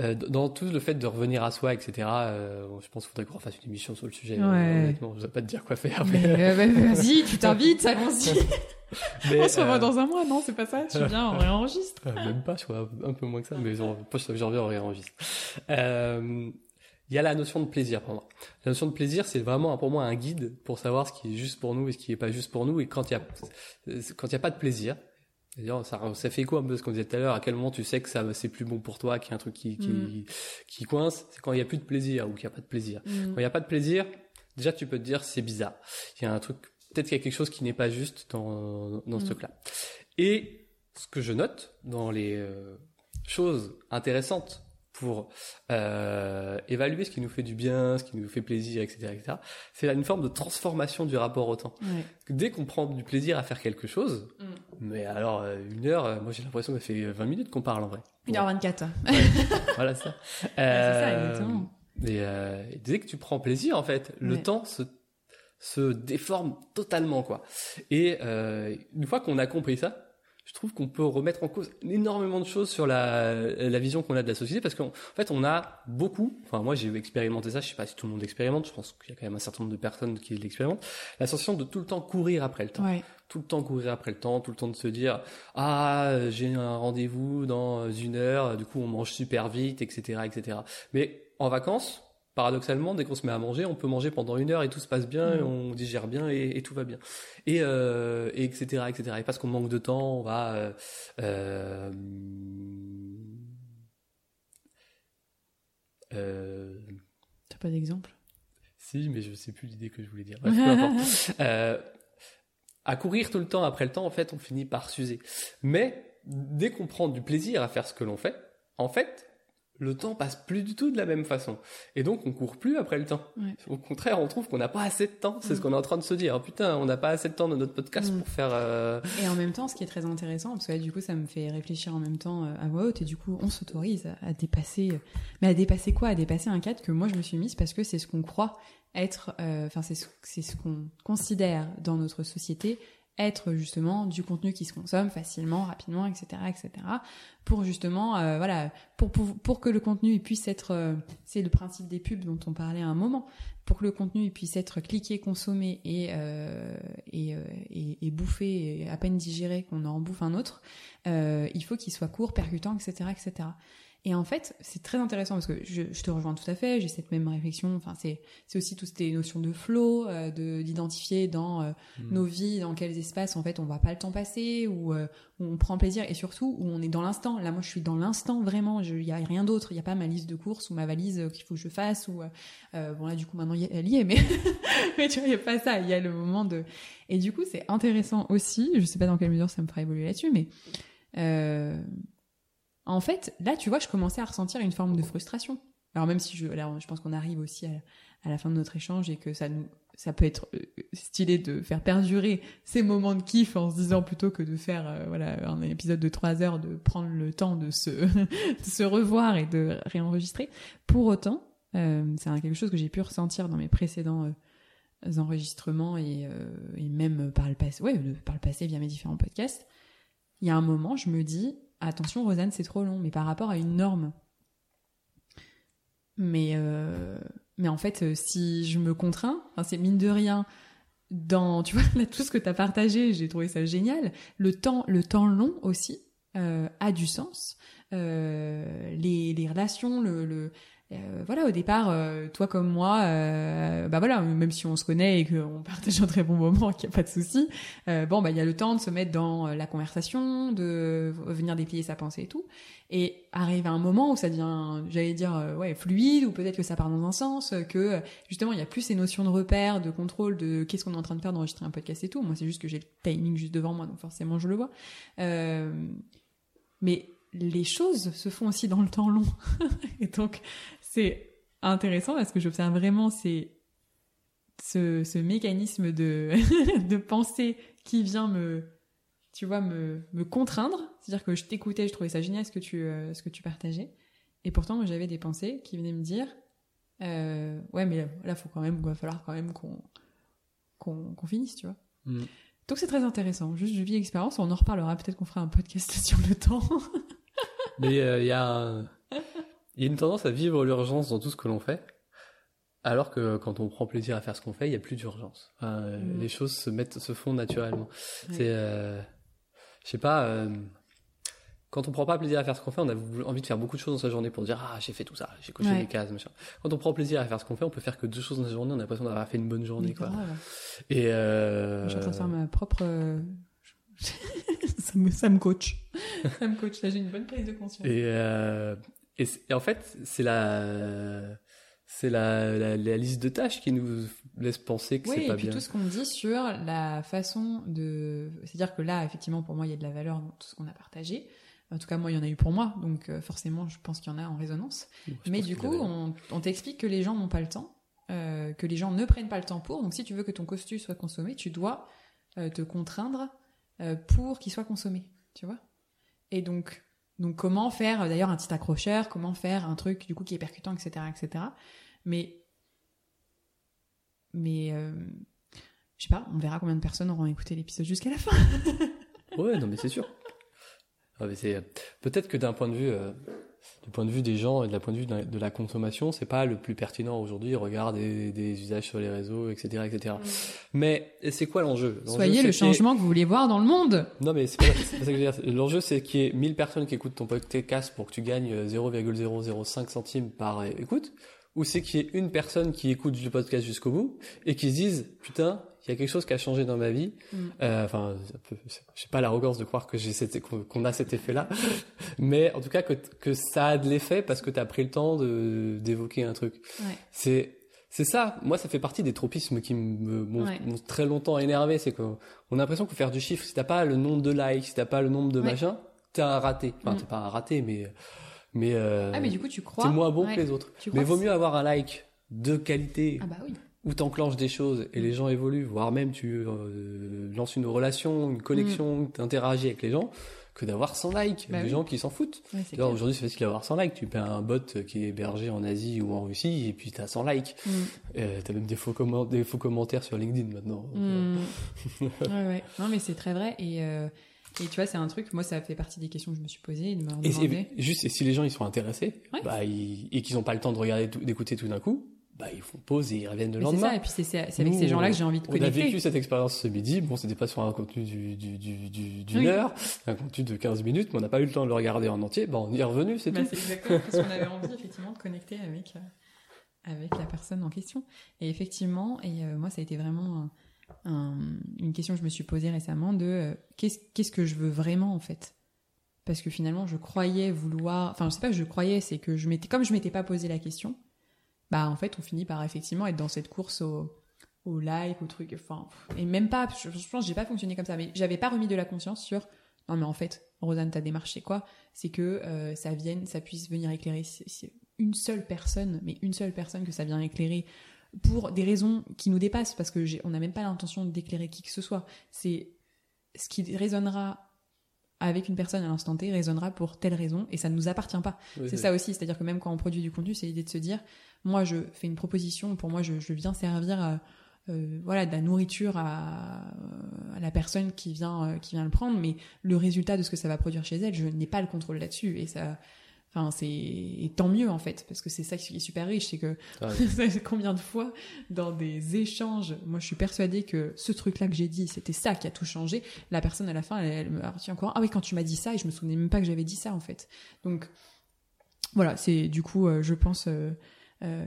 euh, dans tout le fait de revenir à soi, etc., euh, je pense qu'il faudrait qu'on fasse une émission sur le sujet. Ouais. honnêtement, je ne vais pas te dire quoi faire. Mais, mais... Euh, vas-y, tu t'invites, allons-y. On se revoit euh, dans un mois, non C'est pas ça Tu viens, on réenregistre. Euh, même pas, je crois un peu moins que ça, mais j'en reviens, on réenregistre. Euh, il y a la notion de plaisir pour moi. La notion de plaisir, c'est vraiment pour moi un guide pour savoir ce qui est juste pour nous et ce qui est pas juste pour nous. Et quand il y a quand il y a pas de plaisir, ça, ça fait quoi un peu ce qu'on disait tout à l'heure? À quel moment tu sais que ça c'est plus bon pour toi, qu'il y a un truc qui qui, mm. qui coince? C'est quand il y a plus de plaisir ou qu'il y a pas de plaisir. Mm. Quand il y a pas de plaisir, déjà tu peux te dire c'est bizarre. Il y a un truc peut-être qu'il y a quelque chose qui n'est pas juste dans, dans ce mm. truc-là. Et ce que je note dans les euh, choses intéressantes pour euh, évaluer ce qui nous fait du bien, ce qui nous fait plaisir, etc., etc. C'est une forme de transformation du rapport au temps. Dès qu'on prend du plaisir à faire quelque chose, mm. mais alors euh, une heure, euh, moi j'ai l'impression que ça fait 20 minutes qu'on parle en vrai. 1h24. voilà ça. c'est ça, exactement. Et, dès que tu prends plaisir, en fait, le temps se se déforme totalement quoi. Et euh, une fois qu'on a compris ça, je trouve qu'on peut remettre en cause énormément de choses sur la, la vision qu'on a de la société parce qu'en fait on a beaucoup, enfin moi j'ai expérimenté ça, je sais pas si tout le monde expérimente, je pense qu'il y a quand même un certain nombre de personnes qui l'expérimentent, la sensation de tout le temps courir après le temps. Tout le temps courir après le temps, tout le temps de se dire ah j'ai un rendez-vous dans une heure, du coup on mange super vite, etc., etc. Mais en vacances, paradoxalement, dès qu'on se met à manger, on peut manger pendant une heure et tout se passe bien, mm. on digère bien et, tout va bien. Et, euh, et etc., etc. Et parce qu'on manque de temps, on va... Euh, euh, euh T'as pas d'exemple? Si, mais je sais plus l'idée que je voulais dire. euh, à courir tout le temps après le temps, en fait, on finit par s'user. Mais dès qu'on prend du plaisir à faire ce que l'on fait, en fait, le temps passe plus du tout de la même façon. Et donc, on court plus après le temps. Au contraire, on trouve qu'on n'a pas assez de temps. C'est ce mm. qu'on est en train de se dire. putain, on n'a pas assez de temps dans notre podcast mm. pour faire. Euh, et en même temps, ce qui est très intéressant, parce que du coup, ça me fait réfléchir en même temps euh, à voix haute, et du coup, on s'autorise à, dépasser. Euh, mais à dépasser quoi? À dépasser un cadre que moi je me suis mise parce que c'est ce qu'on croit être. Enfin, c'est ce qu'on considère dans notre société être justement du contenu qui se consomme facilement, rapidement, etc., etc. Pour justement, euh, voilà, pour, pour, pour que le contenu puisse être, euh, c'est le principe des pubs dont on parlait à un moment, pour que le contenu puisse être cliqué, consommé et euh, et, et, et, bouffé, à peine digéré, qu'on en bouffe un autre, il faut qu'il soit court, percutant, etc., etc. Et en fait, c'est très intéressant parce que je, je, te rejoins tout à fait, j'ai cette même réflexion. Enfin, c'est c'est aussi toutes ces notions de flow, euh, de d'identifier dans euh, mm. nos vies, dans quels espaces en fait on voit pas le temps passer, ou euh, où on prend plaisir et surtout où on est dans l'instant. Là, moi, je suis dans l'instant vraiment. Il y a rien d'autre. Il y a pas ma liste de courses ou ma valise euh, qu'il faut que je fasse ou bon là du coup maintenant elle y est, mais mais tu vois, il y a pas ça. Il y a le moment de et du coup c'est intéressant aussi. Je sais pas dans quelle mesure ça me fera évoluer là-dessus, mais en fait, là, tu vois, je commençais à ressentir une forme de frustration. Alors même si je, là, je pense qu'on arrive aussi à, la fin de notre échange et que ça nous, ça peut être euh, stylé de faire perdurer ces moments de kiff en se disant plutôt que de faire, euh, voilà, un épisode de trois heures, de prendre le temps de se, de se revoir et de réenregistrer. Pour autant, euh, c'est quelque chose que j'ai pu ressentir dans mes précédents enregistrements et, et, même par le passé, ouais, par le passé via mes différents podcasts. Il y a un moment, je me dis, attention Rosanne c'est trop long mais par rapport à une norme. Mais euh, mais en fait euh, si je me contrains c'est mine de rien dans tu vois tout ce que tu as partagé j'ai trouvé ça génial. Le temps le temps long aussi euh, a du sens. Les, relations le euh, voilà, au départ, euh, toi comme moi, euh, bah voilà, même si on se connaît et qu'on partage un très bon moment, qu'il n'y a pas de souci, bon, bah il y a le temps de se mettre dans la conversation, de venir déplier sa pensée et tout. Et arrive à un moment où ça devient, j'allais dire, ouais, fluide, ou peut-être que ça part dans un sens, que justement il y a plus ces notions de repère, de contrôle, de qu'est-ce qu'on est en train de faire d'enregistrer un podcast et tout. Moi, c'est juste que j'ai le timing juste devant moi, donc forcément je le vois. Mais les choses se font aussi dans le temps long. et donc, c'est intéressant parce que j'observe vraiment ces, ce, ce mécanisme de, de pensée qui vient me, tu vois, me, me contraindre. C'est-à-dire que je t'écoutais, je trouvais ça génial ce que tu, euh, ce que tu partageais. Et pourtant, j'avais des pensées qui venaient me dire, euh, ouais, mais là, faut quand même, il va falloir quand même qu'on, qu'on, qu'on finisse, tu vois. Mm. Donc c'est très intéressant. Juste, je vis l'expérience. On en reparlera. Peut-être qu'on fera un podcast sur le temps. Mais euh, il y, a un- il y a une tendance à vivre l'urgence dans tout ce que l'on fait, alors que quand on prend plaisir à faire ce qu'on fait, il n'y a plus d'urgence. Enfin, Mm. Les choses se mettent, se font naturellement. Ouais. C'est, euh, je sais pas. euh, quand on prend pas plaisir à faire ce qu'on fait, on a envie de faire beaucoup de choses dans sa journée pour dire ah j'ai fait tout ça, j'ai coché Ouais. les cases, machin. Quand on prend plaisir à faire ce qu'on fait, on peut faire que deux choses dans sa journée, on a l'impression d'avoir fait une bonne journée quoi. Et euh, Je suis en train de faire ma propre. ça, me, ça me coach. ça me coach. Là, j'ai une bonne prise de conscience. Et, euh, et, et en fait, c'est la, c'est la, la, la liste de tâches qui nous laisse penser que Oui, c'est et pas puis bien. tout ce qu'on dit sur la façon de. C'est-à-dire que là, effectivement, pour moi, il y a de la valeur dans tout ce qu'on a partagé. En tout cas, moi, il y en a eu pour moi, donc euh, forcément, je pense qu'il y en a en résonance. Mais du coup, on, on t'explique que les gens n'ont pas le temps, euh, que les gens ne prennent pas le temps pour. Donc, si tu veux que ton costu soit consommé, tu dois euh, te contraindre euh, pour qu'il soit consommé, tu vois. Et donc, donc, comment faire euh, d'ailleurs un petit accrocheur, comment faire un truc du coup qui est percutant, etc., etc. Mais, mais, euh, je sais pas, on verra combien de personnes auront écouté l'épisode jusqu'à la fin. Ouais, non, mais c'est sûr. Ah, c'est peut-être que d'un point de vue, euh, du point de vue des gens et de la point de vue de la, de la consommation, c'est pas le plus pertinent aujourd'hui. Regarde des, des usages sur les réseaux, etc., etc. Mais c'est quoi l'enjeu? Soyez le changement que vous voulez voir dans le monde. Non, mais c'est pas, ça que je veux dire. L'enjeu, c'est qu'il y ait 1000 personnes qui écoutent ton podcast pour que tu gagnes euh, 0,005 centimes par euh, écoute, ou c'est qu'il y ait une personne qui écoute le podcast jusqu'au bout et qui se dise, putain, il y a quelque chose qui a changé dans ma vie. Mm. Euh, Enfin, j'ai pas l'arrogance de croire que j'ai cette, qu'on a cet effet-là, mais en tout cas que, que ça a de l'effet parce que tu as pris le temps de, d'évoquer un truc. Ouais. C'est, c'est ça. Moi, ça fait partie des tropismes qui me, m'ont Ouais. très longtemps énervé. C'est qu'on on a l'impression que faire du chiffre, si t'as pas le nombre de likes, si t'as pas le nombre de Ouais. machins, t'es un raté. Enfin, Mm. t'es pas un raté, mais, mais, euh, Ah, mais du coup, tu crois. t'es moins bon que les autres. Tu Mais vaut mieux avoir un like de qualité Ah, bah oui. Où t'enclenches des choses et les gens évoluent, voire même tu euh, lances une relation, une connexion, t'interagis avec les gens, que d'avoir 100 likes. Bah des oui. gens qui s'en foutent. Clair. Aujourd'hui, c'est facile d'avoir 100 likes. Tu paies un bot qui est hébergé en Asie ou en Russie et puis t'as 100 likes. Mm. Euh, t'as même des faux, comment- des faux commentaires sur LinkedIn maintenant. Mm. ouais, ouais. Non, mais c'est très vrai. Et, euh, et tu vois, c'est un truc, moi, ça fait partie des questions que je me suis posées et de me demander. et juste, et si les gens ils sont intéressés, Ouais. bah, ils- et qu'ils n'ont pas le temps de regarder, d'écouter tout d'un coup, bah, ils font pause et ils reviennent le Mais c'est lendemain. ça, et puis c'est c'est- c'est avec Nous, ces gens-là que j'ai envie de On a connecter. vécu cette expérience ce midi. Bon, c'était pas sur un contenu du, du, du, du- d'une Oui. heure, un contenu de 15 minutes, mais on n'a pas eu le temps de le regarder en entier. Bah, on y est revenu, c'est Bah, tout. c'est exactement parce qu'on avait envie, effectivement, de connecter avec, euh, avec la personne en question. Et effectivement, et euh, moi, ça a été vraiment un- un- une question que je me suis posée récemment de euh, qu'est-ce qu'est-ce que je veux vraiment, en fait? Parce que finalement, je croyais vouloir. Enfin, je sais pas que je croyais, c'est que je m'étais. Comme je m'étais pas posé la question, bah, en fait, on finit par effectivement être dans cette course au au like, au truc, enfin, et même pas, je, pense que j'ai pas fonctionné comme ça, mais j'avais pas remis de la conscience sur, non mais en fait, Rosanne, ta démarche c'est quoi? C'est que euh, ça vienne, ça puisse venir éclairer une seule personne, mais une seule personne que ça vient éclairer pour des raisons qui nous dépassent, parce que on n'a même pas l'intention d'éclairer qui que ce soit. C'est ce qui résonnera avec une personne à l'instant T résonnera pour telle raison et ça ne nous appartient pas. Oui, C'est oui. ça aussi, c'est-à-dire que même quand on produit du contenu, c'est l'idée de se dire, moi je fais une proposition, pour moi je, je viens servir euh, euh, voilà, de la nourriture à, à la personne qui vient, euh, qui vient le prendre, mais le résultat de ce que ça va produire chez elle, je n'ai pas le contrôle là-dessus. Et ça, enfin, c'est et tant mieux en fait, parce que c'est ça qui est super riche, c'est que Ah combien de fois dans des échanges, moi je suis persuadée que ce truc-là que j'ai dit, c'était ça qui a tout changé. La personne à la fin, elle, elle me retient encore, ah oui, quand tu m'as dit ça, et je me souvenais même pas que j'avais dit ça en fait. Donc voilà, c'est du coup, euh, je pense, euh, euh,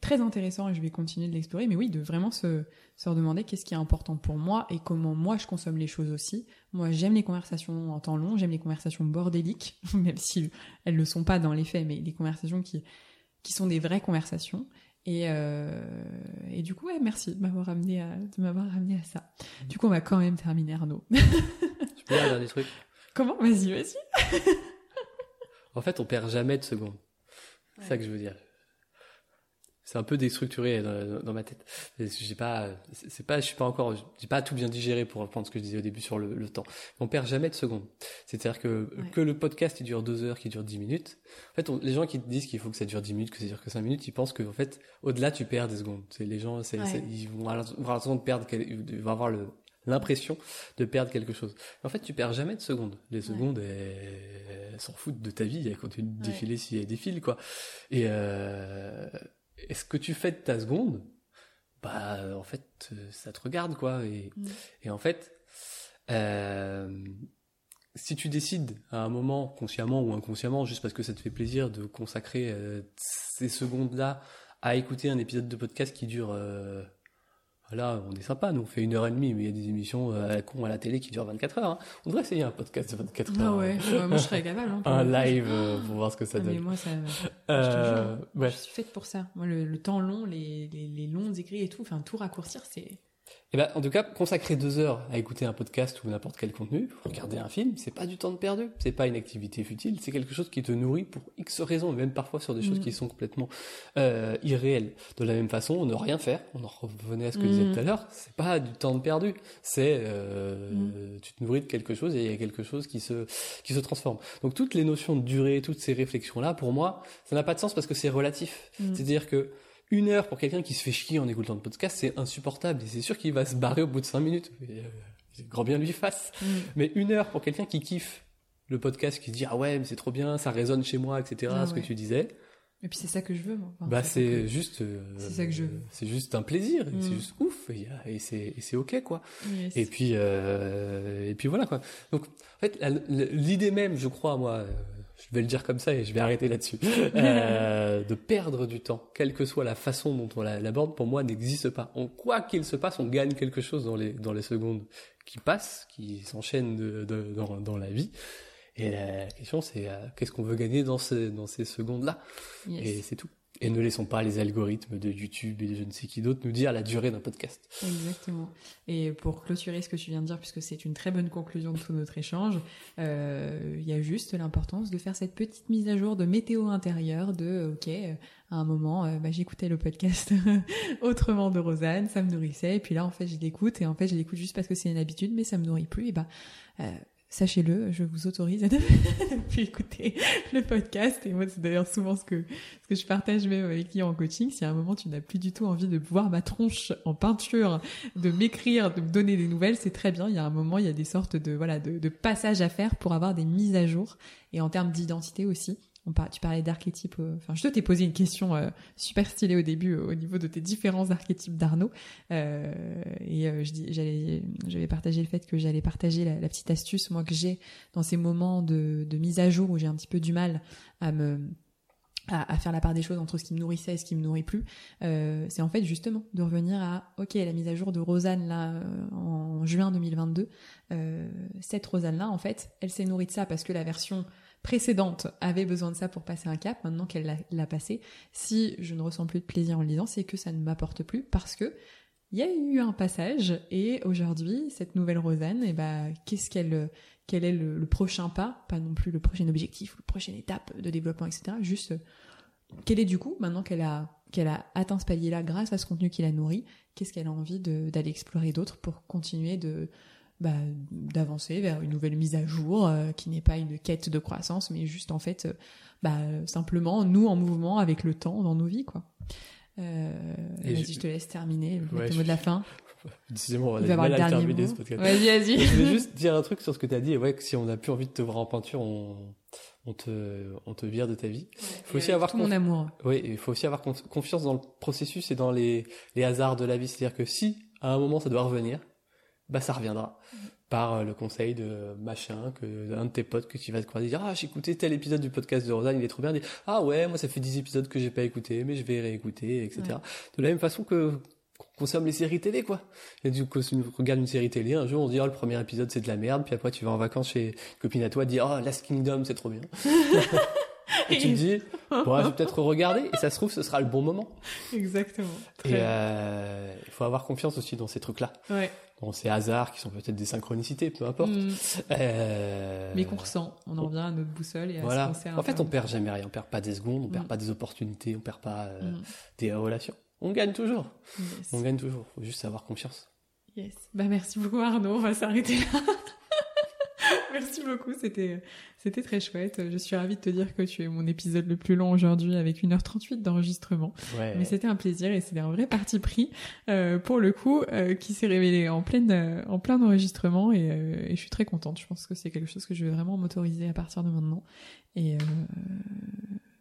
très intéressant et je vais continuer de l'explorer. Mais oui, de vraiment se, se redemander qu'est-ce qui est important pour moi et comment moi je consomme les choses aussi. Moi, j'aime les conversations en temps long, j'aime les conversations bordéliques, même si elles ne le sont pas dans les faits, mais les conversations qui, qui sont des vraies conversations. Et, euh, et du coup, ouais, merci de m'avoir amené à, de m'avoir ramené à ça. Du coup, on va quand même terminer, Arnaud. Je peux dire un dernier truc Comment? Vas-y, vas-y. En fait, on perd jamais de secondes. C'est ça que je veux dire. C'est un peu déstructuré dans, dans ma tête. J'ai pas, c'est pas, je suis pas encore, j'ai pas tout bien digéré pour reprendre ce que je disais au début sur le, le temps. On perd jamais de secondes. C'est-à-dire que Ouais. que le podcast il dure deux heures, qu'il dure dix minutes. En fait, on- les gens qui te disent qu'il faut que ça dure dix minutes, que ça dure que cinq minutes, ils pensent que en fait, au-delà, tu perds des secondes. C'est les gens, c'est, Ouais. ils vont avoir l'impression de perdre, quel- ils vont avoir le l'impression de perdre quelque chose. En fait, tu perds jamais de secondes. Les secondes, elles, elles s'en foutent de ta vie. Elles continuent de Ouais. défiler si elles défilent, quoi. Et, euh, et ce que tu fais de ta seconde, bah, en fait, euh, ça te regarde, quoi. Et, Mm. et en fait, euh, si tu décides à un moment, consciemment ou inconsciemment, juste parce que ça te fait plaisir de consacrer euh, ces secondes-là à écouter un épisode de podcast qui dure euh, Là, on est sympa, nous on fait une heure et demie, mais il y a des émissions euh, à la con à la télé qui durent 24 heures. hein. On devrait essayer un podcast de 24 heures. Ah ouais, moi je serais capable. Hein, Un live euh, pour voir ce que ça Ah, mais donne. moi, ça, Euh, ouais. je suis faite pour ça. Moi, le, le temps long, les, les, les longs écrits et tout, enfin, tout raccourcir, c'est. Eh ben, en tout cas, consacrer deux heures à écouter un podcast ou n'importe quel contenu, regarder un film, c'est pas du temps de perdu. C'est pas une activité futile. C'est quelque chose qui te nourrit pour X raisons, même parfois sur des choses Mm. qui sont complètement euh, irréelles. De la même façon, ne rien faire, on en revenait à ce que je disais Mm. tout à l'heure, c'est pas du temps de perdu. C'est euh, tu te nourris de quelque chose et il y a quelque chose qui se qui se transforme. Donc toutes les notions de durée, toutes ces réflexions là, pour moi, ça n'a pas de sens parce que c'est relatif. Mm. C'est-à-dire que une heure pour quelqu'un qui se fait chier en écoutant le podcast, c'est insupportable. Et c'est sûr qu'il va se barrer au bout de cinq minutes. Et, euh, grand bien lui fasse. Mm. Mais une heure pour quelqu'un qui kiffe le podcast, qui se dit ah ouais mais c'est trop bien, ça résonne chez moi, etc. Ah ce ouais. que tu disais, Et puis c'est ça que je veux, moi. Enfin, bah c'est juste, euh, c'est ça que je veux. c'est juste un plaisir, c'est Mm. juste ouf, et, c'est et c'est ok quoi. Yes. Et puis euh, et puis voilà quoi. Donc en fait l'idée même, je crois moi, je vais le dire comme ça et je vais arrêter là-dessus, euh, de perdre du temps, quelle que soit la façon dont on la- l'aborde, pour moi n'existe pas. En quoi qu'il se passe, on gagne quelque chose dans les dans les secondes qui passent, qui s'enchaînent de, de- dans dans la vie. Et la question c'est euh, qu'est-ce qu'on veut gagner dans ces dans ces secondes là Yes. et c'est tout. Et ne laissons pas les algorithmes de YouTube et de je ne sais qui d'autre nous dire la durée d'un podcast. Exactement. Et pour clôturer ce que tu viens de dire, puisque c'est une très bonne conclusion de tout notre échange, euh, il y a juste l'importance de faire cette petite mise à jour de météo intérieure, de ok, euh, à un moment, euh, bah, j'écoutais le podcast autrement de Rosanne, ça me nourrissait, et puis là en fait je l'écoute, et en fait je l'écoute juste parce que c'est une habitude, mais ça me nourrit plus, et bah euh, sachez-le, je vous autorise à ne plus écouter le podcast. Et moi, c'est d'ailleurs souvent ce que, ce que je partage même avec clients en coaching. Si à un moment, tu n'as plus du tout envie de voir ma tronche en peinture, de m'écrire, de me donner des nouvelles, c'est très bien. Il y a un moment, il y a des sortes de, voilà, de, de passages à faire pour avoir des mises à jour. Et en termes d'identité aussi. Tu parlais d'archétypes. euh, Enfin, je t'ai posé une question euh, super stylée au début euh, au niveau de tes différents archétypes d'Arnaud. Et je dis, j'allais, j'avais partagé le fait que j'allais partager la, petite astuce moi que j'ai dans ces moments de, de mise à jour où j'ai un petit peu du mal à me à, faire la part des choses entre ce qui me nourrissait et ce qui me nourrit plus, c'est en fait justement de revenir à ok la mise à jour de Rosanne là en juin 2022. Euh, cette Rosanne là en fait, elle s'est nourrie de ça parce que la version précédente avait besoin de ça pour passer un cap. Maintenant qu'elle l'a- passé, si je ne ressens plus de plaisir en le lisant, c'est que ça ne m'apporte plus parce que il y a eu un passage et aujourd'hui cette nouvelle Rosanne, et ben qu'est-ce qu'elle quel est le, prochain pas, pas non plus le prochain objectif, la prochaine étape de développement, etc. Juste, quel est du coup, maintenant qu'elle a, qu'elle a atteint ce palier-là grâce à ce contenu qui la nourrit, qu'est-ce qu'elle a envie d'aller explorer d'autres pour continuer de bah, d'avancer vers une nouvelle mise à jour euh, qui n'est pas une quête de croissance, mais juste en fait, euh, bah, simplement nous en mouvement avec le temps dans nos vies, quoi. Euh, vas-y, je- je... te laisse terminer le mot de la fin. Décidément, on va avoir mal le dernier terminer mot. ce podcast. Vas-y, vas-y. je voulais juste dire un truc sur ce que tu as dit. Et ouais, que si on n'a plus envie de te voir en peinture, on, on, te, on te vire de ta vie. faut aussi avoir tout mon amour. Oui, il faut aussi avoir con- confiance dans le processus et dans les, les hasards de la vie. C'est-à-dire que si, à un moment, ça doit revenir, bah ça reviendra. par euh, le conseil de machin, que un de tes potes que tu vas te croiser, dire ah j'ai écouté tel épisode du podcast de Rosanne, il est trop bien, dire ah ouais moi ça fait 10 épisodes que j'ai pas écouté, mais je vais réécouter, etc. De la même façon que qu'on consomme les séries télé quoi. Et du coup, si on regarde une série télé, un jour on se dit oh le premier épisode c'est de la merde, puis après tu vas en vacances chez copine à toi, dire oh Last Kingdom c'est trop bien. et tu te dis bon je vais peut-être regarder et ça se trouve ce sera le bon moment. Exactement. Et euh, il faut avoir confiance aussi dans ces trucs là. Ouais. Bon, ces hasards qui sont peut-être des synchronicités, peu importe. Mm. Euh, Mais qu'on ressent. On en revient à notre boussole et à Voilà. ce qu'on En fait, on perd jamais rien. On perd pas des secondes, on perd Mm. pas des opportunités, on perd pas euh, Mm. des relations. On gagne toujours. Yes. On gagne toujours. Faut juste avoir confiance. Yes. Bah, merci beaucoup Arnaud, on va s'arrêter là. merci beaucoup, c'était, c'était très chouette. Je suis ravie de te dire que tu es mon épisode le plus long aujourd'hui avec 1h38 d'enregistrement. Ouais. Mais c'était un plaisir et c'était un vrai parti pris euh, pour le coup euh, qui s'est révélé en pleine euh, en plein enregistrement et, euh, et je suis très contente. Je pense que c'est quelque chose que je vais vraiment m'autoriser à partir de maintenant et euh,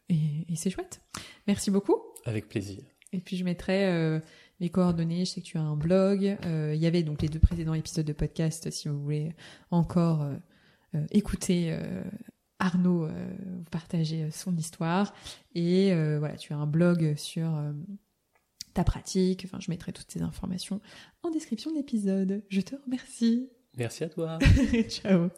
et, et c'est chouette. Merci beaucoup. Avec plaisir. Et puis je mettrai euh, mes coordonnées. Je sais que tu as un blog. Euh, Il y avait donc les deux précédents épisodes de podcast si vous voulez encore euh, euh, écouter. euh, Arnaud euh, vous partager euh, son histoire et euh, voilà tu as un blog sur euh, ta pratique enfin je mettrai toutes ces informations en description de l'épisode je te remercie Merci à toi. ciao